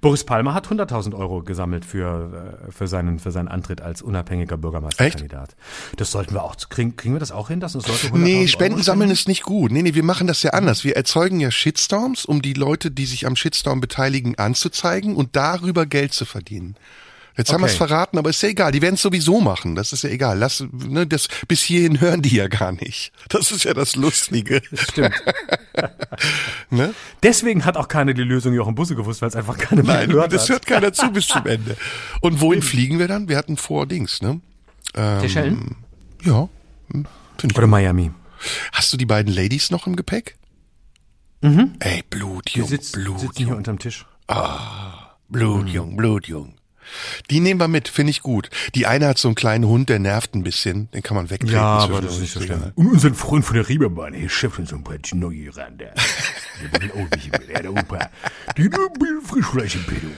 Boris Palmer hat 100.000 Euro gesammelt für, äh, für, seinen, für seinen Antritt als unabhängiger Bürgermeisterkandidat. Das sollten wir auch, kriegen, kriegen wir das auch hin, dass uns Leute 100.000 Nee, Euro Spenden sammeln spenden? ist nicht gut. Nee, nee, wir machen das ja anders. Wir erzeugen ja Shitstorms, um die Leute, die sich am Shitstorm beteiligen, anzuzeigen und darüber Geld zu verdienen. Jetzt haben wir es Okay. verraten, aber ist ja egal. Die werden es sowieso machen. Das ist ja egal. Lass, ne, das, bis hierhin hören die ja gar nicht. Das ist ja das Lustige. <laughs> Stimmt. <laughs> Ne? Deswegen hat auch keiner die Lösung Jochen Busse gewusst, weil es einfach keine mehr Nein, gehört das hat. hört keiner zu <laughs> bis zum Ende. Und wohin fliegen wir dann? Wir hatten vor Dings, ne? Seychellen? Ja. hm, Oder Miami? Hast du die beiden Ladies noch im Gepäck? Mhm. Ey, Blutjung, Die sitz, sitzen hier Blutjung, unterm Tisch. Blutjung, Blutjung. Die nehmen wir mit, finde ich gut. Die eine hat so einen kleinen Hund, der nervt ein bisschen, den kann man wegtreten. Ja, aber das ist nicht so schlimm. Und unseren Freund von der Riebermann, hier und so ein paar neue ran <laughs> da. Wir wollen auch nicht mehr, der haben ein bisschen Frischfleisch im Pedo.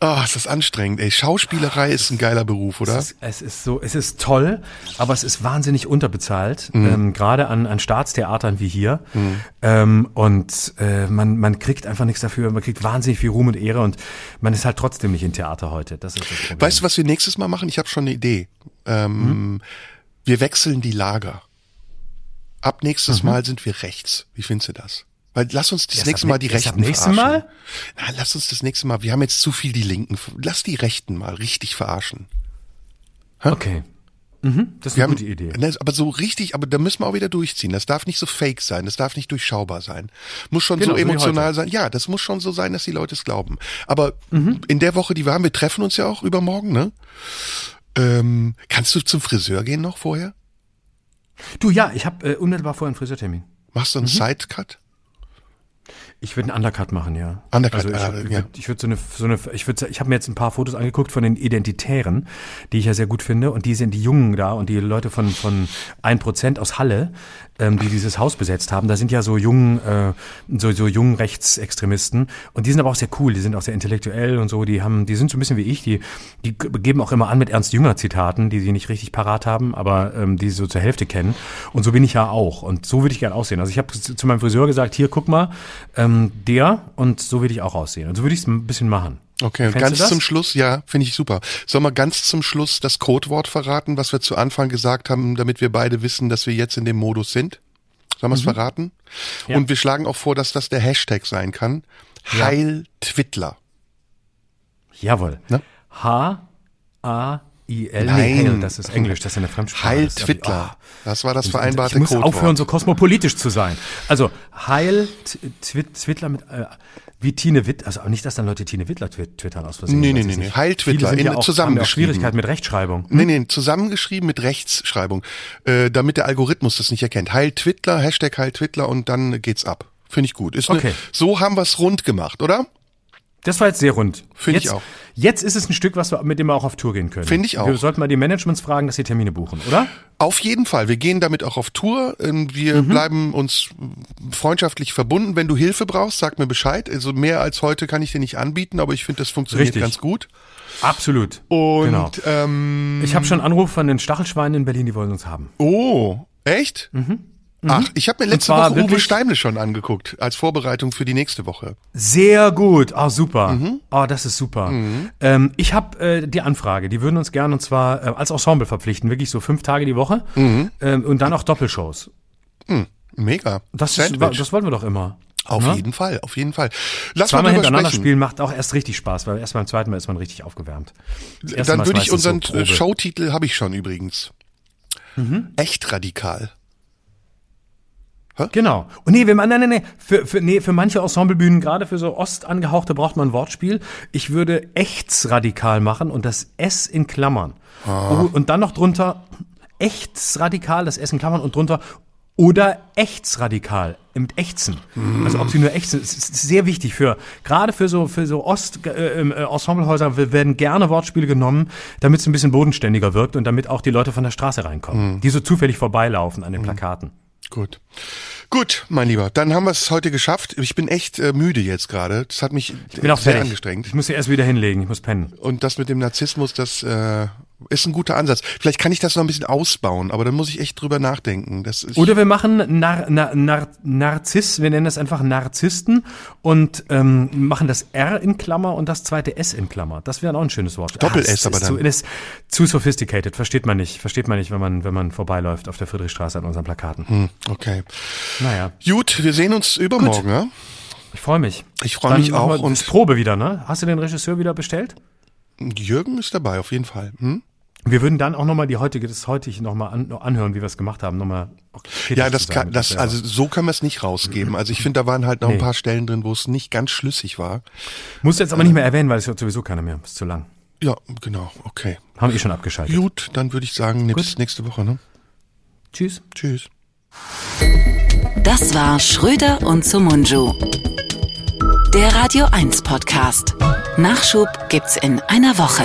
Ah, ist das anstrengend, ey. Schauspielerei ist ein geiler Beruf, oder? Es ist, es ist so, es ist toll, aber es ist wahnsinnig unterbezahlt, ähm, gerade an, an Staatstheatern wie hier. Ähm, und äh, man, man kriegt einfach nichts dafür, man kriegt wahnsinnig viel Ruhm und Ehre und man ist halt trotzdem nicht im Theater heute. Das ist das Problem. Weißt du, was wir nächstes Mal machen? Ich habe schon eine Idee. Ähm, Wir wechseln die Lager. Ab nächstes Mal sind wir rechts. Wie findest du das? Weil lass uns das Erst nächste Mal die Rechten verarschen. Mal? Na, lass uns das nächste Mal. Wir haben jetzt zu viel die Linken. Lass die Rechten mal richtig verarschen. Okay. Mhm, das ist Wir eine haben, gute Idee. Ne, aber so richtig, aber da müssen wir auch wieder durchziehen. Das darf nicht so fake sein, das darf nicht durchschaubar sein. Muss schon Genau, so emotional sein. Ja, das muss schon so sein, dass die Leute es glauben. Aber Mhm. in der Woche, die wir haben, wir treffen uns ja auch übermorgen, ne? Ähm, kannst du zum Friseur gehen noch vorher? Du, ja, ich habe äh, unmittelbar vorher einen Friseurtermin. Machst Mhm. du einen Sidecut? Ich würde einen Undercut machen, ja. Undercut, also ich, äh, ich ja. würde ich würd so eine, so eine, ich würde, ich habe mir jetzt ein paar Fotos angeguckt von den Identitären, die ich ja sehr gut finde, und die sind die Jungen da und die Leute von von 1% aus Halle, ähm, die dieses Haus besetzt haben. Da sind ja so jungen, äh, so so jungen Rechtsextremisten und die sind aber auch sehr cool, die sind auch sehr intellektuell und so. Die haben, die sind so ein bisschen wie ich, die die geben auch immer an mit Ernst Jünger Zitaten, die sie nicht richtig parat haben, aber ähm, die sie so zur Hälfte kennen. Und so bin ich ja auch. Und so würde ich gern aussehen. Also ich habe zu meinem Friseur gesagt, hier guck mal, ähm, der und so würde ich auch aussehen. Und so würde ich es ein bisschen machen. Okay, und Fändest ganz zum Schluss, ja, finde ich super. Sollen wir ganz zum Schluss das Codewort verraten, was wir zu Anfang gesagt haben, damit wir beide wissen, dass wir jetzt in dem Modus sind? Sollen wir es verraten? Mhm. Ja. Und wir schlagen auch vor, dass das der Hashtag sein kann. Heil Twittler. Jawohl. Ne? H-A-I-L. Nein. Hail, das ist Englisch, das ist eine Fremdsprache. Heil Twittler. Das war das Ich vereinbarte muss Codewort. aufhören, so kosmopolitisch zu sein. Also, Heil Twittler mit, äh, wie Tine Witt, also nicht, dass dann Leute Tine Wittler twit twittern aus Versehen. Nee, nee, nee, nee. nicht. Heil Twittler, Viele sind in- ja auch, haben ja zusammengeschrieben. Schwierigkeiten mit Rechtschreibung. Nee, nee, zusammengeschrieben mit Rechtschreibung, äh, damit der Algorithmus das nicht erkennt. Heil Twittler, Hashtag Heil Twittler und dann geht's ab. Finde ich gut. Ist Okay. ne, so haben wir's rund gemacht, oder? Das war jetzt sehr rund. Finde ich Jetzt- auch. Jetzt ist es ein Stück, was wir, mit dem wir auch auf Tour gehen können. Finde ich auch. Wir sollten mal die Managements fragen, dass sie Termine buchen, oder? Auf jeden Fall. Wir gehen damit auch auf Tour. Ähm, Wir Mhm. bleiben uns freundschaftlich verbunden. Wenn du Hilfe brauchst, sag mir Bescheid. Also mehr als heute kann ich dir nicht anbieten, aber ich finde, das funktioniert Richtig. ganz gut. Absolut. Und Genau. ähm, Ich habe schon Anruf von den Stachelschweinen in Berlin, die wollen uns haben. oh, echt? Ach, ich habe mir letzte Mhm. Woche Uwe wirklich- Steimle schon angeguckt als Vorbereitung für die nächste Woche. Sehr gut. Ah, super. Mhm. Ah, das ist super. Ähm, ich habe äh, die Anfrage. Die würden uns gerne und zwar äh, als Ensemble verpflichten, wirklich so fünf Tage die Woche Mhm. ähm, und dann auch Doppelshows. Mega. Das, ist, das wollten wir doch immer. auf ne? jeden Fall, auf jeden Fall. Lass Zweimal mal hintereinander sprechen. spielen macht auch erst richtig Spaß, weil erst beim zweiten Mal ist man richtig aufgewärmt. Dann Mal würde ich unseren so äh, Showtitel habe ich schon übrigens. Mhm. Echt radikal. Genau. Und nee, wenn man, nein, nein, nee, für, für, nee, für manche Ensemblebühnen, gerade für so ostangehauchte, braucht man ein Wortspiel. Ich würde echtsradikal machen und das S in Klammern. Ah. Und dann noch drunter echtsradikal, das S in Klammern und drunter oder echtsradikal mit Ächzen. Hm. Also ob sie nur ächzen, es ist sehr wichtig für, gerade für so, für so Ost, äh, äh, Ensemblehäuser werden gerne Wortspiele genommen, damit es ein bisschen bodenständiger wirkt und damit auch die Leute von der Straße reinkommen, Hm. die so zufällig vorbeilaufen an den Plakaten. Gut. Gut, mein Lieber, dann haben wir es heute geschafft. Ich bin echt äh, müde jetzt gerade. Das hat mich Ich bin auch sehr fertig. angestrengt. Ich muss sie erst wieder hinlegen, ich muss pennen. Und das mit dem Narzissmus, das äh, ist ein guter Ansatz. Vielleicht kann ich das noch ein bisschen ausbauen, aber dann muss ich echt drüber nachdenken. Das ist, Oder wir machen Nar Nar Nar Narziss, wir nennen das einfach Narzissten und ähm, machen das R in Klammer und das zweite S in Klammer. Das wäre auch ein schönes Wort. Doppel-S das aber Zu, dann. das ist zu sophisticated, versteht man nicht. Versteht man nicht, wenn man, wenn man vorbeiläuft auf der Friedrichstraße an unseren Plakaten. Hm, okay. Naja, Gut, wir sehen uns übermorgen. Ja? ich freue mich. Ich freue mich auch. Und Probe wieder, ne? Hast du den Regisseur wieder bestellt? Jürgen ist dabei, auf jeden Fall. Hm? Wir würden dann auch nochmal die heutige, das heutige nochmal an, anhören, wie wir es gemacht haben. Nochmal Ja, das kann, das, selber. also so können wir es nicht rausgeben. Also ich finde, da waren halt noch ein Nee. paar Stellen drin, wo es nicht ganz schlüssig war. Musst du jetzt aber nicht mehr erwähnen, weil es hört sowieso keiner mehr. Ist zu lang. Ja, genau, okay. Haben eh schon abgeschaltet. Gut, dann würde ich sagen, bis nächste Woche, ne? Tschüss. Tschüss. Das war Schröder und Sumunju. Der Radio 1 Podcast. Nachschub gibt's in einer Woche.